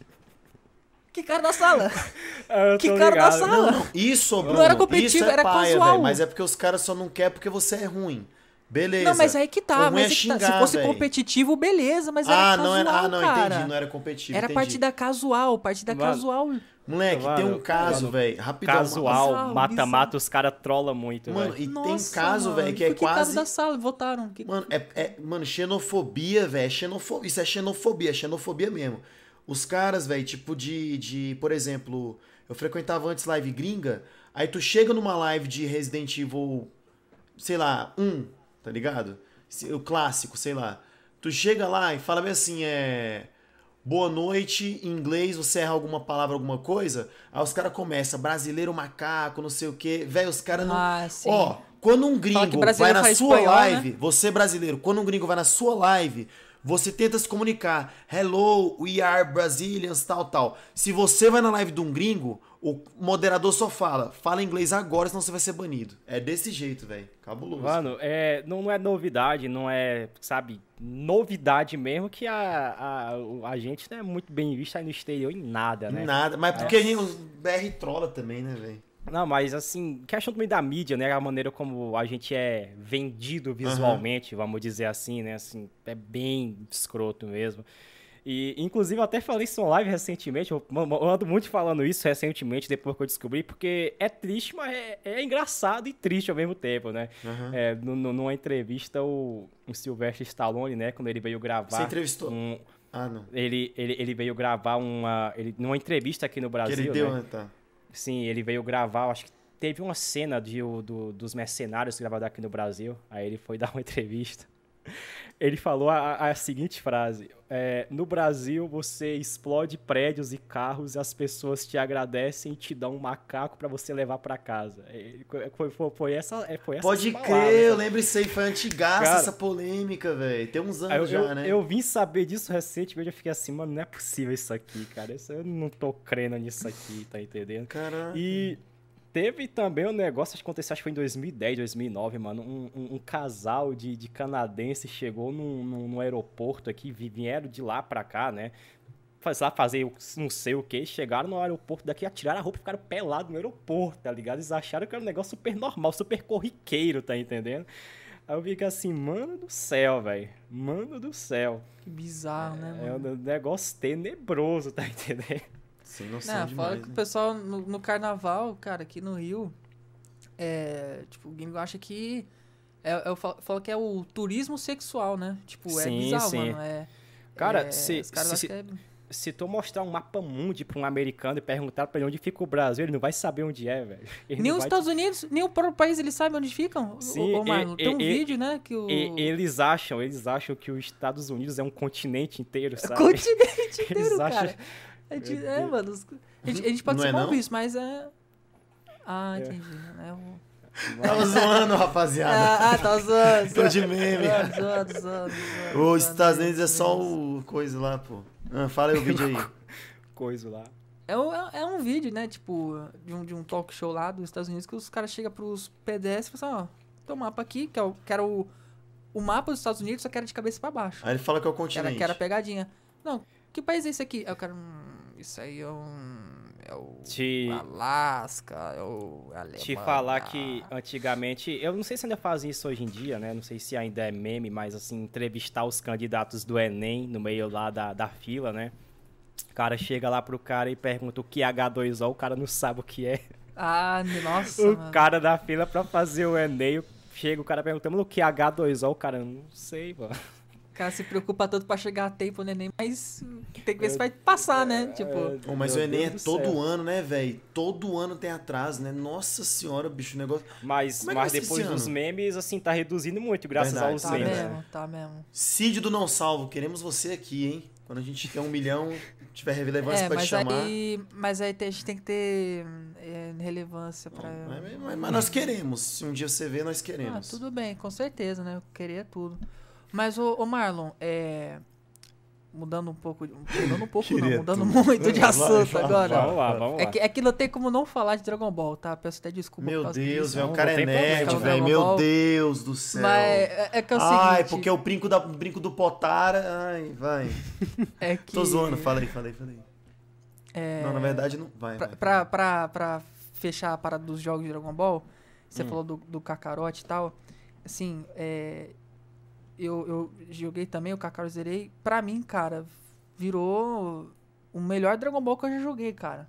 [SPEAKER 2] Que cara da sala? que cara ligado. da sala? Não,
[SPEAKER 1] isso, Bruno, não era competitivo, é era paia, casual. Véio, mas é porque os caras só não querem porque você é ruim. Beleza. Não,
[SPEAKER 2] mas aí que tá. Mas é xingar, que tá. Se fosse véio. competitivo, beleza, mas ah, era casual, não era, Ah, não, cara. entendi.
[SPEAKER 1] Não era competitivo,
[SPEAKER 2] Era
[SPEAKER 1] entendi.
[SPEAKER 2] partida casual, partida mano, casual.
[SPEAKER 1] Moleque, mano, tem um caso, velho, rapidão.
[SPEAKER 3] Casual, mata-mata, os caras trollam muito,
[SPEAKER 1] Mano, véio. e Nossa, tem caso, velho, que é quase...
[SPEAKER 2] da sala, votaram.
[SPEAKER 1] Que... Mano, é, é, mano, xenofobia, velho, xenofobia. Isso é xenofobia, é xenofobia mesmo. Os caras, velho, tipo de, de... Por exemplo, eu frequentava antes live gringa, aí tu chega numa live de Resident Evil, sei lá, 1, tá ligado? o clássico, sei lá. Tu chega lá e fala bem assim, é. Boa noite, em inglês, você erra alguma palavra, alguma coisa, aí os caras começam, brasileiro macaco, não sei o quê. Velho, os caras não. Ah, sim. Ó, quando um gringo vai na sua espanhol, live, né? você brasileiro, quando um gringo vai na sua live, você tenta se comunicar. Hello, we are Brazilians, tal, tal. Se você vai na live de um gringo, o moderador só fala, fala inglês agora, senão você vai ser banido. É desse jeito, velho. Cabuloso.
[SPEAKER 3] Mano, é, não, não é novidade, não é, sabe, novidade mesmo que a, a, a gente não é muito bem visto aí no exterior em nada, né?
[SPEAKER 1] Nada, mas porque é. o BR trola também, né, velho?
[SPEAKER 3] Não, mas assim, questão também da mídia, né? A maneira como a gente é vendido visualmente, uhum. vamos dizer assim, né? Assim, é bem escroto mesmo. E, inclusive, eu até falei isso em live recentemente. Eu, ando muito falando isso recentemente, depois que eu descobri, porque é triste, mas é, é engraçado e triste ao mesmo tempo, né? Uhum. É, numa entrevista, o, o Sylvester Stallone, né, quando ele veio gravar. Você
[SPEAKER 1] entrevistou? Um,
[SPEAKER 3] ah, não. Ele, ele, ele veio gravar uma. Ele, numa entrevista aqui no Brasil. Que ele deu, né? Tá. Sim, ele veio gravar, acho que teve uma cena de, do, dos mercenários gravados aqui no Brasil. Aí ele foi dar uma entrevista. Ele falou a, a seguinte frase: é, No Brasil, você explode prédios e carros e as pessoas te agradecem e te dão um macaco para você levar para casa. Foi, foi, foi, essa, é, foi essa
[SPEAKER 1] Pode crer, eu lembro isso aí, foi antigaça Cara, essa polêmica, velho. Tem uns anos
[SPEAKER 3] eu,
[SPEAKER 1] já, né?
[SPEAKER 3] Eu vim saber disso recentemente, eu fiquei assim, mano, não é possível isso aqui, cara. Isso, eu não tô crendo nisso aqui, tá entendendo?
[SPEAKER 1] Caraca.
[SPEAKER 3] E Teve também um negócio que aconteceu, acho que foi em 2010, 2009, mano. Um, um, um casal de, de canadenses chegou num, num, num, aeroporto aqui, vieram de lá pra cá, né? Faz lá fazer não sei o que, chegaram no aeroporto daqui, atiraram a roupa e ficaram pelados no aeroporto, tá ligado? Eles acharam que era um negócio super normal, super corriqueiro, tá entendendo? Aí eu fico assim, mano do céu, velho. Mano do céu.
[SPEAKER 2] Que bizarro, né,
[SPEAKER 3] é, mano? É um negócio tenebroso, tá entendendo?
[SPEAKER 1] Sem noção não, demais,
[SPEAKER 2] fala que
[SPEAKER 1] né?
[SPEAKER 2] o pessoal no, no, carnaval, cara, aqui no Rio, é, tipo, o gringo acha que é, eu falo, falo, que é o turismo sexual, né? Tipo, é sim, é bizarro, sim. mano. É,
[SPEAKER 3] cara, é, se, se, é... se tu mostrar um mapa mundi pra um americano e perguntar pra ele onde fica o Brasil, ele não vai saber onde é, velho.
[SPEAKER 2] Nem os Estados te... Unidos, nem o próprio país, eles sabem onde ficam. Sim, ô, Marlon, tem um e, vídeo, né? Que o...
[SPEAKER 3] eles acham, eles acham que os Estados Unidos é um continente inteiro, sabe?
[SPEAKER 2] Continente inteiro, cara. Acham... A gente, é, mano. A gente, a gente pode não ser é mal visto, mas é. Ah, é. entendi. É um...
[SPEAKER 1] Tava zoando, rapaziada.
[SPEAKER 2] Ah, ah tá zoando.
[SPEAKER 1] Tô de meme.
[SPEAKER 2] Zoando, zoando, zoando.
[SPEAKER 1] Os Estados Unidos é só o coisa lá, pô. Ah, fala aí o vídeo aí.
[SPEAKER 3] coisa lá.
[SPEAKER 2] É um, é um vídeo, né, tipo, de um, de um talk show lá dos Estados Unidos que os caras chegam pros PDS e falam assim, ó, tem um mapa aqui, que, é o, que era o, o mapa dos Estados Unidos, só que era de cabeça pra baixo.
[SPEAKER 1] Aí ele fala que é o continente.
[SPEAKER 2] Era, que era pegadinha. Não, que país é esse aqui? Aí o cara, hum, isso aí é um. É o te, Alasca, é o Alemanha.
[SPEAKER 3] Te falar que antigamente, eu não sei se ainda fazem isso hoje em dia, né? Não sei se ainda é meme, mas assim, entrevistar os candidatos do Enem no meio lá da, da fila, né? O cara chega lá pro cara e pergunta o que é H2O, o cara não sabe o que é.
[SPEAKER 2] Ah, nossa.
[SPEAKER 3] O
[SPEAKER 2] mano.
[SPEAKER 3] cara da fila pra fazer o Enem, chega o cara perguntando o que é H2O, o cara, não sei, mano.
[SPEAKER 2] O cara se preocupa tanto pra chegar a tempo no Enem, mas tem que ver se vai passar, né? Tipo,
[SPEAKER 1] Pô, mas
[SPEAKER 3] Meu
[SPEAKER 1] o Enem é
[SPEAKER 3] Deus do
[SPEAKER 1] todo
[SPEAKER 3] céu.
[SPEAKER 1] ano, né, velho? Todo ano tem atraso, né? Nossa senhora, bicho, o negócio.
[SPEAKER 3] Mas,
[SPEAKER 1] é
[SPEAKER 3] mas depois dos memes, assim, tá reduzindo muito, graças
[SPEAKER 1] Verdade,
[SPEAKER 3] aos
[SPEAKER 2] tá
[SPEAKER 3] memes.
[SPEAKER 1] verdade.
[SPEAKER 2] mesmo, tá mesmo.
[SPEAKER 1] Cid do Não Salvo, queremos você aqui, hein? Quando a gente tiver um milhão, tiver relevância
[SPEAKER 2] É,
[SPEAKER 1] pra te chamar.
[SPEAKER 2] aí, mas aí tem- a gente tem que ter é, relevância pra.
[SPEAKER 1] Mas, mas- mas nós queremos. Se um dia você vê, nós
[SPEAKER 2] Ah,
[SPEAKER 1] queremos.
[SPEAKER 2] tudo bem, com certeza, né? Eu queria tudo. Mas, ô, ô Marlon, é. Mudando um pouco. de- Mudando um pouco, não, mudando muito de assunto agora.
[SPEAKER 3] Vamos lá, vamos lá.
[SPEAKER 2] É que, é que não tem como não falar de Dragon Ball, tá? Peço até desculpa
[SPEAKER 1] Meu Deus,
[SPEAKER 2] disso.
[SPEAKER 1] velho, o cara é nerd, velho. Meu. Deus do céu.
[SPEAKER 2] Mas é, é que é o
[SPEAKER 1] Ai,
[SPEAKER 2] seguinte.
[SPEAKER 1] porque o brinco, da, o brinco do Potara. Ai, vai.
[SPEAKER 2] É que,
[SPEAKER 1] Tô zoando, falei, falei, falei.
[SPEAKER 2] É,
[SPEAKER 1] Não, na verdade não. Vai,
[SPEAKER 2] pra,
[SPEAKER 1] vai.
[SPEAKER 2] pra, pra, pra fechar a parada dos jogos de Dragon Ball, você
[SPEAKER 1] Hum.
[SPEAKER 2] falou do, do Kakarot e tal. Assim, é, eu, eu joguei também, o Kakarot zerei. Pra mim, cara, virou o melhor Dragon Ball que eu já joguei, cara.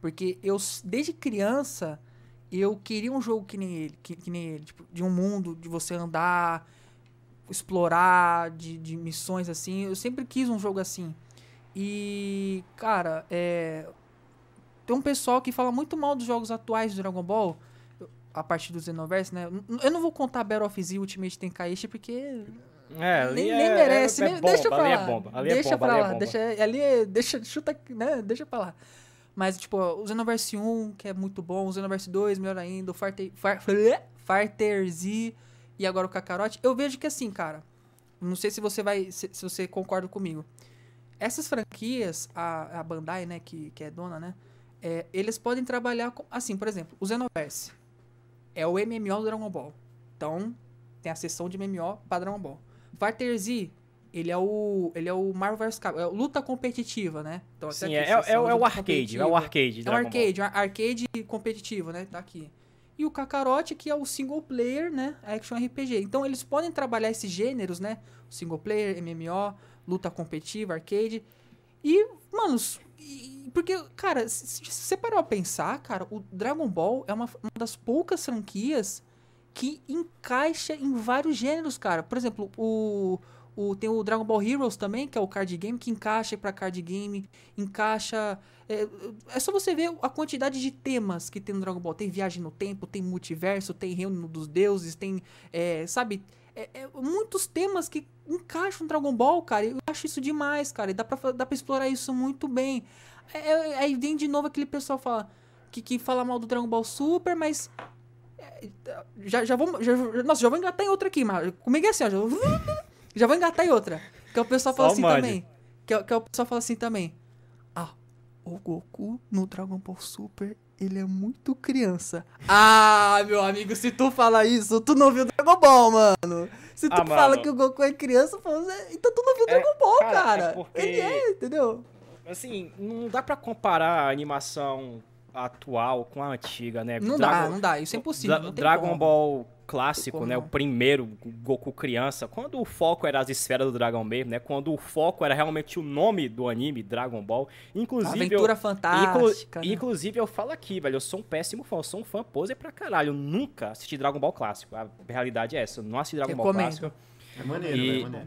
[SPEAKER 2] Porque eu, desde criança, eu queria um jogo que nem ele, que, que nem ele. Tipo, de um mundo, de você andar, explorar, de, de missões assim. Eu sempre quis um jogo assim. E, cara, é, tem um pessoal que fala muito mal dos jogos atuais do Dragon Ball, a partir do Xenoverse, né? Eu não vou contar Battle of Z Ultimate Tenkaichi porque
[SPEAKER 3] É, ali
[SPEAKER 2] nem,
[SPEAKER 3] é,
[SPEAKER 2] nem merece,
[SPEAKER 3] é,
[SPEAKER 2] nem-
[SPEAKER 3] bomba,
[SPEAKER 2] deixa pra
[SPEAKER 3] ali
[SPEAKER 2] lá.
[SPEAKER 3] é bomba, ali
[SPEAKER 2] deixa
[SPEAKER 3] é bomba,
[SPEAKER 2] pra
[SPEAKER 3] ali
[SPEAKER 2] lá,
[SPEAKER 3] é
[SPEAKER 2] deixa ali, é- deixa chuta, né? Deixa pra lá. Mas tipo, o Xenoverse 1, que é muito bom, o Xenoverse 2, melhor ainda, o Fighter, Far, Fighter Z e agora o Kakarot, eu vejo que assim, cara, não sei se você vai se, se você concorda comigo. Essas franquias, a, a Bandai, né, que, que é dona, né, é, eles podem trabalhar com, assim, por exemplo, o Xenoverse é o MMO do Dragon Ball. Então, tem a seção de MMO para Dragon Ball. Z, ele é o ele é o Marvel vs Capcom, é luta competitiva, né? Então,
[SPEAKER 3] Sim, é, é, é, o-
[SPEAKER 2] de
[SPEAKER 3] é o
[SPEAKER 2] luta
[SPEAKER 3] arcade, é o arcade.
[SPEAKER 2] É arcade, arcade competitivo, né? Tá aqui. E o Kakarot, que é o single player, né? Action RPG. Então eles podem trabalhar esses gêneros, né? Single player, MMO, luta competitiva, arcade. E, mano, s- e- porque, cara, se se você parar pra pensar, cara, o Dragon Ball é uma, uma das poucas franquias que encaixa em vários gêneros, cara. Por exemplo, o, o, tem o Dragon Ball Heroes também, que é o card game, que encaixa pra card game, encaixa. É, é só você ver a quantidade de temas que tem no Dragon Ball. Tem viagem no tempo, tem multiverso, tem reino dos deuses, tem. é, sabe? É, é muitos temas que encaixam no Dragon Ball, cara. Eu acho isso demais, cara. E dá pra, dá pra explorar isso muito bem. É, é- aí vem de novo aquele pessoal fala, que, que fala mal do Dragon Ball Super, mas. É, Já, já vou. Já, nossa, já vou engatar em outra aqui, mas comigo é assim, ó. Já, vou- já vou engatar em outra. Que é o pessoal fala
[SPEAKER 3] Só
[SPEAKER 2] assim
[SPEAKER 3] mande.
[SPEAKER 2] também. Que, é- que é o pessoal fala assim também. Ah, o Goku no Dragon Ball Super, ele é muito criança. Ah, meu amigo, se tu fala isso, tu não viu Dragon Ball, mano. Se tu
[SPEAKER 3] Ah,
[SPEAKER 2] fala
[SPEAKER 3] mano.
[SPEAKER 2] que o Goku é criança, fala, então tu não viu
[SPEAKER 3] É,
[SPEAKER 2] Dragon Ball,
[SPEAKER 3] cara,
[SPEAKER 2] cara.
[SPEAKER 3] é porque-
[SPEAKER 2] Ele é, entendeu?
[SPEAKER 3] Assim, não dá pra comparar a animação atual com a antiga, né?
[SPEAKER 2] Não
[SPEAKER 3] Dragon-
[SPEAKER 2] dá, não dá. Isso é impossível.
[SPEAKER 3] Dra-
[SPEAKER 2] não tem
[SPEAKER 3] Dragon
[SPEAKER 2] como.
[SPEAKER 3] Ball clássico,
[SPEAKER 2] Como
[SPEAKER 3] né?
[SPEAKER 2] não?
[SPEAKER 3] O primeiro Goku criança, quando o foco era as esferas do Dragon mesmo, né? Quando o foco era realmente o nome do anime, Dragon Ball. Inclusive,
[SPEAKER 2] Aventura
[SPEAKER 3] eu,
[SPEAKER 2] fantástica.
[SPEAKER 3] inclu-
[SPEAKER 2] né?
[SPEAKER 3] inclusive eu falo aqui, velho, eu sou um péssimo fã, eu sou um fã poser pra caralho. Eu nunca assisti Dragon Ball clássico. A realidade é essa, eu não assisti Dragon Ball
[SPEAKER 2] Recomendo.
[SPEAKER 3] clássico.
[SPEAKER 1] É maneiro,
[SPEAKER 3] E-
[SPEAKER 1] velho, maneiro.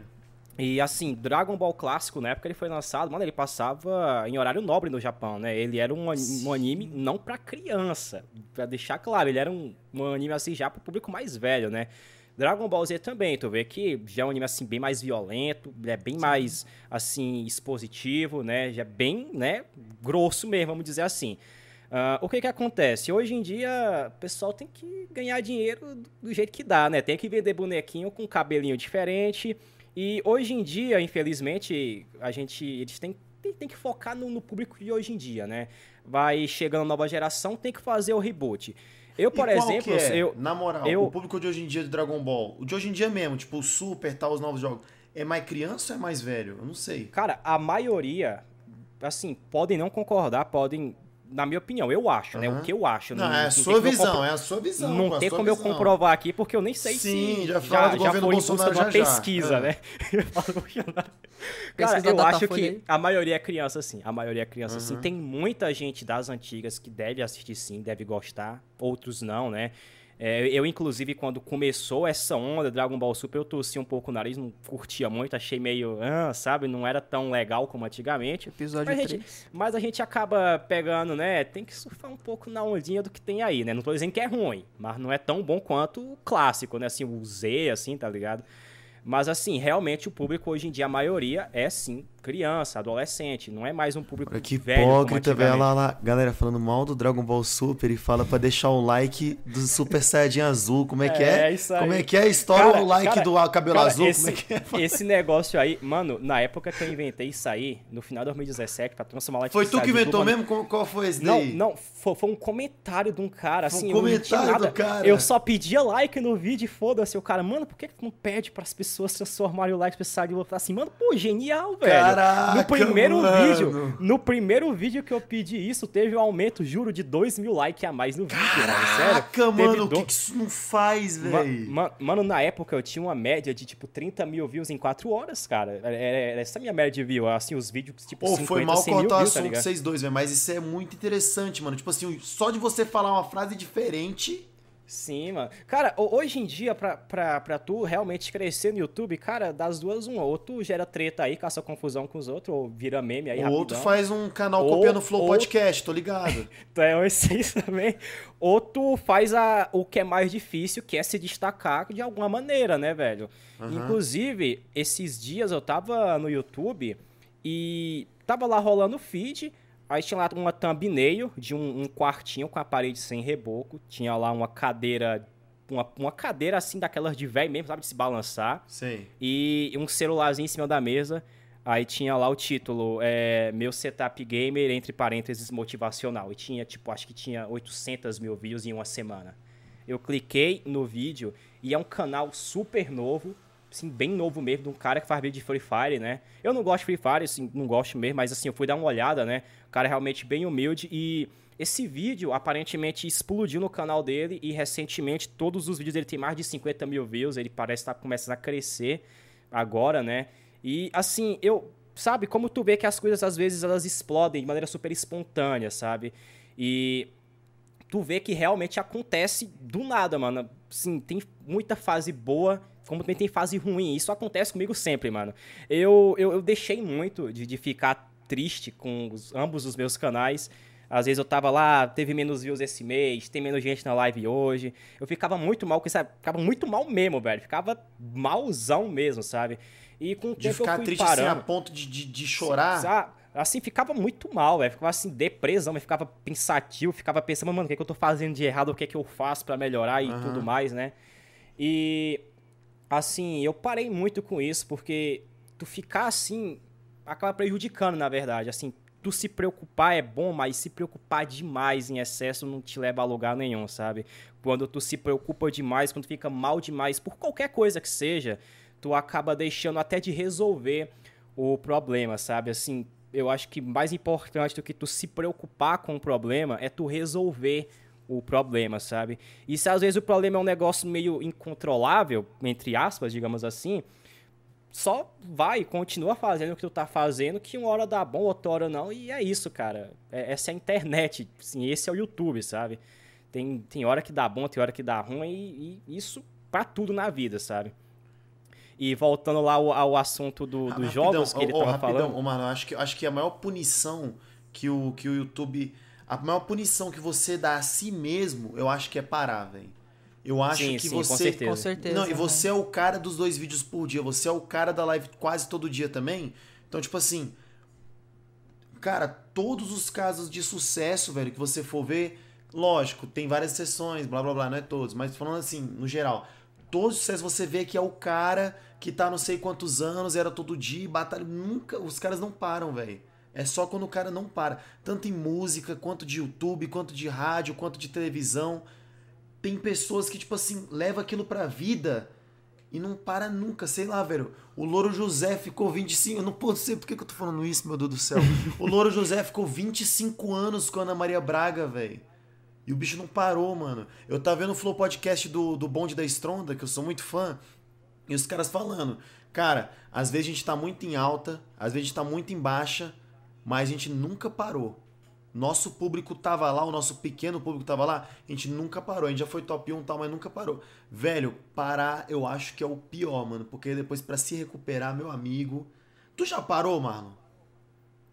[SPEAKER 3] E assim, Dragon Ball clássico, na época ele foi lançado, mano, ele passava em horário nobre no Japão, né? Ele era um, um anime não pra criança, pra deixar claro, ele era um, um anime assim já pro público mais velho, né? Dragon Ball Z também, tu vê que já é um anime assim bem mais violento, é bem mais assim expositivo, né? Já é bem, né, grosso mesmo, vamos dizer assim. Ah, o que que acontece? Hoje em dia, o pessoal tem que ganhar dinheiro do- do jeito que dá, né? Tem que vender bonequinho com cabelinho diferente. E hoje em dia, infelizmente, a gente eles têm, tem, que focar no, no público de hoje em dia, né? Vai chegando nova geração, tem que fazer o reboot. Eu, por exemplo,
[SPEAKER 1] é,
[SPEAKER 3] eu,
[SPEAKER 1] na moral,
[SPEAKER 3] eu-
[SPEAKER 1] o público de hoje em dia do Dragon Ball, o de hoje em dia mesmo, tipo o Super, tal, os novos jogos, é mais criança ou é mais velho? Eu não sei.
[SPEAKER 3] Cara, a maioria, assim, podem não concordar, podem na minha opinião, eu acho, uhum. né? O que eu acho.
[SPEAKER 1] Não, não é a sua visão, é a sua visão.
[SPEAKER 3] Não tem como
[SPEAKER 1] visão.
[SPEAKER 3] eu comprovar aqui, porque eu nem sei
[SPEAKER 1] Sim,
[SPEAKER 3] se
[SPEAKER 1] já, já, já foram em busca de uma
[SPEAKER 3] pesquisa,
[SPEAKER 1] é.
[SPEAKER 3] né? Cara, eu acho que a maioria é criança, sim. A maioria é criança, uhum. sim. Tem muita gente das antigas que deve assistir, sim, deve gostar. Outros não, né? É, eu, inclusive, quando começou essa onda Dragon Ball Super, eu torci um pouco o nariz, não curtia muito, achei meio, ah, sabe, não era tão legal como antigamente.
[SPEAKER 2] Episódio
[SPEAKER 3] mas
[SPEAKER 2] 3.
[SPEAKER 3] A gente, mas a gente acaba pegando, né, tem que surfar um pouco na ondinha do que tem aí, né? Não tô dizendo que é ruim, mas não é tão bom quanto o clássico, né? Assim, o Z, assim, tá ligado? Mas assim, realmente o público hoje em dia, a maioria é sim criança, adolescente, não é mais um público Olha
[SPEAKER 1] que
[SPEAKER 3] velho.
[SPEAKER 1] hipócrita, velho. Lá, lá, galera falando mal do Dragon Ball Super e fala para deixar o like do Super Saiyajin azul. Como é que é?
[SPEAKER 3] é? Isso aí.
[SPEAKER 1] Como é que é? Estoura cara, o like cara, do cabelo cara, azul.
[SPEAKER 3] Esse,
[SPEAKER 1] é é?
[SPEAKER 3] Esse negócio aí, mano, na época que eu inventei isso aí, no final de 2017, pra transformar lá
[SPEAKER 1] Foi tu que inventou mesmo? Qual foi esse daí?
[SPEAKER 3] Não, não, foi, foi um comentário de um cara,
[SPEAKER 1] foi
[SPEAKER 3] assim.
[SPEAKER 1] Um comentário do cara.
[SPEAKER 3] Eu só pedia like no vídeo e foda-se. O cara, mano, por que tu não pede pras pessoas transformarem o like pra esse de assim, mano, pô, genial, velho.
[SPEAKER 1] Caraca,
[SPEAKER 3] no primeiro
[SPEAKER 1] mano.
[SPEAKER 3] vídeo, no primeiro vídeo que eu pedi isso, teve um aumento, juro, de 2 mil likes a mais no vídeo,
[SPEAKER 1] Caraca,
[SPEAKER 3] mano.
[SPEAKER 1] mano, o do... que, que isso não faz, velho?
[SPEAKER 3] Ma mano, na época eu tinha uma média de, tipo, 30 mil views em 4 horas, cara. Era, essa minha média de view, assim, os vídeos, tipo,
[SPEAKER 1] Pô,
[SPEAKER 3] 50,
[SPEAKER 1] foi mal
[SPEAKER 3] cortar
[SPEAKER 1] o assunto tá vocês dois, velho, mas isso é muito interessante, mano. Tipo assim, só de você falar uma frase diferente
[SPEAKER 3] Sim, mano. Cara, hoje em dia, pra, pra, pra tu realmente crescer no YouTube, cara, das duas, uma. Ou tu gera treta aí, caça confusão com os outros, ou vira meme aí,
[SPEAKER 1] Ou tu faz um canal ou, copiando Flow ou... Podcast, tô ligado.
[SPEAKER 3] então é isso também. Ou tu faz a, o que é mais difícil, que é se destacar de alguma maneira, né, velho? Uhum. Inclusive, esses dias eu tava no YouTube e tava lá rolando o feed... Aí tinha lá uma thumbnail de um, um, quartinho com a parede sem reboco. Tinha lá uma cadeira. Uma, uma cadeira assim daquelas de velho mesmo, sabe? De se balançar.
[SPEAKER 1] Sim.
[SPEAKER 3] E um celularzinho em cima da mesa. Aí tinha lá o título, é, meu setup gamer, entre parênteses, motivacional. E tinha, tipo, acho que tinha 800 mil views em uma semana. Eu cliquei no vídeo e é um canal super novo, assim, bem novo mesmo, de um cara que faz vídeo de Free Fire, né? Eu não gosto de Free Fire, assim, não gosto mesmo, mas assim, eu fui dar uma olhada, né? O cara é realmente bem humilde e esse vídeo aparentemente explodiu no canal dele e recentemente todos os vídeos dele tem mais de 50 mil views, ele parece estar tá começando a crescer agora, né? E assim, eu, sabe, como tu vê que as coisas às vezes elas explodem de maneira super espontânea, sabe? E tu vê que realmente acontece do nada, mano. Sim, tem muita fase boa como também tem fase ruim. Isso acontece comigo sempre, mano. Eu, eu, eu deixei muito de, de ficar triste com os, ambos os meus canais. Às vezes eu tava lá, teve menos views esse mês, tem menos gente na live hoje. Eu ficava muito mal com isso, ficava muito mal mesmo, velho. Ficava malzão mesmo, sabe? E com o
[SPEAKER 1] de
[SPEAKER 3] tempo
[SPEAKER 1] ficar
[SPEAKER 3] eu fui
[SPEAKER 1] triste
[SPEAKER 3] parando.
[SPEAKER 1] assim a ponto de, de, de chorar.
[SPEAKER 3] Sim, assim, ficava muito mal, velho. Ficava assim, depressão, mas ficava pensativo, ficava pensando, mano, o que, é que eu tô fazendo de errado, o que é que eu faço para melhorar e uhum. tudo mais, né? E assim, eu parei muito com isso, porque tu ficar assim acaba prejudicando, na verdade. Assim, tu se preocupar é bom, mas se preocupar demais em excesso não te leva a lugar nenhum, sabe? Quando tu se preocupa demais, quando fica mal demais por qualquer coisa que seja, tu acaba deixando até de resolver o problema, sabe? Assim, eu acho que mais importante do que tu se preocupar com o problema é tu resolver o problema, sabe? E se às vezes o problema é um negócio meio incontrolável, entre aspas, digamos assim, só vai, continua fazendo o que tu tá fazendo, que uma hora dá bom, outra hora não, e é isso, cara. É, essa é a internet, assim, esse é o YouTube, sabe? Tem, tem hora que dá bom, tem hora que dá ruim, e, e isso pra tudo na vida, sabe? E voltando lá ao, ao assunto do, ah, dos jogos que ele oh, tava rapidão, falando.
[SPEAKER 1] Oh, mano, acho que, acho que a maior punição que o, que o YouTube a maior punição que você dá a si mesmo, eu acho que é parar, velho. Eu acho sim, que
[SPEAKER 3] sim,
[SPEAKER 1] você.
[SPEAKER 3] Com certeza.
[SPEAKER 2] Com certeza.
[SPEAKER 1] Não, e você é o cara dos dois vídeos por dia. Você é o cara da live quase todo dia também. Então, tipo assim. Cara, todos os casos de sucesso, velho, que você for ver. Lógico, tem várias sessões, blá blá blá, não é todos. Mas falando assim, no geral. Todos os sucessos você vê que é o cara que tá não sei quantos anos, era todo dia, batalha. Nunca. Os caras não param, velho. É só quando o cara não para. Tanto em música, quanto de YouTube, quanto de rádio, quanto de televisão. Tem pessoas que, tipo assim, levam aquilo pra vida E não para nunca, sei lá, velho. O Louro José ficou 25. Eu não posso sei por que, que eu tô falando isso, meu Deus do céu. o Louro José ficou 25 anos com a Ana Maria Braga, velho. E o bicho não parou, mano. Eu tava vendo o Flow Podcast do, do Bonde da Estronda, que eu sou muito fã. E os caras falando, cara, às vezes a gente tá muito em alta, às vezes a gente tá muito em baixa, mas a gente nunca parou. Nosso público tava lá, o nosso pequeno público tava lá, a gente nunca parou. A gente já foi top 1 e tal, mas nunca parou. Velho, parar eu acho que é o pior, mano. Porque depois para se recuperar, meu amigo. Tu já parou, Marlon?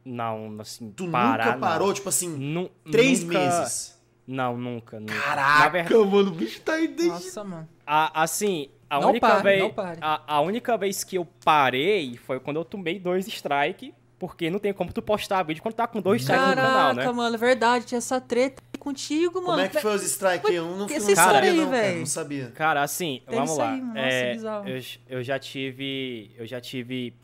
[SPEAKER 3] Não, assim.
[SPEAKER 1] Tu
[SPEAKER 3] parar,
[SPEAKER 1] nunca parou,
[SPEAKER 3] não.
[SPEAKER 1] tipo assim, três
[SPEAKER 3] nunca...
[SPEAKER 1] meses?
[SPEAKER 3] Não, nunca, nunca.
[SPEAKER 1] Caraca, verdade... mano, o bicho tá aí desde...
[SPEAKER 2] Nossa, mano.
[SPEAKER 3] A, assim, a
[SPEAKER 2] não
[SPEAKER 3] única
[SPEAKER 2] pare,
[SPEAKER 3] vez.
[SPEAKER 2] não pare.
[SPEAKER 3] A, a única vez que eu parei foi quando eu tomei dois strike porque não tem como tu postar vídeo quando tá com dois strikes no canal, né?
[SPEAKER 2] Caraca, mano, é verdade, tinha essa treta contigo, mano.
[SPEAKER 1] Como é que foi os strikes? Eu não,
[SPEAKER 2] Esse
[SPEAKER 1] não sabia,
[SPEAKER 2] aí,
[SPEAKER 1] não, cara,
[SPEAKER 2] velho.
[SPEAKER 1] não sabia.
[SPEAKER 3] Cara, assim,
[SPEAKER 2] Tem
[SPEAKER 3] vamos
[SPEAKER 2] isso
[SPEAKER 3] lá.
[SPEAKER 2] aí, nossa,
[SPEAKER 3] é,
[SPEAKER 2] bizarro.
[SPEAKER 3] eu, eu já tive. Eu já tive.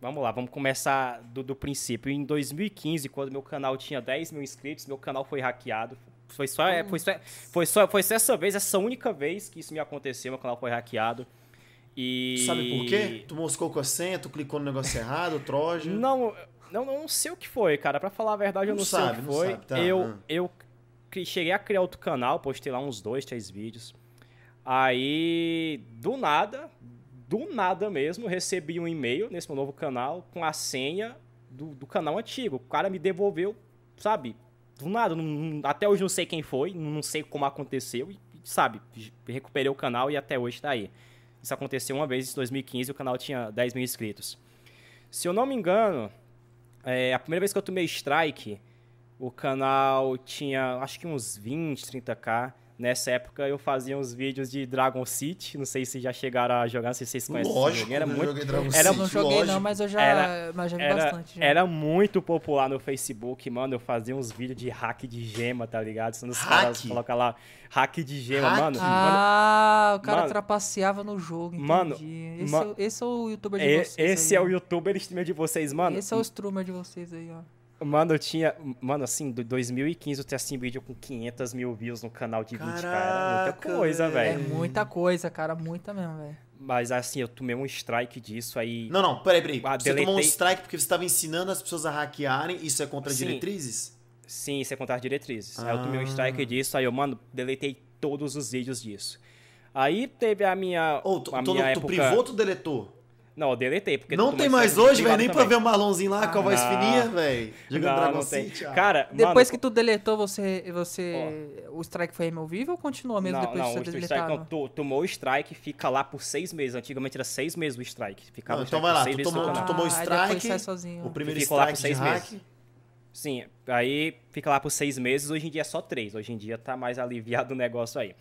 [SPEAKER 3] Vamos lá, vamos começar do, do princípio. Em 2015, quando meu canal tinha 10 mil inscritos, meu canal foi hackeado. Foi só, é, foi, só, foi, só, foi só essa vez, essa única vez que isso me aconteceu, meu canal foi hackeado. E...
[SPEAKER 1] Sabe por quê? Tu moscou com a senha, tu clicou no negócio errado, troja.
[SPEAKER 3] Não, não, não sei o que foi, cara. Pra falar a verdade, eu
[SPEAKER 1] Não
[SPEAKER 3] não,
[SPEAKER 1] sabe,
[SPEAKER 3] sei o que
[SPEAKER 1] não
[SPEAKER 3] foi.
[SPEAKER 1] sabe, tá,
[SPEAKER 3] eu, eu cheguei a criar outro canal, postei lá uns dois, três vídeos. Aí, do nada, do nada mesmo, recebi um e-mail nesse meu novo canal com a senha do, do canal antigo. O cara me devolveu, sabe? Do nada, não- não- até hoje não sei quem foi, não sei como aconteceu, e, sabe? Recuperei o canal e até hoje tá aí. Isso aconteceu uma vez em 2015 o canal tinha 10 mil inscritos. Se eu não me engano, é, a primeira vez que eu tomei strike, o canal tinha acho que uns 20, 30k. Nessa época eu fazia uns vídeos de Dragon City, não sei se já chegaram a jogar, não sei se vocês conhecem esse
[SPEAKER 1] Lógico,
[SPEAKER 3] era
[SPEAKER 1] eu
[SPEAKER 3] muito
[SPEAKER 1] joguei Dragon
[SPEAKER 3] era-
[SPEAKER 2] Eu não
[SPEAKER 1] City,
[SPEAKER 2] joguei
[SPEAKER 1] lógico.
[SPEAKER 2] não, mas eu já,
[SPEAKER 3] Era-
[SPEAKER 2] mas já vi
[SPEAKER 3] era,
[SPEAKER 2] bastante. já.
[SPEAKER 3] era muito popular no Facebook, mano. Eu fazia uns vídeos de hack de gema, tá ligado? Sendo os caras colocam lá hack de gema,
[SPEAKER 1] Hack?
[SPEAKER 3] mano.
[SPEAKER 2] Ah, o cara
[SPEAKER 3] Mano-
[SPEAKER 2] trapaceava no jogo, entendi.
[SPEAKER 3] Mano,
[SPEAKER 2] esse, é, o- esse é o youtuber de
[SPEAKER 3] E-
[SPEAKER 2] vocês
[SPEAKER 3] esse
[SPEAKER 2] aí,
[SPEAKER 3] é o youtuber streamer de vocês, mano.
[SPEAKER 2] Esse é o streamer de vocês aí, ó.
[SPEAKER 3] Mano, eu tinha. Mano, assim, do 2015 eu tinha assim vídeo com 500 mil views no canal de 20, cara. Muita
[SPEAKER 1] Caraca,
[SPEAKER 3] coisa,
[SPEAKER 2] É
[SPEAKER 3] velho.
[SPEAKER 2] muita coisa, cara, muita mesmo, velho.
[SPEAKER 3] Mas assim, eu tomei um strike disso aí.
[SPEAKER 1] Não, não, peraí, peraí.
[SPEAKER 3] Ah,
[SPEAKER 1] você tomou um
[SPEAKER 3] deletei.
[SPEAKER 1] strike porque você estava ensinando as pessoas a hackearem, isso é contra
[SPEAKER 3] Sim.
[SPEAKER 1] diretrizes?
[SPEAKER 3] Sim, isso é contar diretrizes. Aí eu tomei um
[SPEAKER 1] Ah.
[SPEAKER 3] strike disso, aí eu, mano, deletei todos os vídeos disso. Aí teve a minha.
[SPEAKER 1] Ou tu,
[SPEAKER 3] a
[SPEAKER 1] tu,
[SPEAKER 3] minha
[SPEAKER 1] tu
[SPEAKER 3] época...
[SPEAKER 1] privou ou tu deletou?
[SPEAKER 3] Não, eu deletei. Porque
[SPEAKER 1] não tem mais
[SPEAKER 3] strike
[SPEAKER 1] hoje, velho, nem pra
[SPEAKER 3] também.
[SPEAKER 1] ver o Marlonzinho lá com a voz
[SPEAKER 3] não.
[SPEAKER 1] fininha, velho. Jogando
[SPEAKER 3] Não,
[SPEAKER 1] Dragon
[SPEAKER 3] não tem.
[SPEAKER 1] City. ah.
[SPEAKER 3] Cara,
[SPEAKER 2] Depois
[SPEAKER 3] mano,
[SPEAKER 2] que tu deletou, você. você O strike foi removível ou continuou mesmo
[SPEAKER 3] não,
[SPEAKER 2] depois
[SPEAKER 3] não,
[SPEAKER 2] de você
[SPEAKER 3] strike,
[SPEAKER 2] deletado?
[SPEAKER 3] não, tu, tomou o strike, fica lá por seis meses. Antigamente era seis meses o strike. Ficava
[SPEAKER 1] Não, então
[SPEAKER 3] strike
[SPEAKER 1] vai
[SPEAKER 3] por
[SPEAKER 1] lá,
[SPEAKER 3] seis
[SPEAKER 1] tu tomou, tu tomou o
[SPEAKER 2] Ah,
[SPEAKER 1] strike, o primeiro
[SPEAKER 3] Ficou lá por
[SPEAKER 1] strike de
[SPEAKER 3] seis
[SPEAKER 1] hack.
[SPEAKER 3] meses. Sim, aí fica lá por seis meses, hoje em dia é só três. Hoje em dia tá mais aliviado o negócio aí.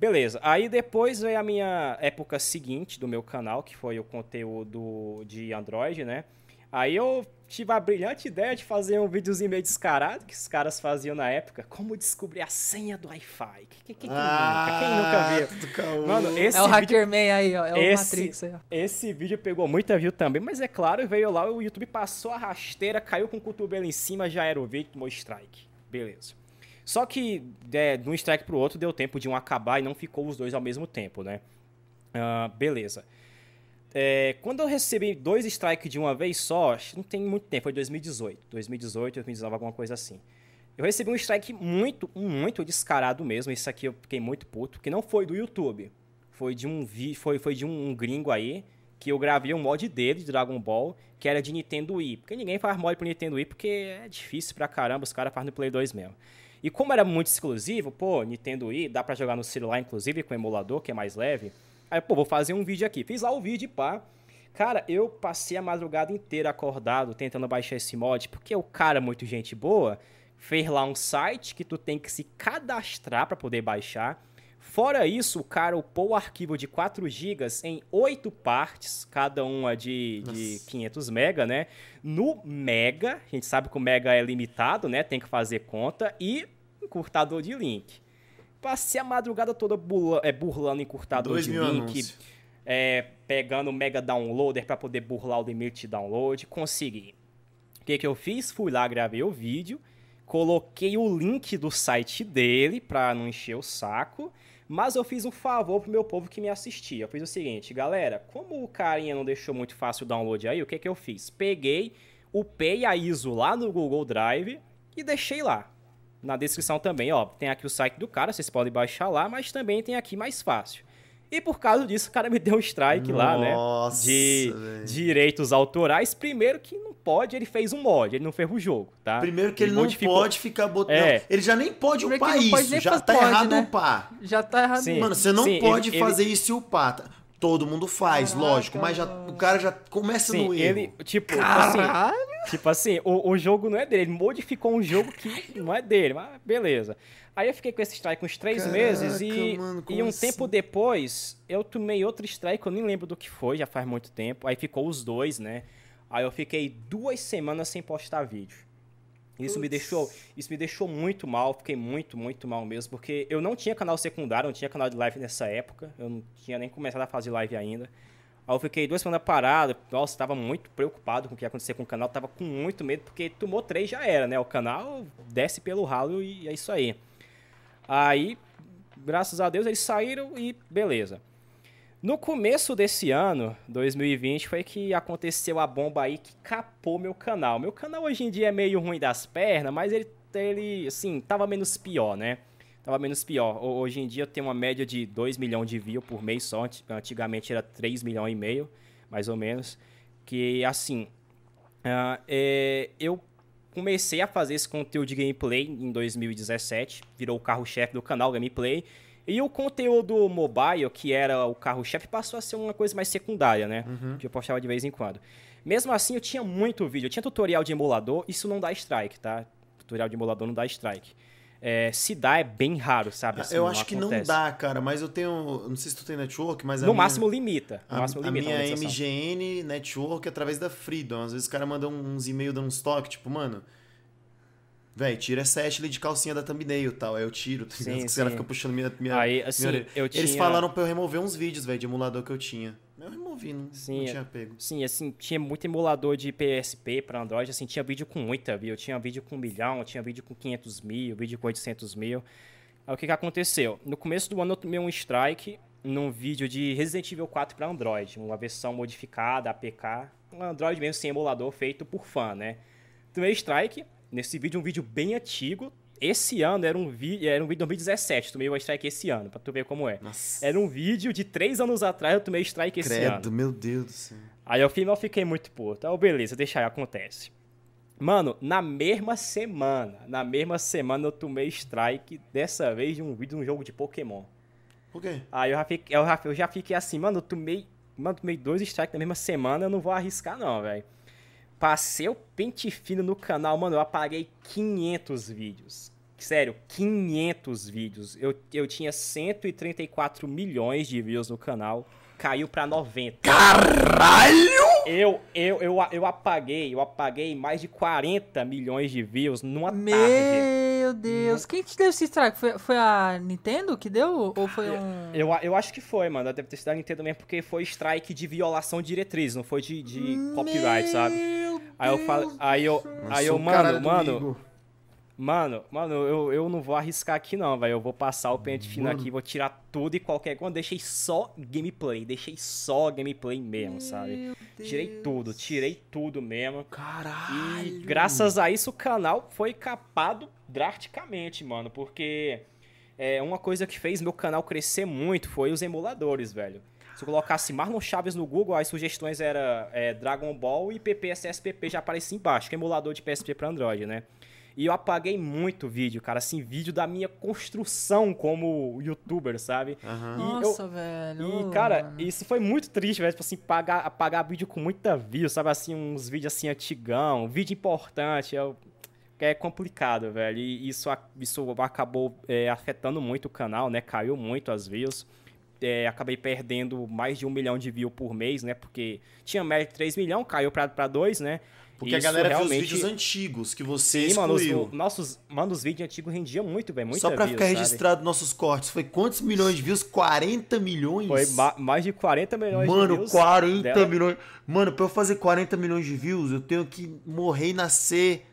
[SPEAKER 3] Beleza, aí depois veio a minha época seguinte do meu canal, que foi o conteúdo de Android, né? Aí eu tive a brilhante ideia de fazer um videozinho meio descarado, que os caras faziam na época, como descobrir a senha do Wi-Fi. Quem, quem- quem nunca? Quem nunca viu?
[SPEAKER 1] do caô.
[SPEAKER 3] Mano, esse
[SPEAKER 2] É o
[SPEAKER 3] vídeo
[SPEAKER 2] Hackerman aí, ó. É o
[SPEAKER 3] esse,
[SPEAKER 2] Matrix aí, ó.
[SPEAKER 3] esse vídeo pegou muita view também, mas é claro, veio lá, o YouTube passou a rasteira, caiu com o cotovelo em cima, já era o vídeo, tomou strike. Beleza. Só que é, de um strike pro outro deu tempo de um acabar e não ficou os dois ao mesmo tempo, né? Ah, beleza. É, quando eu recebi dois strikes de uma vez só, que não tem muito tempo, foi 2018. 2018, 2019, alguma coisa assim. Eu recebi um strike muito, muito descarado mesmo. Isso aqui eu fiquei muito puto, porque não foi do YouTube. Foi de um vi, foi, foi de um gringo aí que eu gravei um mod dele de Dragon Ball, que era de Nintendo Wii. Porque ninguém faz mod pro Nintendo Wii, porque é difícil pra caramba, os caras fazem no Play 2 mesmo. E como era muito exclusivo, pô, Nintendo Wii, dá pra jogar no celular, inclusive, com emulador, que é mais leve. Aí, pô, vou fazer um vídeo aqui. Fiz lá o vídeo, pá. Cara, eu passei a madrugada inteira acordado tentando baixar esse mod, porque o cara, muito gente boa, fez lá um site que tu tem que se cadastrar pra poder baixar. Fora isso, o cara upou o arquivo de 4 GB em 8 partes, cada uma de, de
[SPEAKER 1] Nossa.
[SPEAKER 3] 500 mega, né? No Mega, a gente sabe que o Mega é limitado, né? Tem que fazer conta. E encurtador de link. Passei a madrugada toda burla, é, burlando encurtador
[SPEAKER 1] Dois
[SPEAKER 3] de link,
[SPEAKER 1] anúncios.
[SPEAKER 3] é, pegando o Mega Downloader para poder burlar o limite de download. Consegui. O que, que eu fiz? Fui lá, gravei o vídeo, coloquei o link do site dele para não encher o saco, Mas eu fiz um favor pro meu povo que me assistia. Eu fiz o seguinte, galera, como o carinha não deixou muito fácil o download aí, o que que eu fiz? Peguei, upei a ISO lá no Google Drive e deixei lá. Na descrição também, ó, tem aqui o site do cara, vocês podem baixar lá, mas também tem aqui mais fácil. E por causa disso, o cara me deu um strike
[SPEAKER 1] Nossa,
[SPEAKER 3] lá, né? De véio. direitos autorais. Primeiro que não pode, ele fez um mod, ele não ferrou o jogo, tá?
[SPEAKER 1] Primeiro que ele, ele não modificou... pode ficar botando. É. Ele já nem pode upar isso. Pode já tá pode, errado né? upar.
[SPEAKER 2] Já tá errado.
[SPEAKER 1] Sim, Mano, você não sim, pode ele, fazer ele... isso e upar. Tá? Todo mundo faz, Caraca. lógico, mas já, o cara já começa
[SPEAKER 3] sim,
[SPEAKER 1] no
[SPEAKER 3] erro. Ele, tipo, assim, tipo assim, o, o jogo não é dele, ele modificou um jogo que não é dele, mas beleza. Aí eu fiquei com esse strike uns três Caraca, meses e, mano, e um assim? tempo depois eu tomei outro strike, eu nem lembro do que foi, já faz muito tempo. Aí ficou os dois, né? Aí eu fiquei duas semanas sem postar vídeo. Isso me deixou, isso me deixou muito mal, fiquei muito, muito mal mesmo, porque eu não tinha canal secundário, não tinha canal de live nessa época, eu não tinha nem começado a fazer live ainda. Aí eu fiquei duas semanas parado, nossa, tava muito preocupado com o que ia acontecer com o canal, tava com muito medo, porque tomou três já era, né? O canal desce pelo ralo e é isso aí. Aí, graças a Deus, eles saíram e beleza. No começo desse ano, 2020, foi que aconteceu a bomba aí que capou meu canal. Meu canal hoje em dia é meio ruim das pernas, mas ele, ele assim, tava menos pior, né? Tava menos pior. Hoje em dia eu tenho uma média de 2 milhões de views por mês só. Antigamente era 3 milhões e meio, mais ou menos. Que, assim, uh, é, eu comecei a fazer esse conteúdo de gameplay em 2017, virou o carro-chefe do canal Gameplay. E o conteúdo mobile, que era o carro-chefe, passou a ser uma coisa mais secundária, né? Uhum. Que eu postava de vez em quando. Mesmo assim, eu tinha muito vídeo. Eu tinha tutorial de emulador, isso não dá strike, tá? Tutorial de emulador não dá strike. É, se dá, é bem raro, sabe?
[SPEAKER 1] Assim, eu acho que acontece. não dá, cara, mas eu tenho. Não sei se tu tem network, mas.
[SPEAKER 3] No máximo minha, limita. No a, máximo
[SPEAKER 1] a
[SPEAKER 3] limita
[SPEAKER 1] minha a MGN network é através da Freedom. Às vezes o cara manda uns e-mails dando uns toques, tipo, mano. Véi, tira essa Ashley de calcinha da thumbnail e tal. Aí eu tiro, tá sim, Os caras ficam puxando minha, minha.
[SPEAKER 3] Aí, assim, minha eu tinha...
[SPEAKER 1] Eles falaram pra eu remover uns vídeos, velho, de emulador que eu tinha. Eu removi, não, sim, não tinha pego.
[SPEAKER 3] Sim, assim, tinha muito emulador de PSP pra Android, assim, tinha vídeo com muita, viu? Eu tinha vídeo com um milhão, tinha vídeo com 500 mil, vídeo com 800 mil. Aí o que que aconteceu? No começo do ano eu tomei um strike num vídeo de Resident Evil 4 para Android, uma versão modificada, APK, um Android mesmo sem emulador feito por fã, né? Tomei strike, nesse vídeo, um vídeo bem antigo, esse ano era um, vi era um vídeo de 2017, tomei o strike esse ano, pra tu ver como é. Nossa. Era um vídeo de três anos atrás, eu tomei strike esse Credo, ano.
[SPEAKER 1] meu Deus do céu.
[SPEAKER 3] Aí ao final eu fiquei muito puto. Aí, beleza, deixa aí, acontece. Mano, na mesma semana, na mesma semana eu tomei strike, dessa vez de um vídeo de um jogo de Pokémon.
[SPEAKER 1] Por quê?
[SPEAKER 3] Aí eu já fiquei, eu já, eu já fiquei assim, mano, eu tomei, mano, tomei dois strikes na mesma semana, eu não vou arriscar não, velho. Passei o pente fino no canal, mano, eu apaguei 500 vídeos. Sério, 500 vídeos. Eu, eu tinha 134 milhões de views no canal. Caiu pra 90.
[SPEAKER 1] Caralho!
[SPEAKER 3] Eu, eu, eu, eu apaguei, eu apaguei mais de 40 milhões de views numa
[SPEAKER 2] Meu
[SPEAKER 3] tarde.
[SPEAKER 2] Meu Deus. Quem te deu esse strike? Foi, foi a Nintendo que deu? Ou foi um.
[SPEAKER 3] Eu, eu acho que foi, mano. Deve ter sido a Nintendo mesmo, porque foi strike de violação de diretriz, não foi de, de copyright, sabe? Aí eu falo. Aí eu. Aí eu, mano, mano. Mano, mano, eu, eu não vou arriscar aqui não, velho. Eu vou passar o pente fino mano. aqui, vou tirar tudo e qualquer coisa. Deixei só gameplay, deixei só gameplay mesmo, Meu sabe? Deus. Tirei tudo, tirei tudo mesmo.
[SPEAKER 1] Caralho!
[SPEAKER 3] E graças a isso o canal foi capado drasticamente, mano, porque é, uma coisa que fez meu canal crescer muito foi os emuladores, velho. Se eu colocasse Marlon Chaves no Google, as sugestões eram é, Dragon Ball e PPSSPP já aparecia embaixo, que é emulador de PSP para Android, né? E eu apaguei muito vídeo, cara, assim, vídeo da minha construção como youtuber, sabe?
[SPEAKER 2] Uhum. Nossa, eu, velho.
[SPEAKER 3] E, cara, mano. isso foi muito triste, velho, tipo assim, pagar, apagar vídeo com muita view, sabe? Assim, uns vídeos assim antigão, vídeo importante, eu, é complicado, velho. E isso, isso acabou é, afetando muito o canal, né? Caiu muito as views. É, acabei perdendo mais de um milhão de views por mês, né? Porque tinha média de 3 milhões, caiu para 2, né?
[SPEAKER 1] Porque Isso a galera realmente... viu os vídeos antigos que você Sim,
[SPEAKER 3] mano, os, nossos, mano, os vídeos antigos rendiam muito, velho.
[SPEAKER 1] Só pra
[SPEAKER 3] views,
[SPEAKER 1] ficar registrado nossos cortes, foi quantos milhões de views? 40 milhões?
[SPEAKER 3] Foi mais de 40 milhões
[SPEAKER 1] mano,
[SPEAKER 3] de views.
[SPEAKER 1] Mano, 40 dela. milhões. Mano, pra eu fazer 40 milhões de views, eu tenho que morrer e nascer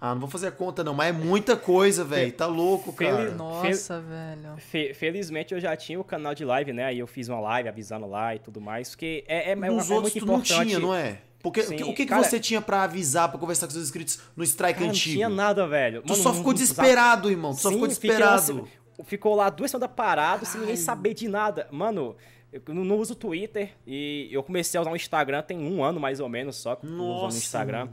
[SPEAKER 1] Ah, não vou fazer a conta não, mas é muita coisa, velho. Tá louco, cara.
[SPEAKER 2] Nossa, velho.
[SPEAKER 3] Fe felizmente eu já tinha o canal de live, né? Aí eu fiz uma live avisando lá e tudo mais, porque é, é, é,
[SPEAKER 1] Nos
[SPEAKER 3] é
[SPEAKER 1] outros
[SPEAKER 3] muito
[SPEAKER 1] tu não
[SPEAKER 3] importante.
[SPEAKER 1] tinha, não é? Porque Sim, o que, que cara, você tinha para avisar, para conversar com seus inscritos no strike
[SPEAKER 3] cara,
[SPEAKER 1] antigo?
[SPEAKER 3] Não tinha nada, velho.
[SPEAKER 1] Tu Mano, só ficou desesperado, irmão. Tu Sim, só ficou desesperado.
[SPEAKER 3] Lá, ficou lá duas semanas parado, sem ninguém saber de nada. Mano, eu não uso Twitter e eu comecei a usar o Instagram tem um ano mais ou menos só que Nossa. usando o Instagram.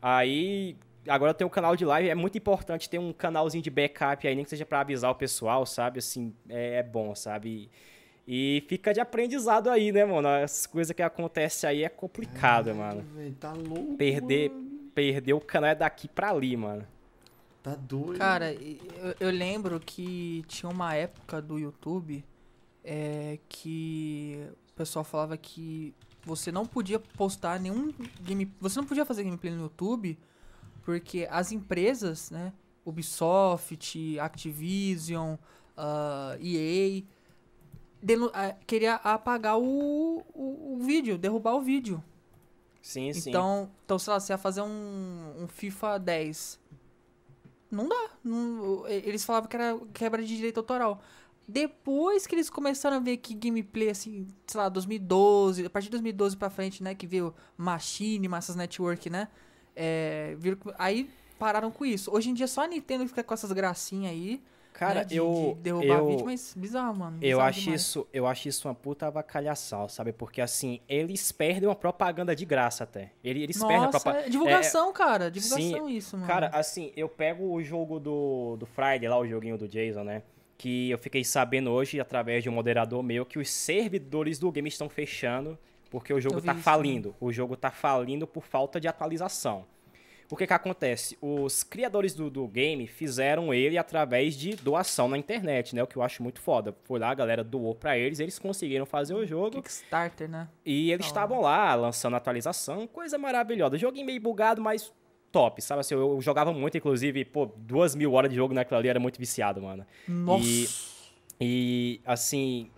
[SPEAKER 3] Aí agora eu tenho um canal de live, é muito importante ter um canalzinho de backup aí, nem que seja para avisar o pessoal, sabe? Assim, é, é bom, sabe? E, e, fica de aprendizado aí, né, mano? As coisas que acontecem aí é complicado, mano.
[SPEAKER 1] Véio, tá louco.
[SPEAKER 3] Perder,
[SPEAKER 1] mano.
[SPEAKER 3] perder o canal é daqui pra ali, mano.
[SPEAKER 1] Tá doido.
[SPEAKER 2] Cara, eu, eu lembro que tinha uma época do YouTube é, que o pessoal falava que você não podia postar nenhum game, você não podia fazer gameplay no YouTube porque as empresas, né, Ubisoft, Activision, uh, EA, uh, queria apagar o, o, o, vídeo, derrubar o vídeo.
[SPEAKER 3] Sim, sim.
[SPEAKER 2] Então, então sei lá, você ia fazer um, um FIFA 10. Não dá. Não, eles falavam que era quebra de direito autoral. Depois que eles começaram a ver que gameplay, assim, sei lá, 2012, a partir de 2012 pra frente, né, que veio Machine, Massas Network, né, é, viram, aí pararam com isso. Hoje em dia só a Nintendo fica com essas gracinhas aí,
[SPEAKER 3] Cara,
[SPEAKER 2] né, de,
[SPEAKER 3] eu.
[SPEAKER 2] de derrubar
[SPEAKER 3] eu,
[SPEAKER 2] vídeo, mas bizarro, mano. Bizarro
[SPEAKER 3] eu acho
[SPEAKER 2] demais.
[SPEAKER 3] isso, eu acho isso uma puta avacalhação, sabe? Porque assim, eles perdem uma propaganda de graça até. Eles, eles
[SPEAKER 2] Nossa,
[SPEAKER 3] perdem a propaganda.
[SPEAKER 2] É divulgação, é, cara. Divulgação
[SPEAKER 3] sim,
[SPEAKER 2] isso, mano.
[SPEAKER 3] Cara, assim, eu pego o jogo do, do Friday lá, o joguinho do Jason, né? Que eu fiquei sabendo hoje, através de um moderador meu, que os servidores do game estão fechando porque o jogo tá isso, falindo. Né? O jogo tá falindo por falta de atualização. O que que acontece? Os criadores do, do, game fizeram ele através de doação na internet, né? O que eu acho muito foda. Foi lá, a galera doou pra eles, eles conseguiram fazer o jogo.
[SPEAKER 2] Kickstarter, né?
[SPEAKER 3] E eles estavam lá lançando atualização, coisa maravilhosa. Joguinho meio bugado, mas top, sabe? Assim, eu, eu jogava muito, inclusive, pô, duas mil horas de jogo naquela ali, era muito viciado, mano.
[SPEAKER 2] Nossa!
[SPEAKER 3] E, e assim,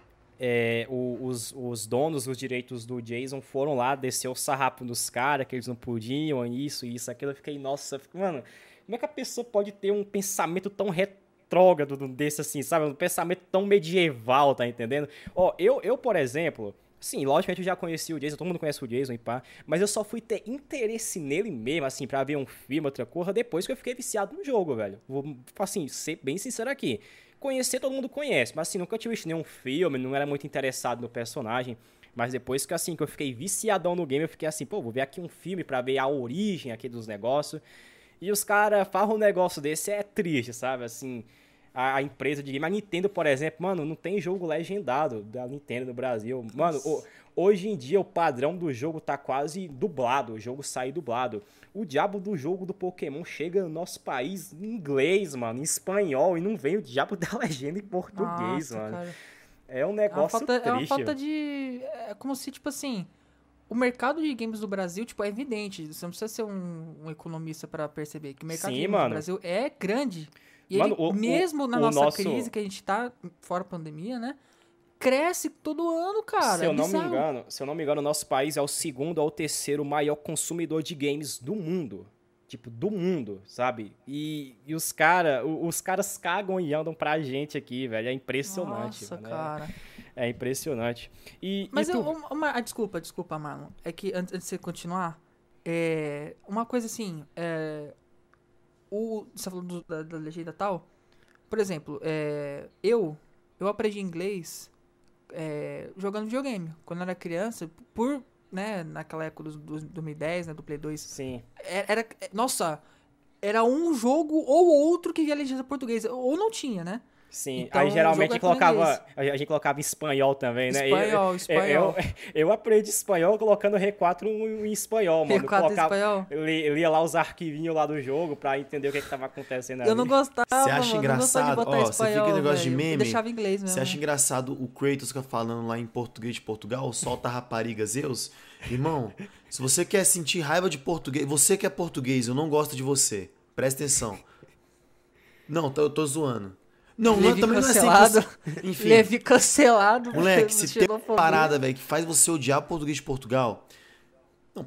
[SPEAKER 3] é, os, os donos dos direitos do Jason foram lá descer o sarrapo nos caras, que eles não podiam, isso, isso, aquilo. Eu fiquei, nossa, fico, mano, como é que a pessoa pode ter um pensamento tão retrógrado desse assim, sabe? Um pensamento tão medieval, tá entendendo? Ó, eu, eu por exemplo, Sim, logicamente eu já conheci o Jason, todo mundo conhece o Jason e pá, mas eu só fui ter interesse nele mesmo, assim, pra ver um filme, outra coisa, depois que eu fiquei viciado no jogo, velho. Vou, assim, ser bem sincero aqui. Conhecer todo mundo conhece, mas assim, nunca tinha visto nenhum filme, não era muito interessado no personagem. Mas depois que assim, que eu fiquei viciadão no game, eu fiquei assim, pô, vou ver aqui um filme para ver a origem aqui dos negócios. E os caras falam um negócio desse, é triste, sabe? Assim, a, a, empresa de game. A Nintendo, por exemplo, mano, não tem jogo legendado da Nintendo no Brasil. Mano, o, hoje em dia o padrão do jogo tá quase dublado, o jogo sai dublado. O diabo do jogo do Pokémon chega no nosso país em inglês, mano, em espanhol, e não vem o diabo da legenda em português, Nossa, mano. Cara. É um negócio é uma falta,
[SPEAKER 2] triste. É uma falta de... É como se, tipo assim... O mercado de games do Brasil, tipo, é evidente. Você não precisa ser um, um economista para perceber que o mercado Sim, de games mano. do Brasil é grande. E Mano, ele, o, mesmo o, na nossa nosso... crise, que a gente tá fora pandemia, né? cresce todo ano, cara.
[SPEAKER 3] Se eu é não me engano, se eu não me engano, nosso país é o segundo ou terceiro maior consumidor de games do mundo. Tipo, do mundo, sabe? E, e os caras, os caras cagam e andam pra gente aqui, velho. É impressionante.
[SPEAKER 2] Nossa, mano. cara.
[SPEAKER 3] É, impressionante. E,
[SPEAKER 2] Mas
[SPEAKER 3] e tu...
[SPEAKER 2] eu, uma, ah, desculpa, desculpa, mano. É que antes de você continuar, é, uma coisa assim, é, o, você falou do, da, da legenda tal. Por exemplo, é, eu, eu aprendi inglês é, jogando videogame. Quando eu era criança, por, né, naquela época do, do 2010, né, do Play 2.
[SPEAKER 3] Sim.
[SPEAKER 2] Era, era, nossa, era um jogo ou outro que via legenda portuguesa. Ou não tinha, né?
[SPEAKER 3] Sim, então, aí geralmente é colocava, a gente colocava em espanhol também, né?
[SPEAKER 2] Espanhol, espanhol.
[SPEAKER 3] Eu, eu, aprendi espanhol colocando R4 em espanhol, mano.
[SPEAKER 2] R4 colocava, espanhol?
[SPEAKER 3] Eu lia lá os arquivinhos lá do jogo pra entender o que, que tava acontecendo
[SPEAKER 2] ali. Eu não gostava, Você
[SPEAKER 1] acha
[SPEAKER 2] mano,
[SPEAKER 1] engraçado? Ó, você fica
[SPEAKER 2] negócio
[SPEAKER 1] véio. de meme? Eu
[SPEAKER 2] deixava inglês mesmo.
[SPEAKER 1] Você acha engraçado o Kratos fica falando lá em português de Portugal, solta rapariga Zeus? Irmão, se você quer sentir raiva de português, você que é português, eu não gosto de você. Presta atenção. Não, eu tô zoando. Não,
[SPEAKER 2] Levi
[SPEAKER 1] não, também
[SPEAKER 2] cancelado.
[SPEAKER 1] não é sempre...
[SPEAKER 2] Enfim. Levi cancelado.
[SPEAKER 1] Moleque, se tem uma parada, velho, que faz você odiar o português de Portugal... Não,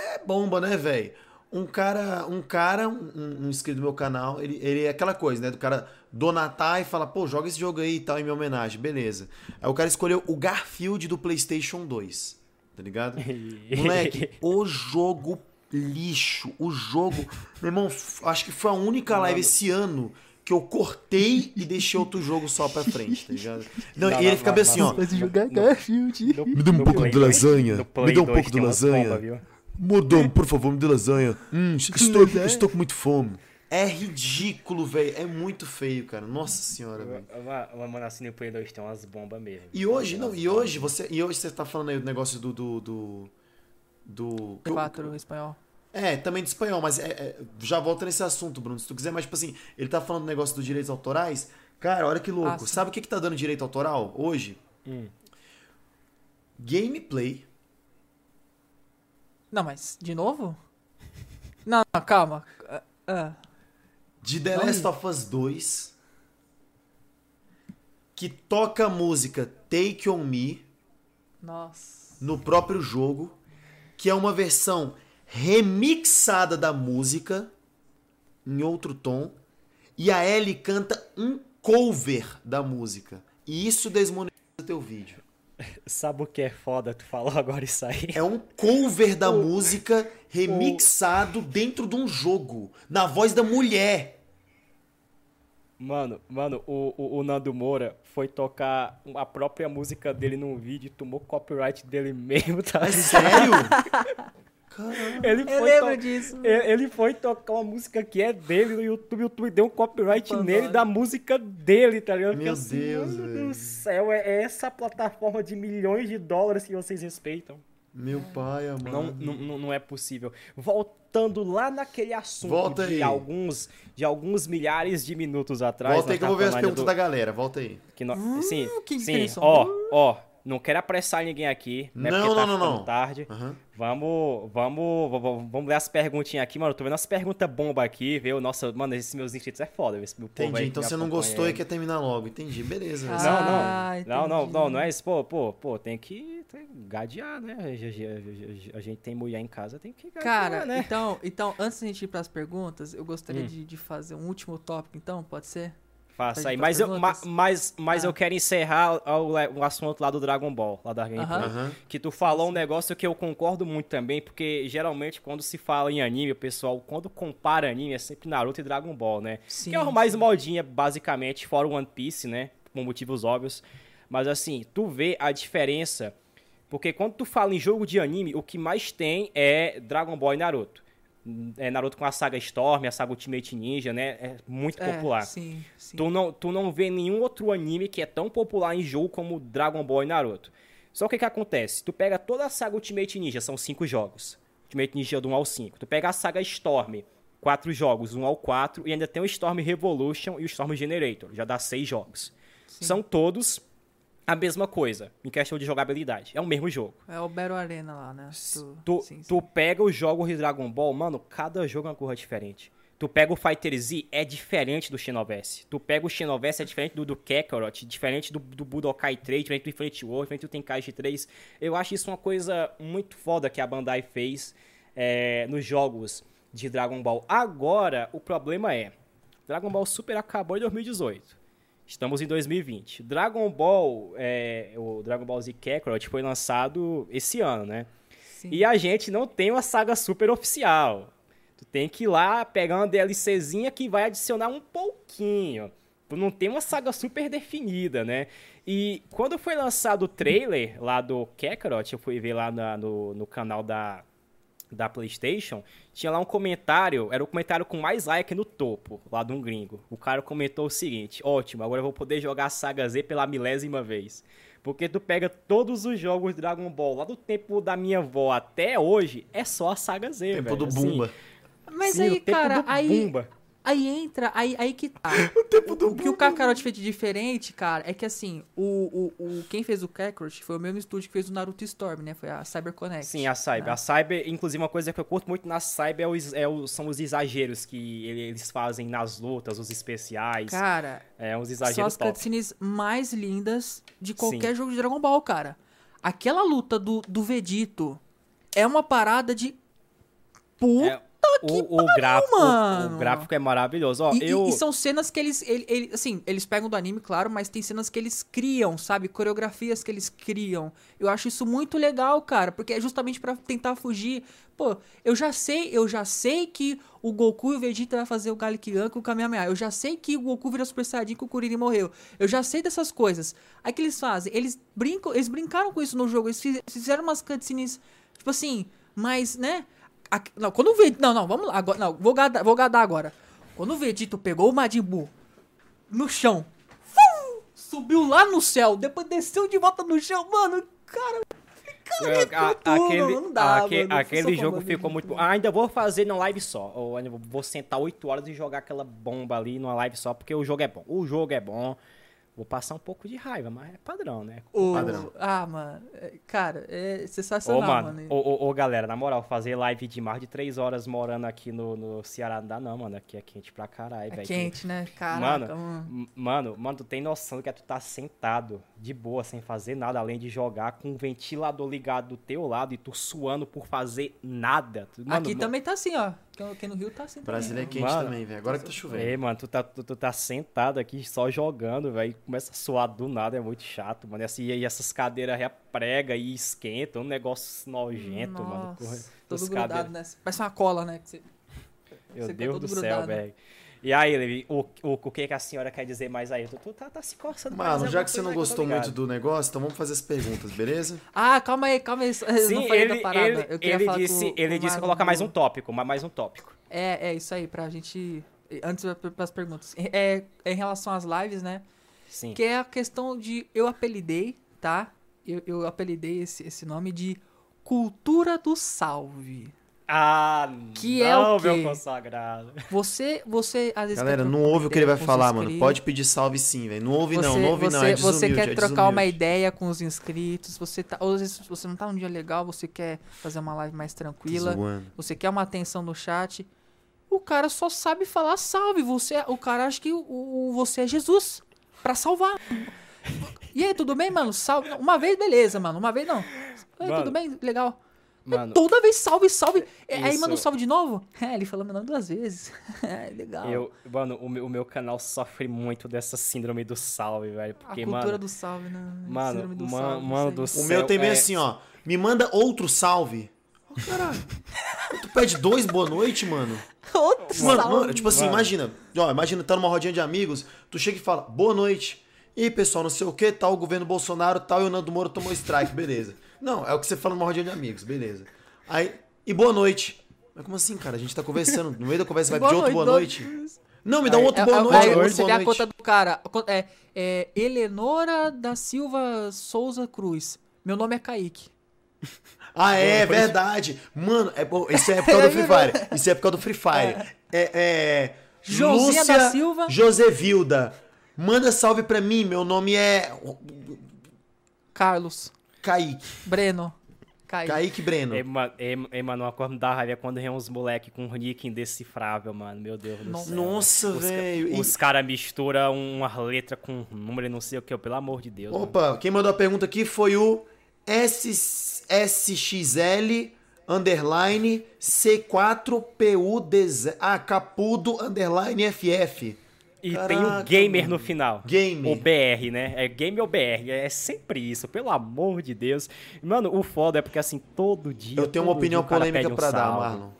[SPEAKER 1] é bomba, né, velho? um cara, um cara, um, um, inscrito do meu canal, ele, ele é aquela coisa, né? Do cara donatar e falar, pô, joga esse jogo aí e tal em minha homenagem, beleza. Aí o cara escolheu o Garfield do PlayStation 2, tá ligado? Moleque, o jogo lixo, o jogo. Meu irmão, acho que foi a única live esse ano que eu cortei e deixei outro jogo só pra frente, tá ligado? Não, não e ele fica bem assim, ó.
[SPEAKER 2] jogar Garfield.
[SPEAKER 1] Me dá um pouco de lasanha. Me dá um pouco de lasanha. Mordomo, por favor, me dê lasanha. Hum, estou, estou com muito fome. É ridículo, velho. É muito feio, cara. Nossa senhora, velho.
[SPEAKER 3] Uma, uma assim no Play 2 tem umas bombas mesmo.
[SPEAKER 1] E hoje, não, e hoje você, e hoje você tá falando aí do negócio do do do, do
[SPEAKER 2] 4 espanhol.
[SPEAKER 1] É, também de espanhol, mas é, é, já volta nesse assunto, Bruno, se tu quiser, mas tipo assim, ele tá falando do negócio dos direitos autorais. Cara, olha que louco. Ah, Sabe o que que tá dando direito autoral hoje? Hum. Gameplay
[SPEAKER 2] não, mas, de novo? Não, calma. Uh,
[SPEAKER 1] de The não. Last of Us 2, que toca a música Take On Me.
[SPEAKER 2] Nossa.
[SPEAKER 1] No próprio jogo, que é uma versão remixada da música em outro tom. E a Ellie canta um cover da música. E isso desmonetiza teu vídeo.
[SPEAKER 3] Sabe o que é foda? Tu falou agora isso aí.
[SPEAKER 1] É um cover da o, música remixado o... dentro de um jogo. Na voz da mulher.
[SPEAKER 3] Mano, mano, o, o, o, Nando Moura foi tocar a própria música dele num vídeo e tomou copyright dele mesmo, tá?
[SPEAKER 1] É sério?
[SPEAKER 2] Ele foi Eu lembro disso.
[SPEAKER 3] Ele foi tocar uma música que é dele no YouTube, o YouTube deu um copyright nele da música dele, tá ligado?
[SPEAKER 1] Meu assim, Deus,
[SPEAKER 3] Meu do céu, é essa plataforma de milhões de dólares que vocês respeitam.
[SPEAKER 1] Meu pai, amado.
[SPEAKER 3] Não, não, não é possível. Voltando lá naquele assunto Volta de aí. alguns de alguns milhares de minutos atrás.
[SPEAKER 1] Volta aí que eu vou ver as perguntas do... da galera. Volta aí.
[SPEAKER 3] Que no... uh, sim, que sim. Ó, ó, não quero apressar ninguém aqui, né?
[SPEAKER 1] Não,
[SPEAKER 3] porque
[SPEAKER 1] tá não, não,
[SPEAKER 3] tarde. Uhum. Vamos, vamos, vamos, vamos ler as perguntinhas aqui, mano. tô vendo as perguntas bomba aqui, viu? Nossa, mano, esses meus inscritos é foda. Esse
[SPEAKER 1] meu Entendi, então você não gostou e quer terminar logo. Entendi, beleza.
[SPEAKER 3] Ah, não, não, não, não, não é isso. Pô, pô, pô, tem que tem que gadear, né? A, gente tem mulher em casa, tem que gadear,
[SPEAKER 2] Cara,
[SPEAKER 3] né?
[SPEAKER 2] então, então, antes da gente ir pras perguntas, eu gostaria hum. de, de fazer um último tópico, então, pode ser?
[SPEAKER 3] Faça aí. Mas eu, mas, mas ah. eu quero encerrar o, o, assunto lá do Dragon Ball, lá da gameplay. Uh -huh. Que tu falou um negócio que eu concordo muito também, porque geralmente quando se fala em anime, o pessoal, quando compara anime, é sempre Naruto e Dragon Ball, né? Sim, que é o mais modinha, basicamente, fora One Piece, né? Por motivos óbvios. Mas assim, tu vê a diferença. Porque quando tu fala em jogo de anime, o que mais tem é Dragon Ball e Naruto é, Naruto com a saga Storm, a saga Ultimate Ninja, né? É muito é, popular.
[SPEAKER 2] Sim, sim.
[SPEAKER 3] Tu, não, tu não vê nenhum outro anime que é tão popular em jogo como Dragon Ball e Naruto. Só que o que acontece? Tu pega toda a saga Ultimate Ninja, são cinco jogos. Ultimate Ninja do 1 ao 5. Tu pega a saga Storm, quatro jogos, 1 ao 4, e ainda tem o Storm Revolution e o Storm Generator, já dá seis jogos. Sim. São todos a mesma coisa, em questão de jogabilidade. É o mesmo jogo.
[SPEAKER 2] É o Battle Arena lá, né?
[SPEAKER 3] Tu, tu, sim, sim. tu pega os jogos de Dragon Ball, mano, cada jogo é uma coisa diferente. Tu pega o Fighter Z, é diferente do Xenoverse. Tu pega o Xenoverse, é diferente do, do Kakarot, diferente do, do Budokai 3, diferente do Infinite War, diferente do Tenkaichi 3. Eu acho isso uma coisa muito foda que a Bandai fez é, nos jogos de Dragon Ball. Agora, o problema é, Dragon Ball Super acabou em 2018. Estamos em 2020. Dragon Ball, é, o Dragon Ball Z Kakarot foi lançado esse ano, né? Sim. E a gente não tem uma saga super oficial. Tu tem que ir lá pegar uma DLCzinha que vai adicionar um pouquinho. Tu não tem uma saga super definida, né? E quando foi lançado o trailer lá do Kakarot, eu fui ver lá na, no, no canal da, da PlayStation, tinha lá um comentário, era o comentário com mais like no topo, lá de um gringo. O cara comentou o seguinte: ótimo, agora eu vou poder jogar a Saga Z pela milésima vez. Porque tu pega todos os jogos de Dragon Ball, lá do tempo da minha avó até hoje, é só a Saga Z,
[SPEAKER 1] tempo
[SPEAKER 3] velho.
[SPEAKER 1] do assim, Bumba.
[SPEAKER 2] Mas sim, aí, cara, aí, Bumba. Aí entra, aí, aí que tá. o tempo do o, o que o Kakarot fez de diferente, cara, é que assim, o, o, o, quem fez o Kakarot foi o mesmo estúdio que fez o Naruto Storm, né? Foi a CyberConnect.
[SPEAKER 3] Sim, a Cyber. Né? A Cyber, inclusive, uma coisa que eu curto muito na Cyber é os, é os, são os exageros que eles fazem nas lutas, os especiais.
[SPEAKER 2] Cara,
[SPEAKER 3] é uns exageros São as
[SPEAKER 2] top. cutscenes mais lindas de qualquer Sim. jogo de Dragon Ball, cara. Aquela luta do, do Vegito é uma parada de puta
[SPEAKER 3] o, o gráfico, mano. O gráfico é maravilhoso. Ó,
[SPEAKER 2] e,
[SPEAKER 3] eu...
[SPEAKER 2] e, são cenas que eles, ele, ele, assim, eles pegam do anime, claro, mas tem cenas que eles criam, sabe? Coreografias que eles criam. Eu acho isso muito legal, cara, porque é justamente para tentar fugir. Pô, eu já sei, eu já sei que o Goku e o Vegeta vai fazer o Galikian com o Kamehameha. Eu já sei que o Goku vira Super Saiyajin que o Kuririn morreu. Eu já sei dessas coisas. Aí que eles fazem? Eles brincam, eles brincaram com isso no jogo. Eles fizeram umas cutscenes, tipo assim, mas, né? Não, quando o Vegeta. Não, não, vamos lá. Agora, não, vou gadar, vou gadar agora. Quando o Vegeta pegou o Majin Buu no chão, subiu lá no céu, depois desceu de volta no chão, mano, cara.
[SPEAKER 3] cara a, aquele não dá, aque, mano, aquele jogo ficou muito. Ah, ainda vou fazer numa live só. Ou vou sentar 8 horas e jogar aquela bomba ali numa live só, porque o jogo é bom. O jogo é bom. Vou passar um pouco de raiva, mas é padrão, né?
[SPEAKER 2] O...
[SPEAKER 3] Padrão.
[SPEAKER 2] Ah, mano. É, cara, é sensacional, ô, mano. mano.
[SPEAKER 3] Ô, ô, ô, galera, na moral, fazer live de mais de três horas morando aqui no, no Ceará não dá não, mano. Aqui é quente pra caralho,
[SPEAKER 2] é
[SPEAKER 3] velho.
[SPEAKER 2] É quente, né?
[SPEAKER 3] Caraca, mano, mano. Mano, mano, tu tem noção do que é tu tá sentado de boa, sem fazer nada, além de jogar com um ventilador ligado do teu lado e tu suando por fazer nada.
[SPEAKER 2] Mano, aqui mano, também tá assim, ó. Aqui no Rio tá assim
[SPEAKER 1] Brasília é quente mano, também, velho. Agora que tá chovendo. É,
[SPEAKER 3] mano, tu tá, tu, tu tá sentado aqui só jogando, velho. Começa a suar do nada, é muito chato, mano. E, assim, e essas cadeiras prega e esquentam, um negócio nojento, Nossa, mano.
[SPEAKER 2] Todo grudado, cadeiras... né? Parece uma cola, né? Que você,
[SPEAKER 3] Meu você Deus do céu, velho. E aí, Levi, o, o, o que, que a senhora quer dizer mais aí? Tu, tu tá, tá se coçando
[SPEAKER 1] Mano, já que você não gostou muito do negócio, então vamos fazer as perguntas, beleza?
[SPEAKER 2] ah, calma aí, calma aí.
[SPEAKER 3] Sim, não falei ele, da parada. Ele, ele disse, com, ele com disse coloca mais um tópico, mais um tópico.
[SPEAKER 2] É, é isso aí, pra gente. Antes para as perguntas. É, é, em relação às lives, né?
[SPEAKER 3] Sim.
[SPEAKER 2] Que é a questão de. Eu apelidei, tá? Eu, eu apelidei esse, esse nome de Cultura do Salve.
[SPEAKER 3] Ah, que é não, é o quê? meu consagrado.
[SPEAKER 2] Você, você às vezes
[SPEAKER 1] Galera, não ouve o que ele vai falar, mano. Pode pedir salve sim, velho. Não ouve você, não, não ouve
[SPEAKER 2] você,
[SPEAKER 1] não. É
[SPEAKER 2] você quer
[SPEAKER 1] é
[SPEAKER 2] trocar uma ideia com os inscritos, você tá, ou às vezes você não tá num dia legal, você quer fazer uma live mais tranquila, você quer uma atenção no chat. O cara só sabe falar salve, você, o cara acha que o, o você é Jesus para salvar. E aí, tudo bem, mano? Salve. Uma vez, beleza, mano. Uma vez não. Mano, tudo bem? Legal. Mano, toda vez salve, salve. Isso. Aí manda um salve de novo? É, ele falou meu nome duas vezes. é, legal.
[SPEAKER 3] Eu, mano, o meu, o meu canal sofre muito dessa síndrome do salve, velho. Porque,
[SPEAKER 2] a cultura
[SPEAKER 3] mano,
[SPEAKER 2] do salve, né?
[SPEAKER 3] Mano,
[SPEAKER 2] síndrome do
[SPEAKER 3] man,
[SPEAKER 2] salve,
[SPEAKER 3] mano do
[SPEAKER 1] céu. O meu tem bem é... assim, ó. Me manda outro salve. Oh, caralho. tu pede dois boa noite, mano.
[SPEAKER 2] Outro
[SPEAKER 1] mano,
[SPEAKER 2] salve.
[SPEAKER 1] Mano, tipo assim, mano. imagina. Ó, imagina, tá numa rodinha de amigos. Tu chega e fala, boa noite. E pessoal, não sei o que, tal, o governo Bolsonaro, tal, e o Nando Moro tomou strike, beleza. Não, é o que você fala numa rodinha de amigos, beleza. Aí, e boa noite. Mas como assim, cara? A gente tá conversando. No meio da conversa vai pedir outro boa noite. Não, me dá um outro boa é, noite.
[SPEAKER 2] Aí, você vê a conta do cara. É, é Eleonora da Silva Souza Cruz. Meu nome é Kaique.
[SPEAKER 1] Ah, é, verdade. Mano, é, isso é época do Free Fire. Isso é época do Free Fire. É, é
[SPEAKER 2] Josinha Lúcia da Silva.
[SPEAKER 1] Josevilda. Manda salve pra mim, meu nome é.
[SPEAKER 2] Carlos.
[SPEAKER 1] Kaique.
[SPEAKER 2] Breno.
[SPEAKER 1] Kaique, Kaique Breno.
[SPEAKER 3] Ei, mano, ei, mano, uma coisa me dá raiva é quando vem uns moleque com um nick indecifrável, mano. Meu Deus do céu.
[SPEAKER 1] Nossa, velho.
[SPEAKER 3] Os, os caras misturam uma letra com um número e não sei o que, pelo amor de Deus.
[SPEAKER 1] Opa, mano. quem mandou a pergunta aqui foi o S SXL underline C4PUDZ. Ah, Capudo underline FF.
[SPEAKER 3] E Caraca, tem o gamer mano. no final.
[SPEAKER 1] Game.
[SPEAKER 3] O BR, né? É game ou BR. É sempre isso, pelo amor de Deus. Mano, o foda é porque assim, todo dia.
[SPEAKER 1] Eu tenho uma opinião polêmica um pra salve. dar, Marlon.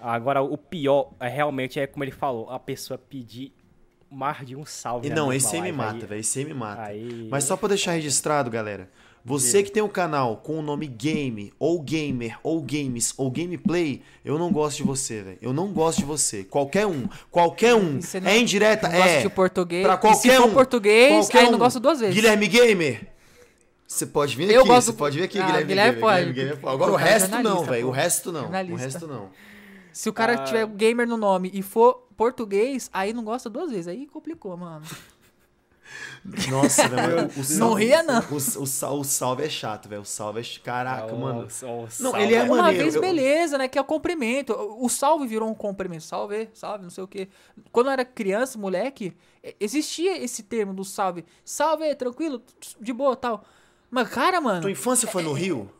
[SPEAKER 3] Agora, o pior é realmente é como ele falou: a pessoa pedir mais de um salve.
[SPEAKER 1] E não, esse aí me mata, velho. Esse aí me mata. Aí... Mas só pra deixar registrado, galera. Você que tem um canal com o nome Game, ou Gamer, ou Games, ou Gameplay, eu não gosto de você, velho. Eu não gosto de você. Qualquer um. Qualquer um. Não, é indireta? Não é.
[SPEAKER 2] Gosto de português.
[SPEAKER 1] Pra qualquer e se
[SPEAKER 2] um. português, qualquer aí um. não gosto duas vezes.
[SPEAKER 1] Guilherme Gamer. Você pode vir
[SPEAKER 2] eu
[SPEAKER 1] aqui,
[SPEAKER 2] gosto...
[SPEAKER 1] você pode vir aqui, ah,
[SPEAKER 2] Guilherme,
[SPEAKER 1] Guilherme
[SPEAKER 2] Pode.
[SPEAKER 1] Guilherme Gamer. Pode. Agora o resto não, velho. O resto não. O resto não.
[SPEAKER 2] Se o cara ah. tiver gamer no nome e for português, aí não gosta duas vezes. Aí complicou, mano.
[SPEAKER 1] Nossa, velho.
[SPEAKER 2] Não ria, não.
[SPEAKER 1] O, o, o, salve é chato, velho. O salve é. Caraca, oh, mano.
[SPEAKER 3] Oh,
[SPEAKER 1] não, ele é
[SPEAKER 2] Uma
[SPEAKER 1] maneiro.
[SPEAKER 2] vez, beleza, né? Que é o cumprimento. O salve virou um cumprimento. Salve, salve, não sei o quê. Quando eu era criança, moleque, existia esse termo do salve. Salve, tranquilo, de boa tal. Mas, cara, mano.
[SPEAKER 1] Tua infância foi no é, Rio?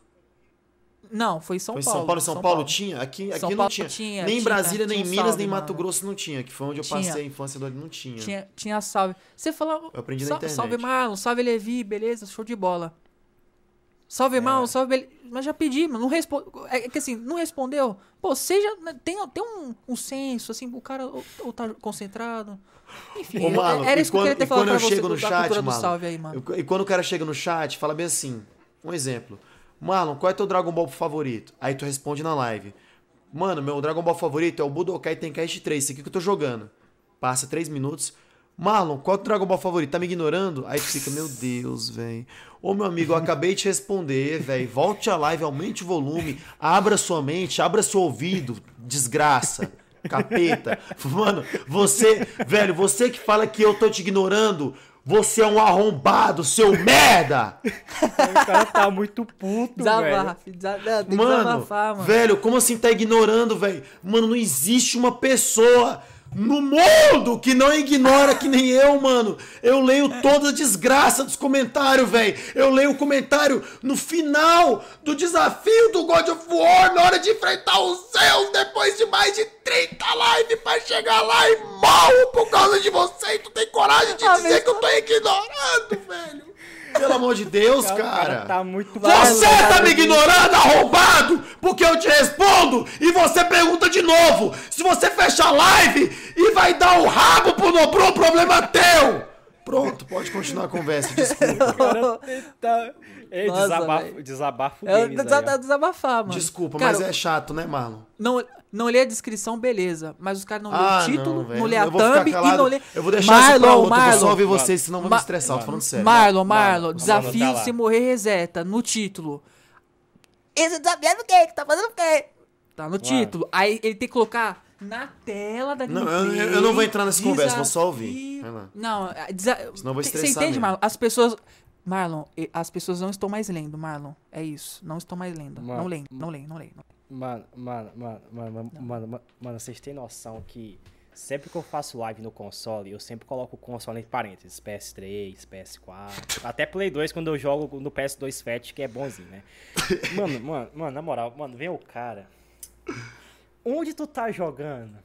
[SPEAKER 2] Não, foi em São
[SPEAKER 1] foi
[SPEAKER 2] Paulo.
[SPEAKER 1] São Paulo, São, São Paulo, Paulo, tinha? Aqui, aqui São não Paulo tinha. tinha. Nem tinha, Brasília, nem Minas, salve, nem Mato mano. Grosso não tinha, que foi onde eu passei a infância do não tinha.
[SPEAKER 2] Tinha, tinha salve. Você falava.
[SPEAKER 1] Eu aprendi na internet.
[SPEAKER 2] Salve Marlon, salve Levi, beleza, show de bola. Salve é. Marlon, salve. Mas já pedi, mano, não responde. É que assim, não respondeu. Pô, seja. Né, tem, tem um, um senso, assim, o cara ou, ou tá concentrado. Enfim,
[SPEAKER 1] Ô, Marlon, era isso que eu queria ter falado pra você no chat, Marlon, aí, mano. E quando o cara chega no chat, fala bem assim, um exemplo. Marlon, qual é teu Dragon Ball favorito? Aí tu responde na live. Mano, meu Dragon Ball favorito é o Budokai Tenkaichi 3, esse aqui que eu tô jogando. Passa 3 minutos. Marlon, qual é o Dragon Ball favorito? Tá me ignorando? Aí tu fica, meu Deus, velho. Ô, meu amigo, eu acabei de responder, velho. Volte a live, aumente o volume, abra sua mente, abra seu ouvido, desgraça. Capeta. Mano, você, velho, você que fala que eu tô te ignorando, você é um arrombado, seu merda!
[SPEAKER 3] o cara tá muito puto, Desabaf, velho.
[SPEAKER 2] Desabaf, tem
[SPEAKER 1] mano, desabafar, mano. Velho, como assim tá ignorando, velho? Mano, não existe uma pessoa no mundo que não ignora que nem eu, mano. Eu leio toda a desgraça dos comentários, velho. Eu leio o comentário no final do desafio do God of War, na hora de enfrentar os Zeus, depois de mais de 30 lives pra chegar lá e morro por causa de você. E tu tem coragem de ah, dizer que eu tô ignorando, velho. Pelo amor de Deus, cara. cara
[SPEAKER 3] tá muito
[SPEAKER 1] Você tá me ignorando, arrombado! Porque eu te respondo e você pergunta de novo. Se você fecha a live e vai dar o um rabo pro Nobru, o problema é teu! Pronto, pode continuar a conversa, desculpa.
[SPEAKER 3] Cara, tá... É, Nossa, desabafo, desabafo
[SPEAKER 2] é, desabafar, mano.
[SPEAKER 1] Desculpa, cara, mas é chato, né, Marlon?
[SPEAKER 2] Não, não lê a descrição, beleza. Mas os caras não ah, lê o título, não, não lê a thumb e não lê.
[SPEAKER 1] Eu vou deixar Marlon, isso pra outro, Marlon, vou só ouvir vocês, senão vou me estressar, tô falando sério.
[SPEAKER 2] Marlon, Marlon, desafio tá se morrer reseta, no título. Esse desafio é do quê? Que tá fazendo o quê? Tá no título. Aí ele tem que colocar na tela da
[SPEAKER 1] Não, eu, eu, não vou entrar nessa desafio... conversa, vou só ouvir.
[SPEAKER 2] Não, é, desa...
[SPEAKER 1] senão eu vou estressar Você
[SPEAKER 2] entende, Marlon? As pessoas... Marlon, as pessoas não estão mais lendo, Marlon. É isso. Não estão mais lendo. Não leem, não leem, não leem.
[SPEAKER 3] Mano, mano, mano, mano, mano, mano, mano, vocês têm noção que sempre que eu faço live no console, eu sempre coloco o console entre parênteses, PS3, PS4, até Play 2 quando eu jogo no PS2 Fat, que é bonzinho, né? Mano, mano, mano, na moral, mano, vem o cara. Onde tu tá jogando?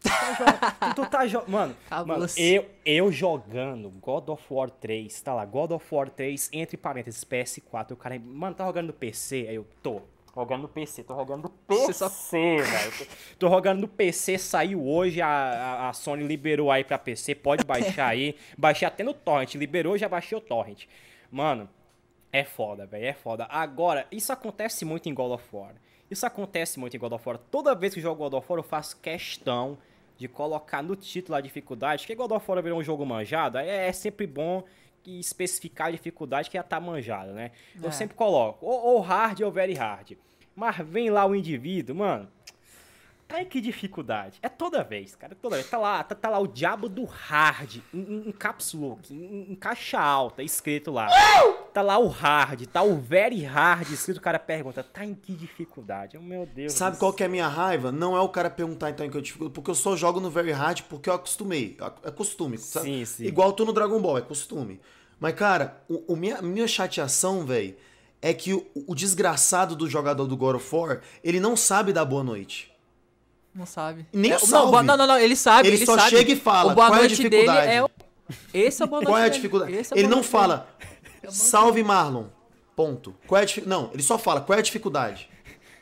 [SPEAKER 3] Tu tá, jogando, tu tá jogando. Mano, mano eu, eu jogando God of War 3, tá lá, God of War 3, entre parênteses, PS4. O cara, mano, tá jogando no PC? Aí eu tô. Jogando no PC, tô jogando no PC, só... velho. Tô, jogando no PC, saiu hoje, a, a, Sony liberou aí pra PC, pode baixar aí. Baixei até no Torrent, liberou, já baixei o Torrent. Mano, é foda, velho, é foda. Agora, isso acontece muito em God of War. Isso acontece muito em God of War. Toda vez que eu jogo God of War, eu faço questão de colocar no título a dificuldade, porque God of War virou um jogo manjado, é sempre bom especificar a dificuldade que já tá manjada, né? É. Eu sempre coloco, ou, ou hard ou very hard. Mas vem lá o indivíduo, mano. Em que dificuldade? É toda vez, cara. Toda vez. Tá lá, tá, tá lá o diabo do hard, em, em caps look, em, em, caixa alta, escrito lá. Tá lá o hard, tá o very hard escrito. O cara pergunta, tá em que dificuldade? Meu Deus.
[SPEAKER 1] Sabe qual que é a minha raiva? Não é o cara perguntar então em que eu dificuldade, porque eu só jogo no very hard porque eu acostumei. É costume, sabe? Sim, sim. Igual tu no Dragon Ball, é costume. Mas, cara, o, o minha, minha chateação, velho, é que o, o desgraçado do jogador do God of War, ele não sabe dar boa noite.
[SPEAKER 2] Não sabe.
[SPEAKER 1] Nem é, salve.
[SPEAKER 2] Não, não, não, ele sabe.
[SPEAKER 1] Ele,
[SPEAKER 2] ele
[SPEAKER 1] só
[SPEAKER 2] sabe.
[SPEAKER 1] chega e fala o boa qual é a dificuldade.
[SPEAKER 2] É o... Esse é o boa noite
[SPEAKER 1] Qual é a dificuldade? É ele não fala, é salve Marlon, ponto. Qual é a dificuldade? Não, ele só fala, qual é a dificuldade?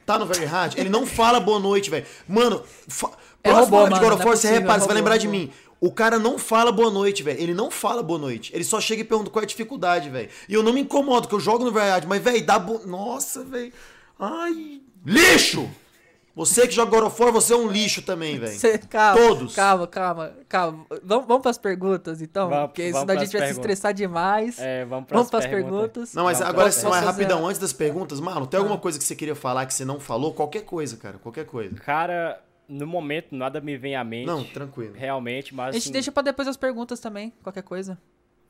[SPEAKER 1] Tá no Very Hard? Ele não fala boa noite, velho. Mano, fa... é próximo robô, de God of War, você repara, você vai lembrar de mim. O cara não fala boa noite, velho. Ele não fala boa noite. Ele só chega e pergunta qual é a dificuldade, velho. E eu não me incomodo, que eu jogo no Very Hard, mas, velho, dá bo... Nossa, velho. Ai. Lixo! Você que joga God of War, você é um lixo também, velho. Todos.
[SPEAKER 2] Calma, calma, calma. Vamos, vamos pras perguntas, então? Vamos, porque senão a gente vai se estressar demais.
[SPEAKER 3] É, vamos pras, vamos pras perguntas. perguntas.
[SPEAKER 1] Não, mas vamos agora, só mais rapidão, antes das perguntas, mano, tem alguma ah. coisa que você queria falar que você não falou? Qualquer coisa, cara, qualquer coisa.
[SPEAKER 3] Cara, no momento nada me vem à mente.
[SPEAKER 1] Não, tranquilo.
[SPEAKER 3] Realmente, mas...
[SPEAKER 2] A gente assim, deixa pra depois as perguntas também, qualquer coisa.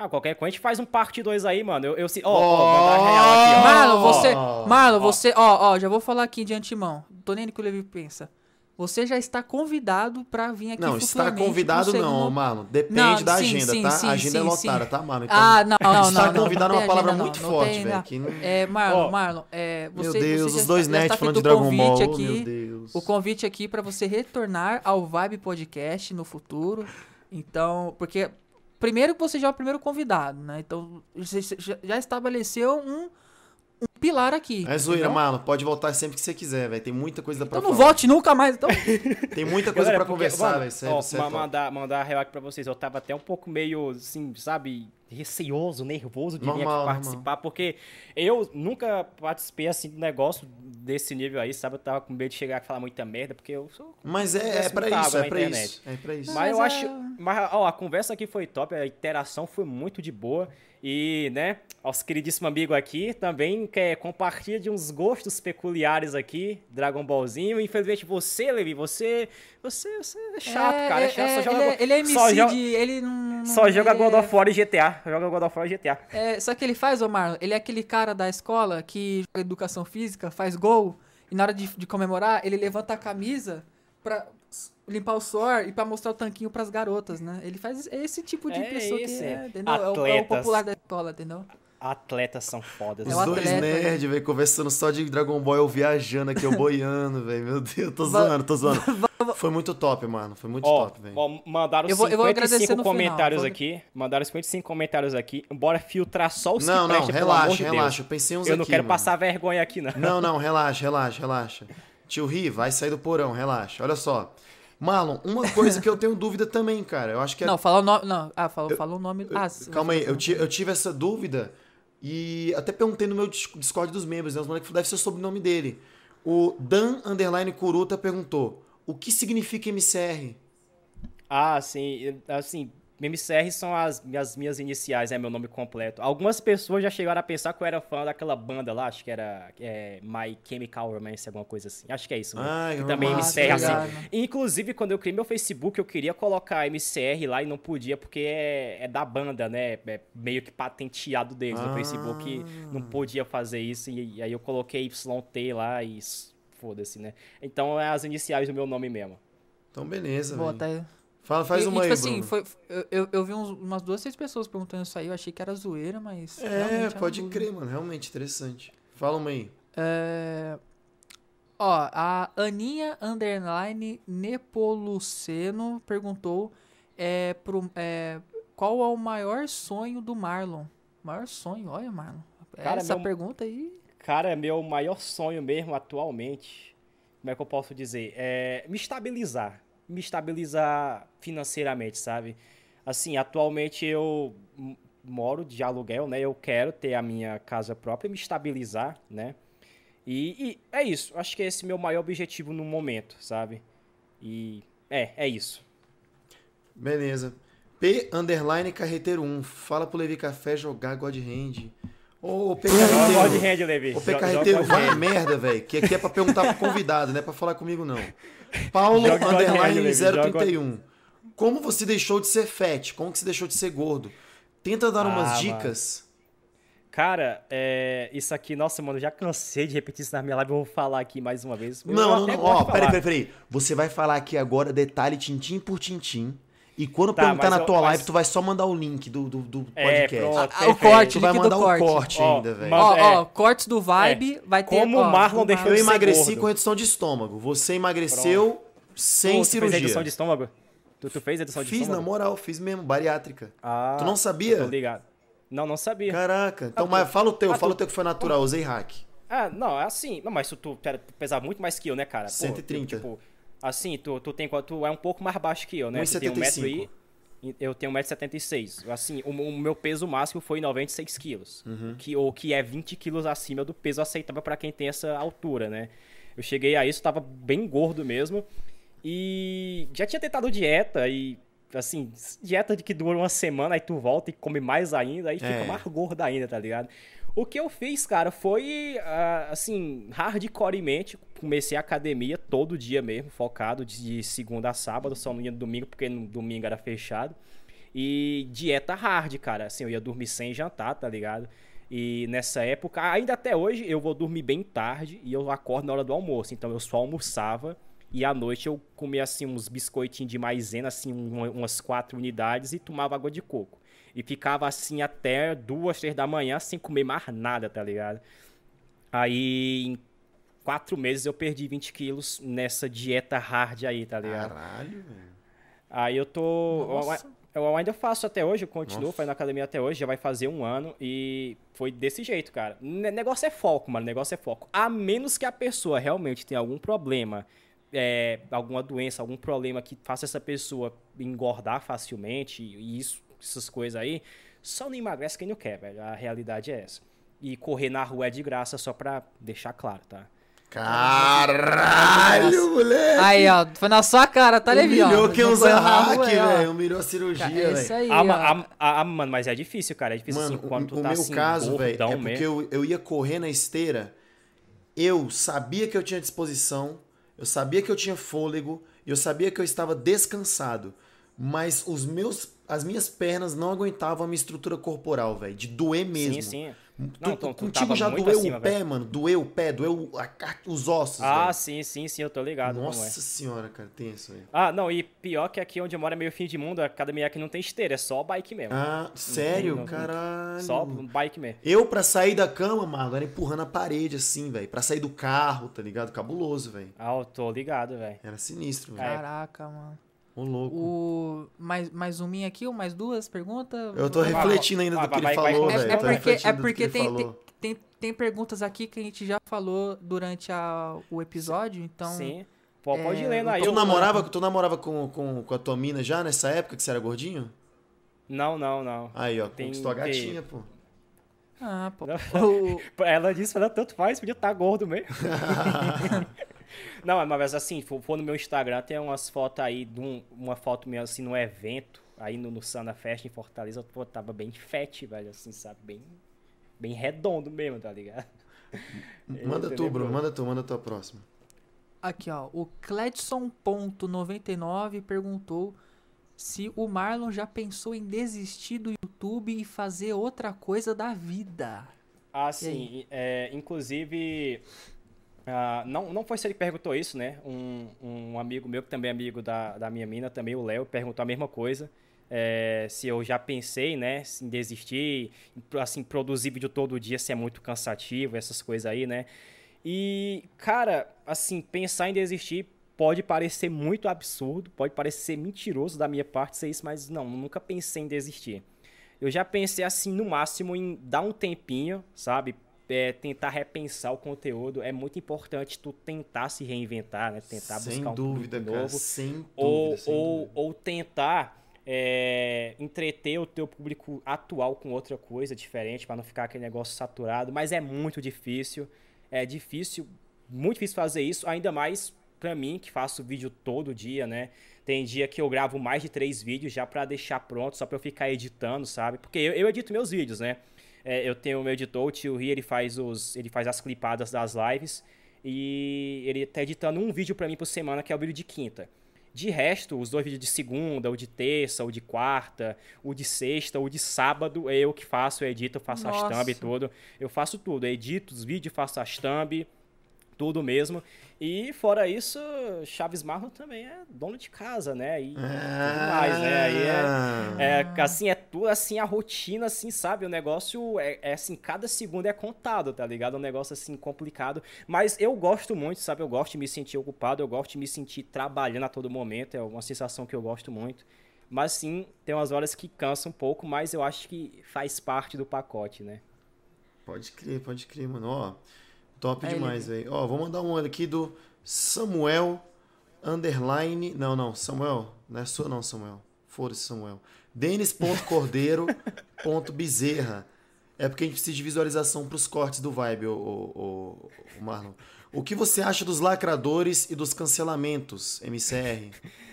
[SPEAKER 3] Ah, qualquer coisa a gente faz um parte 2 aí, mano. Eu, eu se. Ó, ó, mandar real aqui, ó.
[SPEAKER 2] Marlon, você. Marlon, você. Ó, ó, já vou falar aqui de antemão. Tô nem que o Levi pensa. você já está convidado para vir aqui
[SPEAKER 1] Não, está convidado não, mano. Depende não, da sim, agenda, sim, tá? Sim, a agenda é lotada, tá, mano?
[SPEAKER 2] Então, ah, não, não, não.
[SPEAKER 1] Está convidado é uma palavra muito forte, velho.
[SPEAKER 2] É, Marlon, Marlon, é,
[SPEAKER 1] você, meu Deus, você os dois nerds falando de Dragon Ball, aqui, meu Deus.
[SPEAKER 2] O convite aqui para você retornar ao Vibe Podcast no futuro. Então, porque primeiro que você já é o primeiro convidado, né? Então, você já estabeleceu um um pilar aqui.
[SPEAKER 1] É zoeira, mano. Pode voltar sempre que você quiser, velho. Tem muita coisa pra
[SPEAKER 2] então falar. Então não volte nunca mais, então.
[SPEAKER 1] Tem muita coisa Galera, pra porque, conversar, velho. Sério,
[SPEAKER 3] ó, mandar, mandar real aqui pra vocês. Eu tava até um pouco meio, assim, sabe receoso, nervoso de normal, vir aqui participar, normal. porque eu nunca participei assim do negócio desse nível aí, sabe? Eu tava com medo de chegar e falar muita merda, porque eu sou.
[SPEAKER 1] Mas é, é pra isso, é pra isso. É pra isso.
[SPEAKER 3] Mas, mas eu é... acho. Mas, ó, a conversa aqui foi top, a interação foi muito de boa. E, né, nosso queridíssimo amigo aqui também quer compartilha de uns gostos peculiares aqui, Dragon Ballzinho. Infelizmente você, Levi, você, você, você é chato, é, cara, é, chato.
[SPEAKER 2] É,
[SPEAKER 3] só
[SPEAKER 2] joga, ele, é, ele é MC só joga, ele não...
[SPEAKER 3] Só joga God of War e GTA, joga God of War e GTA.
[SPEAKER 2] É, só que ele faz, Omar, ele é aquele cara da escola que joga educação física, faz gol, e na hora de, de comemorar, ele levanta a camisa pra limpar o suor e para mostrar o tanquinho para as garotas, né? Ele faz esse tipo de é pessoa esse. que é, entendeu? É o, é o, popular da escola, entendeu?
[SPEAKER 3] Atletas são fodas.
[SPEAKER 1] Os é dois nerds, velho, conversando só de Dragon Ball, eu viajando aqui, eu boiando, velho. Meu Deus, tô zoando, tô zoando. Foi muito top, mano. Foi muito top, velho.
[SPEAKER 3] Mandaram eu vou, 55 eu comentários final, aqui. Mandaram 55 comentários aqui. Bora filtrar só os
[SPEAKER 1] não,
[SPEAKER 3] que
[SPEAKER 1] Não, não, relaxa, relaxa. Eu pensei uns
[SPEAKER 3] Eu
[SPEAKER 1] aqui,
[SPEAKER 3] não quero
[SPEAKER 1] mano.
[SPEAKER 3] passar vergonha aqui, não.
[SPEAKER 1] Não, não, relaxa, relaxa, relaxa. Tio Ri, vai sair do porão, relaxa. Olha só. Marlon, uma coisa que eu tenho dúvida também, cara. Eu acho que é...
[SPEAKER 2] Não, fala o nome. Não, ah, fala, fala o nome.
[SPEAKER 1] Eu,
[SPEAKER 2] ah,
[SPEAKER 1] calma aí, eu, eu tive essa dúvida e até perguntei no meu Discord dos membros, né? Os moleques deve ser o sobrenome dele. O Dan Underline Kuruta perguntou: o que significa MCR?
[SPEAKER 3] Ah, sim. Assim, MCR são as, as minhas iniciais, é meu nome completo. Algumas pessoas já chegaram a pensar que eu era fã daquela banda lá, acho que era é, My Chemical Romance, alguma coisa assim. Acho que é isso.
[SPEAKER 1] Ah,
[SPEAKER 3] e também MCR, assim. Inclusive, quando eu criei meu Facebook, eu queria colocar MCR lá e não podia, porque é, é da banda, né? É meio que patenteado deles ah. no Facebook. Não podia fazer isso, e, e aí eu coloquei YT lá e foda-se, né? Então é as iniciais do meu nome mesmo.
[SPEAKER 1] Então, beleza.
[SPEAKER 2] Vou até
[SPEAKER 1] Fala, faz e, uma e, tipo
[SPEAKER 2] aí, assim, foi, eu, eu vi uns, umas duas, três pessoas perguntando isso aí, eu achei que era zoeira, mas.
[SPEAKER 1] É, pode crer, mano, realmente interessante. Fala uma aí.
[SPEAKER 2] É... Ó, a Aninha Underline Nepoluceno perguntou é, pro, é, qual é o maior sonho do Marlon? Maior sonho, olha, Marlon. Cara, Essa meu, pergunta aí.
[SPEAKER 3] Cara, meu maior sonho mesmo atualmente, como é que eu posso dizer? É me estabilizar me estabilizar financeiramente, sabe? Assim, atualmente eu moro de aluguel, né? Eu quero ter a minha casa própria, me estabilizar, né? E, e é isso. Acho que é esse meu maior objetivo no momento, sabe? E é, é isso.
[SPEAKER 1] Beleza. P underline carreteiro 1. Fala pro Levi Café jogar God Hand. Ô, P Carreteiro. God Hand, Levi. Ô, P Carreteiro, vai merda, velho. Que aqui é pra perguntar pro convidado, não é pra falar comigo, não. Paulo underline 031. Como você deixou de ser fat? Como que você deixou de ser gordo? Tenta dar ah, umas dicas. Mano.
[SPEAKER 3] Cara, é, isso aqui, nossa, mano, já cansei de repetir isso na minha live, eu vou falar aqui mais uma vez.
[SPEAKER 1] Eu não, não, não, ó, peraí, peraí, peraí. Você vai falar aqui agora detalhe tintim por tintim. E quando tá, perguntar na tua eu, live, mas... tu vai só mandar o link do, do, do é, podcast. Pronto,
[SPEAKER 2] ah, o corte,
[SPEAKER 1] tu vai mandar o corte, corte ainda, velho.
[SPEAKER 2] Ó, é, ó, cortes do Vibe, é. vai ter...
[SPEAKER 3] Como o Marlon deixou
[SPEAKER 1] Eu emagreci com redução de estômago. Você emagreceu pronto. sem Pô, cirurgia.
[SPEAKER 3] fez redução de estômago? Tu, tu fez redução de
[SPEAKER 1] fiz,
[SPEAKER 3] estômago?
[SPEAKER 1] Fiz, na moral, fiz mesmo, bariátrica.
[SPEAKER 3] Ah,
[SPEAKER 1] tu não sabia?
[SPEAKER 3] Tô ligado. Não, não sabia.
[SPEAKER 1] Caraca. Então, ah, mas fala o teu, ah, fala tu... o teu que foi natural, usei hack.
[SPEAKER 3] Ah, não, é assim. Não, mas tu, tu pesava muito mais que eu, né, cara? Pô,
[SPEAKER 1] 130.
[SPEAKER 3] Tu, tipo, assim, tu, tu, tem, tu é um pouco mais baixo que eu, né?
[SPEAKER 1] 1, tu tem um metro aí.
[SPEAKER 3] Eu tenho 1,76m. Assim, o, o, meu peso máximo foi 96 quilos. Uhum. Que, ou que é 20 quilos acima do peso aceitável para quem tem essa altura, né? Eu cheguei a isso, tava bem gordo mesmo. E já tinha tentado dieta e assim, dieta de que dura uma semana, aí tu volta e come mais ainda, aí fica é. mais gordo ainda, tá ligado? O que eu fiz, cara, foi, uh, assim, hardcoremente, comecei a academia todo dia mesmo, focado de segunda a sábado, só não ia no domingo, porque no domingo era fechado. E dieta hard, cara, assim, eu ia dormir sem jantar, tá ligado? E nessa época, ainda até hoje, eu vou dormir bem tarde e eu acordo na hora do almoço. Então eu só almoçava E à noite eu comia assim uns biscoitinhos de maisena, assim, umas quatro unidades e tomava água de coco. E ficava assim até duas, três da manhã sem comer mais nada, tá ligado? Aí quatro meses eu perdi 20 quilos nessa dieta hard aí, tá ligado?
[SPEAKER 1] Caralho, velho.
[SPEAKER 3] Aí eu tô. Nossa. Eu ainda faço até hoje, eu continuo Nossa. fazendo academia até hoje, já vai fazer um ano e foi desse jeito, cara. Negócio é foco, mano, negócio é foco. A menos que a pessoa realmente tenha algum problema, é, alguma doença, algum problema que faça essa pessoa engordar facilmente e isso, essas coisas aí, só não emagrece quem não quer, velho. A realidade é essa. E correr na rua é de graça, só pra deixar claro, tá?
[SPEAKER 1] Caralho, moleque!
[SPEAKER 2] Aí, ó, foi na sua cara, tá
[SPEAKER 1] ligado? Humilhou quem usa hack, velho. Humilhou a cirurgia, velho.
[SPEAKER 3] É isso aí, ah, ah, ah, mano, mas é difícil, cara. É difícil
[SPEAKER 1] mano,
[SPEAKER 3] assim, quando
[SPEAKER 1] o, tu tá o meu assim, caso, velho, é porque eu, eu ia correr na esteira, eu sabia que eu tinha disposição, eu sabia que eu tinha fôlego, eu sabia que eu estava descansado. Mas os meus, as minhas pernas não aguentavam a minha estrutura corporal, velho. De doer mesmo. Sim, sim. Não, tu, tu contigo já doeu acima, o pé, véio. mano? Doeu o pé, doeu a, os ossos.
[SPEAKER 3] Ah, véio. sim, sim, sim, eu tô ligado.
[SPEAKER 1] É. Nossa é. senhora, cara, tem isso aí.
[SPEAKER 3] Ah, não, e pior que aqui onde eu moro é meio fim de mundo, a academia aqui não tem esteira, é só bike mesmo.
[SPEAKER 1] Ah, sério? Não, Caralho.
[SPEAKER 3] Só bike mesmo.
[SPEAKER 1] Eu, pra sair da cama, mano, era empurrando a parede assim, velho. Pra sair do carro, tá ligado? Cabuloso, velho.
[SPEAKER 3] Ah, eu tô ligado, velho.
[SPEAKER 1] Era sinistro, velho.
[SPEAKER 2] Caraca, mano.
[SPEAKER 1] Ô, louco.
[SPEAKER 2] O... Mais, mais um minha aqui ou mais duas perguntas?
[SPEAKER 1] Eu tô refletindo ainda do que ele falou, velho.
[SPEAKER 2] É, porque, é porque tem, tem, tem, tem, perguntas aqui que a gente já falou durante a, o episódio, então...
[SPEAKER 3] Sim. Pô, pode é... ler aí.
[SPEAKER 1] Tu namorava, tu namorava com, com, com a tua mina já nessa época que você era gordinho?
[SPEAKER 3] Não, não, não.
[SPEAKER 1] Aí, ó, tem, conquistou a gatinha, pô.
[SPEAKER 2] Ah, pô.
[SPEAKER 3] ela disse, ela tanto faz, podia estar tá gordo mesmo. Não, mas assim, for, for, no meu Instagram, tem umas fotos aí, de um, uma foto minha assim no evento, aí no, no Sana Fest em Fortaleza, eu tava bem fat, velho, assim, sabe? Bem, bem redondo mesmo, tá ligado?
[SPEAKER 1] Manda tu, Bruno, manda tu, manda tua próxima.
[SPEAKER 2] Aqui, ó, o Cledson.99 perguntou se o Marlon já pensou em desistir do YouTube e fazer outra coisa da vida.
[SPEAKER 3] Ah, sim. É, inclusive, Uh, não, não foi se ele perguntou isso, né? Um, um amigo meu, que também é amigo da, da minha mina, também o Léo, perguntou a mesma coisa. É, se eu já pensei, né, em desistir, assim, produzir vídeo todo dia, se é muito cansativo, essas coisas aí, né? E, cara, assim, pensar em desistir pode parecer muito absurdo, pode parecer mentiroso da minha parte ser isso, mas não, nunca pensei em desistir. Eu já pensei, assim, no máximo em dar um tempinho, sabe? É, tentar repensar o conteúdo. É muito importante tu tentar se reinventar, né? Tentar
[SPEAKER 1] sem
[SPEAKER 3] buscar um
[SPEAKER 1] dúvida,
[SPEAKER 3] novo.
[SPEAKER 1] Cara, sem
[SPEAKER 3] ou,
[SPEAKER 1] dúvida, sem
[SPEAKER 3] ou,
[SPEAKER 1] dúvida.
[SPEAKER 3] ou tentar é, entreter o teu público atual com outra coisa diferente, para não ficar aquele negócio saturado. Mas é muito difícil. É difícil, muito difícil fazer isso, ainda mais para mim, que faço vídeo todo dia, né? Tem dia que eu gravo mais de três vídeos já para deixar pronto, só para eu ficar editando, sabe? Porque eu, eu edito meus vídeos, né? É, eu tenho o meu editor, o Tio Ri, ele faz, os, ele faz as clipadas das lives. E ele tá editando um vídeo para mim por semana, que é o vídeo de quinta. De resto, os dois vídeos de segunda, o de terça, o de quarta, o de sexta, o de sábado, é eu que faço, eu edito, eu faço Nossa. as thumb e tudo. Eu faço tudo, eu edito os vídeos, faço as thumb, tudo mesmo. E fora isso, Chaves Marlon também é dono de casa, né? E ah, mais, né? Aí é, é, assim, é tudo assim, a rotina, assim, sabe? O negócio é, é, assim, cada segundo é contado, tá ligado? É um negócio assim complicado. Mas eu gosto muito, sabe? Eu gosto de me sentir ocupado, eu gosto de me sentir trabalhando a todo momento. É uma sensação que eu gosto muito. Mas sim, tem umas horas que cansa um pouco, mas eu acho que faz parte do pacote, né?
[SPEAKER 1] Pode crer, pode crer, mano. Ó. Top demais, velho. Ó, vou mandar um aqui do Samuel underline. Não, não, Samuel. Não é sua, não, Samuel. Foda-se, Samuel. Denis.cordeiro.bezerra. É porque a gente precisa de visualização para os cortes do Vibe, o, o, o, Marlon. O que você acha dos lacradores e dos cancelamentos, MCR?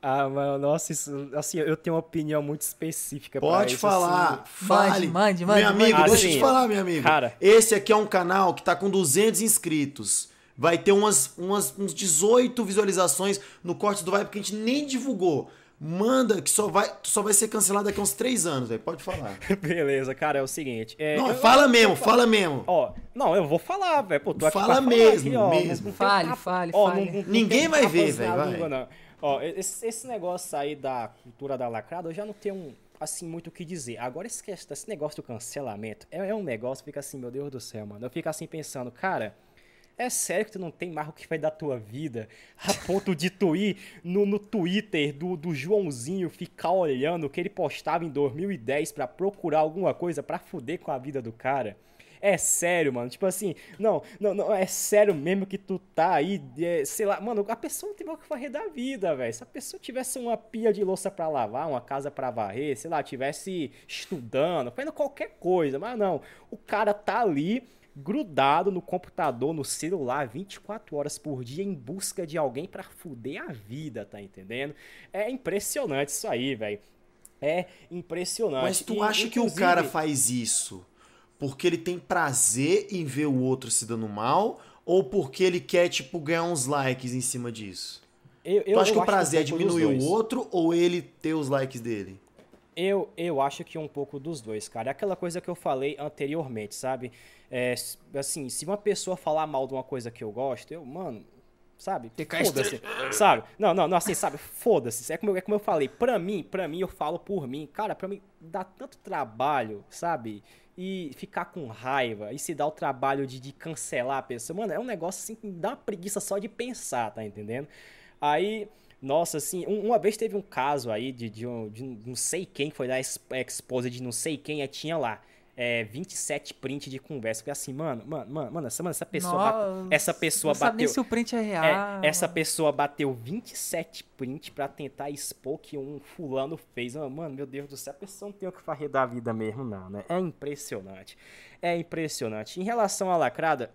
[SPEAKER 3] Ah, mano, nossa, isso, assim, eu tenho uma opinião muito específica
[SPEAKER 1] Pode
[SPEAKER 3] isso,
[SPEAKER 1] falar,
[SPEAKER 3] assim.
[SPEAKER 1] fale.
[SPEAKER 2] Mande, mande,
[SPEAKER 1] Meu amigo,
[SPEAKER 3] mande.
[SPEAKER 1] deixa eu
[SPEAKER 3] Assim,
[SPEAKER 1] te falar, meu amigo.
[SPEAKER 3] cara.
[SPEAKER 1] Esse aqui é um canal que tá com 200 inscritos. Vai ter umas, umas uns 18 visualizações no corte do Vibe que a gente nem divulgou. Manda, que só vai, só vai ser cancelado daqui a uns três anos, velho. Pode falar.
[SPEAKER 3] Beleza, cara, é o seguinte. É,
[SPEAKER 1] não, eu, fala eu, mesmo, eu, fala mesmo.
[SPEAKER 3] Ó, não, eu vou falar, velho. Pô, tô
[SPEAKER 1] aqui fala mesmo, falar aqui, ó, mesmo.
[SPEAKER 2] Não, não fale, fale, ó, fale.
[SPEAKER 1] Não, Ninguém vai ver, velho.
[SPEAKER 3] Ó, esse, esse negócio aí da cultura da lacrada, eu já não tenho assim, muito o que dizer. Agora, esse, esse negócio do cancelamento é, é um negócio que fica assim, meu Deus do céu, mano. Eu fico assim pensando, cara, é sério que tu não tem mais o que vai da tua vida? A ponto de tu ir no, no Twitter do, do Joãozinho ficar olhando o que ele postava em 2010 para procurar alguma coisa para fuder com a vida do cara? É sério, mano. Tipo assim, não, não, não, é sério mesmo que tu tá aí, é, sei lá, mano, a pessoa não tem o que fazer da vida, velho. Se a pessoa tivesse uma pia de louça para lavar, uma casa para varrer, sei lá, tivesse estudando, fazendo qualquer coisa, mas não. O cara tá ali grudado no computador, no celular, 24 horas por dia em busca de alguém para fuder a vida, tá entendendo? É impressionante isso aí, velho. É impressionante.
[SPEAKER 1] Mas tu e, acha que o cara faz isso porque ele tem prazer em ver o outro se dando mal ou porque ele quer, tipo, ganhar uns likes em cima disso? Eu, eu, tu acha que o prazer é diminuir o outro ou ele ter os likes dele?
[SPEAKER 3] Eu, eu acho que um pouco dos dois, cara. É aquela coisa que eu falei anteriormente, sabe? É, assim, se uma pessoa falar mal de uma coisa que eu gosto, eu, mano, sabe? Foda-se, sabe? Não, não, não, assim, sabe? Foda-se. É como, é como eu falei, pra mim, pra mim, eu falo por mim. Cara, pra mim, dá tanto trabalho, sabe? E ficar com raiva, e se dá o trabalho de, de cancelar a pessoa. Mano, é um negócio assim que dá uma preguiça só de pensar, tá entendendo? Aí... Nossa, assim, uma vez teve um caso aí de, de, um, de não sei quem foi da esposa de não sei quem, aí tinha lá é, 27 print de conversa. Porque assim, mano, mano, mano, mano essa, mano, essa pessoa. Bate, essa pessoa não bateu.
[SPEAKER 2] Se o print é real.
[SPEAKER 3] É, essa pessoa bateu 27 print pra tentar expor que um fulano fez. Mano, meu Deus do céu, a pessoa não tem o que fazer da vida mesmo, não, né? É impressionante. É impressionante. Em relação à lacrada,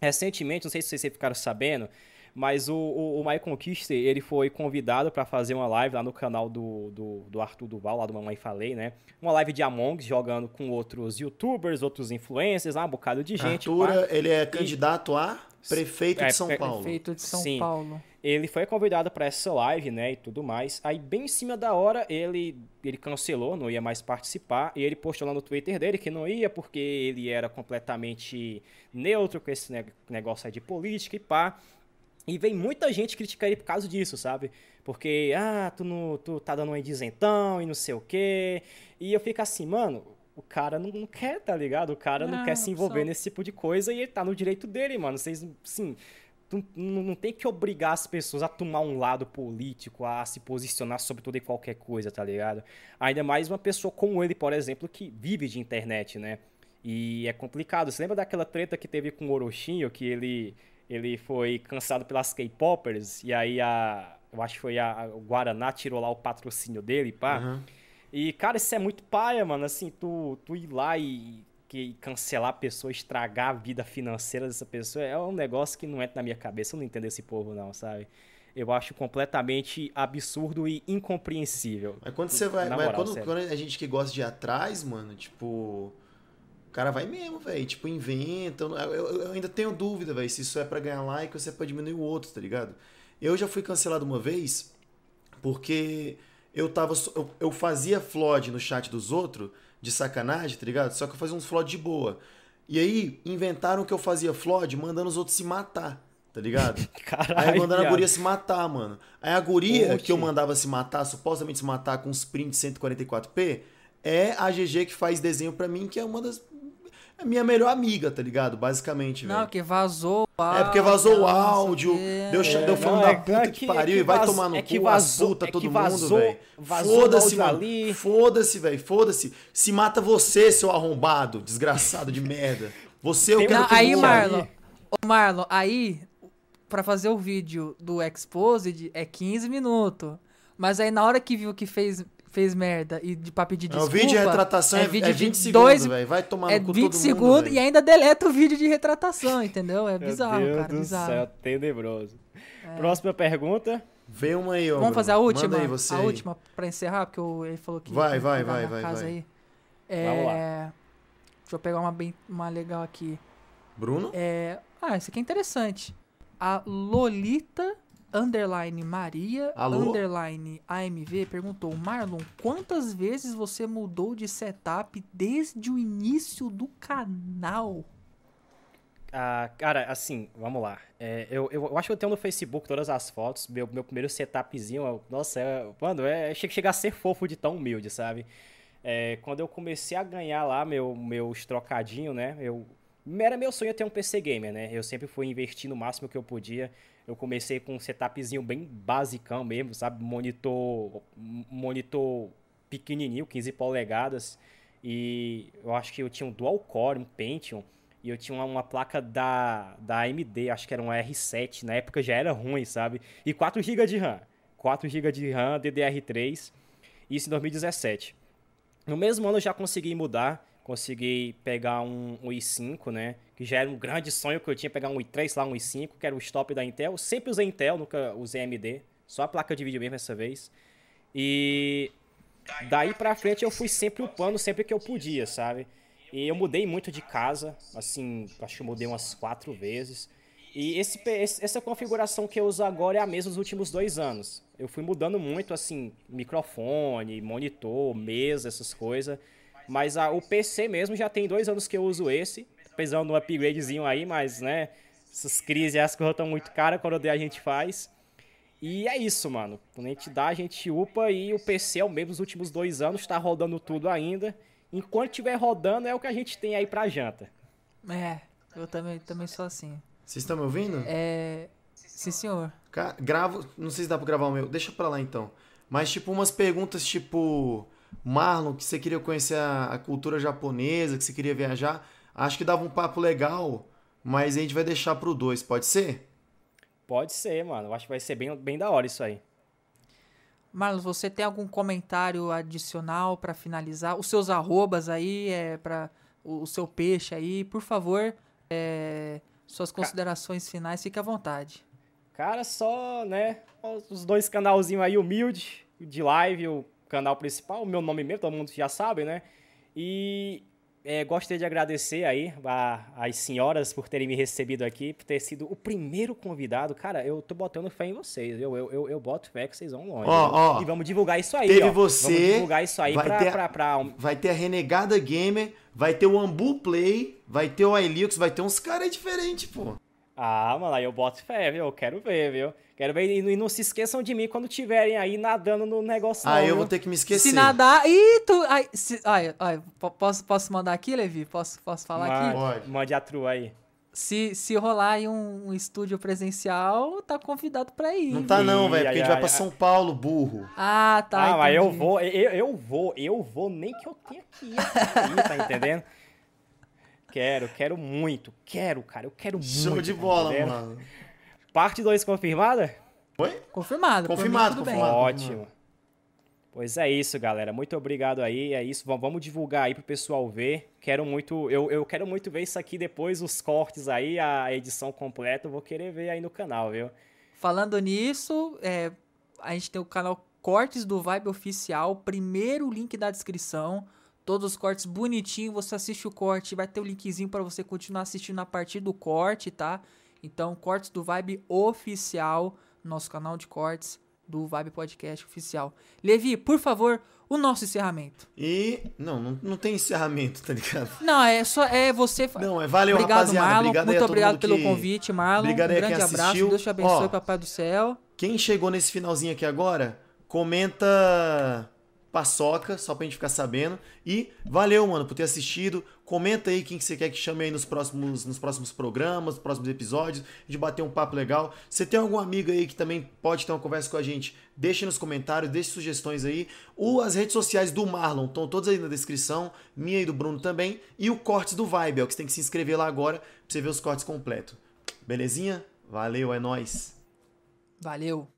[SPEAKER 3] recentemente, não sei se vocês ficaram sabendo. Mas o, o, o Michael Kister, ele foi convidado para fazer uma live lá no canal do, do, do, Arthur Duval, lá do Mamãe Falei, né? Uma live de Among Us, jogando com outros youtubers, outros influencers, lá, um bocado de gente.
[SPEAKER 1] Arthur, ele é candidato a prefeito é, de São Paulo.
[SPEAKER 2] Prefeito de São
[SPEAKER 3] Sim.
[SPEAKER 2] Paulo.
[SPEAKER 3] Ele foi convidado para essa live, né, e tudo mais. Aí, bem em cima da hora, ele, ele cancelou, não ia mais participar. E ele postou lá no Twitter dele que não ia porque ele era completamente neutro com esse negócio aí de política e pá. E vem muita gente criticar ele por causa disso, sabe? Porque, ah, tu, não, tu tá dando um isentão e não sei o quê. E eu fico assim, mano, o cara não, não quer, tá ligado? O cara não, não quer se envolver só... nesse tipo de coisa e ele tá no direito dele, mano. Vocês, sim, tu não, não tem que obrigar as pessoas a tomar um lado político, a se posicionar sobre tudo e qualquer coisa, tá ligado? Ainda mais uma pessoa como ele, por exemplo, que vive de internet, né? E é complicado. Você lembra daquela treta que teve com o Orochinho, que ele ele foi cansado pelas K-Poppers, e aí a. Eu acho que foi a, a Guaraná tirou lá o patrocínio dele, pá. Uhum. E, cara, isso é muito paia, mano. Assim, tu, tu ir lá e, que, cancelar a pessoa, estragar a vida financeira dessa pessoa, é um negócio que não entra na minha cabeça. Eu não entendo esse povo, não, sabe? Eu acho completamente absurdo e incompreensível.
[SPEAKER 1] Mas quando você vai. Moral, mas quando, quando, a gente que gosta de ir atrás, mano, tipo. O cara vai mesmo, velho. Tipo, inventa. Eu, eu, ainda tenho dúvida, velho, se isso é para ganhar like ou se é pra diminuir o outro, tá ligado? Eu já fui cancelado uma vez porque eu tava. Eu, eu fazia flod no chat dos outros, de sacanagem, tá ligado? Só que eu fazia uns flod de boa. E aí, inventaram que eu fazia flod mandando os outros se matar, tá ligado? Caralho, aí mandando a guria se matar, mano. Aí a guria que eu mandava se matar, supostamente se matar com uns prints 144p, é a GG que faz desenho para mim, que é uma das é minha melhor amiga, tá ligado? Basicamente,
[SPEAKER 2] Não, porque vazou o
[SPEAKER 1] áudio. É porque vazou o áudio, deu, é, deu falando da é, puta é que, que, pariu e vai vaz, tomar no é cu, vazou, puta é todo vazou, mundo, velho. Foda-se, mano. Foda-se, velho, foda-se. Se mata você, seu arrombado, desgraçado de merda. Você é o que
[SPEAKER 2] Não, aí, Marlon, ô Marlon, aí, pra fazer o vídeo do Exposed é 15 minutos. Mas aí na hora que viu que fez fez merda e de pra pedir desculpa.
[SPEAKER 1] o vídeo de retratação é, é, vídeo é 20 segundos, velho. Vai tomar
[SPEAKER 2] é
[SPEAKER 1] no cu
[SPEAKER 2] 20 segundos e ainda deleta o vídeo de retratação, entendeu? É bizarro,
[SPEAKER 3] Meu Deus
[SPEAKER 2] cara.
[SPEAKER 3] Do
[SPEAKER 2] bizarro.
[SPEAKER 3] céu, tenebroso. É. Próxima pergunta.
[SPEAKER 1] Vem uma aí, ó.
[SPEAKER 2] Vamos fazer a última? Aí, a aí. última pra encerrar, porque ele falou que.
[SPEAKER 1] Vai, vai, vai, vai. vai. Aí.
[SPEAKER 2] É... Vamos lá. Deixa eu pegar uma, bem, uma legal aqui.
[SPEAKER 1] Bruno?
[SPEAKER 2] É... Ah, esse aqui é interessante. A Lolita underline Maria,
[SPEAKER 1] Alô?
[SPEAKER 2] underline AMV, perguntou, Marlon, quantas vezes você mudou de setup desde o início do canal?
[SPEAKER 3] Ah, cara, assim, vamos lá. É, eu, eu, eu, acho que eu tenho no Facebook todas as fotos. Meu, meu primeiro setupzinho, eu, nossa, é, mano, é, chega a ser fofo de tão humilde, sabe? É, quando eu comecei a ganhar lá meu, meus trocadinhos, né? Eu, era meu sonho ter um PC gamer, né? Eu sempre fui investir no máximo que eu podia. Eu comecei com um setupzinho bem basicão mesmo, sabe? Monitor, monitor pequenininho, 15 polegadas. E eu acho que eu tinha um dual core, um Pentium. E eu tinha uma, uma, placa da, da AMD, acho que era um R7. Na época já era ruim, sabe? E 4 GB de RAM. 4 GB de RAM, DDR3. Isso em 2017. No mesmo ano eu já consegui mudar. Consegui pegar um, um i5, né? Que já era um grande sonho que eu tinha, pegar um i3 lá, um i5, que era o stop da Intel. Sempre usei Intel, nunca usei AMD. Só a placa de vídeo mesmo dessa vez. E daí pra frente eu fui sempre upando sempre que eu podia, sabe? E eu mudei muito de casa, assim, acho que eu mudei umas quatro vezes. E esse, essa configuração que eu uso agora é a mesma dos últimos dois anos. Eu fui mudando muito, assim, microfone, monitor, mesa, essas coisas. Mas a, o PC mesmo já tem dois anos que eu uso esse. Precisando de um upgradezinho aí, mas, né, essas crises as coisas estão muito caras, quando eu der a gente faz. E é isso, mano. Quando a gente dá, a gente upa e o PC é o mesmo dos últimos dois anos, tá rodando tudo ainda. Enquanto estiver rodando, é o que a gente tem aí pra janta.
[SPEAKER 2] É, eu também, também sou assim.
[SPEAKER 1] Vocês estão me ouvindo?
[SPEAKER 2] É. Sim, senhor.
[SPEAKER 1] Gravo. Não sei se dá pra gravar o meu. Deixa pra lá então. Mas, tipo, umas perguntas tipo. Marlon, que você queria conhecer a, a cultura japonesa, que você queria viajar. Acho que dava um papo legal, mas a gente vai deixar pro dois, pode ser?
[SPEAKER 3] Pode ser, mano. Acho que vai ser bem, bem da hora isso aí.
[SPEAKER 2] Marlon, você tem algum comentário adicional para finalizar? Os seus arrobas aí, é para o, o, seu peixe aí, por favor, é, suas considerações finais, fique à vontade.
[SPEAKER 3] Cara, só, né, os dois canalzinhos aí humilde, de live, o canal principal, o meu nome mesmo, todo mundo já sabe, né? E é, gostaria de agradecer aí as senhoras por terem me recebido aqui, por ter sido o primeiro convidado. Cara, eu tô botando fé em vocês. Eu, eu, eu, eu boto fé que vocês vão longe.
[SPEAKER 1] Ó, ó,
[SPEAKER 3] e vamos divulgar isso aí.
[SPEAKER 1] Teve
[SPEAKER 3] ó.
[SPEAKER 1] você.
[SPEAKER 3] Vamos divulgar isso aí
[SPEAKER 1] vai
[SPEAKER 3] pra,
[SPEAKER 1] ter,
[SPEAKER 3] pra, pra,
[SPEAKER 1] Vai ter a Renegada Gamer, vai ter o Ambu Play, vai ter o Ilux, vai ter uns caras diferentes, pô.
[SPEAKER 3] Ah, mano, aí eu boto fé, viu? Eu quero ver, viu? Quero ver. E não se esqueçam de mim quando tiverem aí nadando no negócio.
[SPEAKER 1] Ah,
[SPEAKER 3] não,
[SPEAKER 1] eu
[SPEAKER 3] viu?
[SPEAKER 1] vou ter que me esquecer.
[SPEAKER 2] Se nadar. Ih, tu. Ai, se, ai, ai, posso, posso mandar aqui, Levi? Posso, posso falar
[SPEAKER 3] mande,
[SPEAKER 2] aqui?
[SPEAKER 1] Pode.
[SPEAKER 3] Mande a trua aí.
[SPEAKER 2] Se, se rolar aí um, um estúdio presencial, tá convidado pra ir.
[SPEAKER 1] Não tá, não, velho, porque
[SPEAKER 3] Ai,
[SPEAKER 1] a gente
[SPEAKER 3] ai,
[SPEAKER 1] vai pra
[SPEAKER 3] ai.
[SPEAKER 1] São Paulo, burro.
[SPEAKER 2] Ah, tá.
[SPEAKER 3] ah, mas eu
[SPEAKER 2] entendi.
[SPEAKER 3] vou, eu, eu vou, eu vou, nem que eu tenha que ir, tá entendendo? Quero, quero muito, quero, cara, eu quero muito.
[SPEAKER 1] Show de
[SPEAKER 3] tá
[SPEAKER 1] bola, mano.
[SPEAKER 3] Parte 2 confirmada?
[SPEAKER 1] Oi?
[SPEAKER 2] Confirmado. mim,
[SPEAKER 1] Confirmado, confirmado.
[SPEAKER 3] Ótimo. Pois é isso, galera. Muito obrigado aí. É isso. Vamos- Vamos divulgar aí pro pessoal ver. Quero muito, eu, eu quero muito ver isso aqui depois, os cortes aí, a edição completa. Eu vou querer ver aí no canal, viu?
[SPEAKER 2] Falando nisso, é, a gente tem o canal Cortes do Vibe Oficial, primeiro link da descrição. Todos os cortes bonitinho, você assiste o corte, vai ter o linkzinho para você continuar assistindo a partir do corte, tá? Então, Cortes do Vibe Oficial, nosso canal de cortes do Vibe Podcast Oficial. Levi, por favor, o nosso encerramento.
[SPEAKER 1] E. Não, não, não tem encerramento, tá ligado?
[SPEAKER 2] Não, é só é você.
[SPEAKER 1] Não, é valeu,
[SPEAKER 2] obrigado,
[SPEAKER 1] rapaziada.
[SPEAKER 2] Marlon.
[SPEAKER 1] Obrigado
[SPEAKER 2] Muito obrigado pelo
[SPEAKER 1] que-
[SPEAKER 2] convite, Marlon.
[SPEAKER 1] Obrigado
[SPEAKER 2] um grande abraço.
[SPEAKER 1] assistiu.
[SPEAKER 2] Deus te abençoe,
[SPEAKER 1] Ó,
[SPEAKER 2] papai do céu.
[SPEAKER 1] Quem chegou nesse finalzinho aqui agora, comenta paçoca, só pra gente ficar sabendo. E valeu, mano, por ter assistido. Comenta aí quem que você quer que chame aí nos próximos, nos próximos programas, nos próximos episódios, de bater um papo legal. Se tem algum amigo aí que também pode ter uma conversa com a gente, deixe nos comentários, deixe sugestões aí. Ou as redes sociais do Marlon, estão todas aí na descrição, minha e do Bruno também. E o Cortes do Vibe, é o que você tem que se inscrever lá agora pra você ver os cortes completos. Belezinha? Valeu, é nóis.
[SPEAKER 2] Valeu.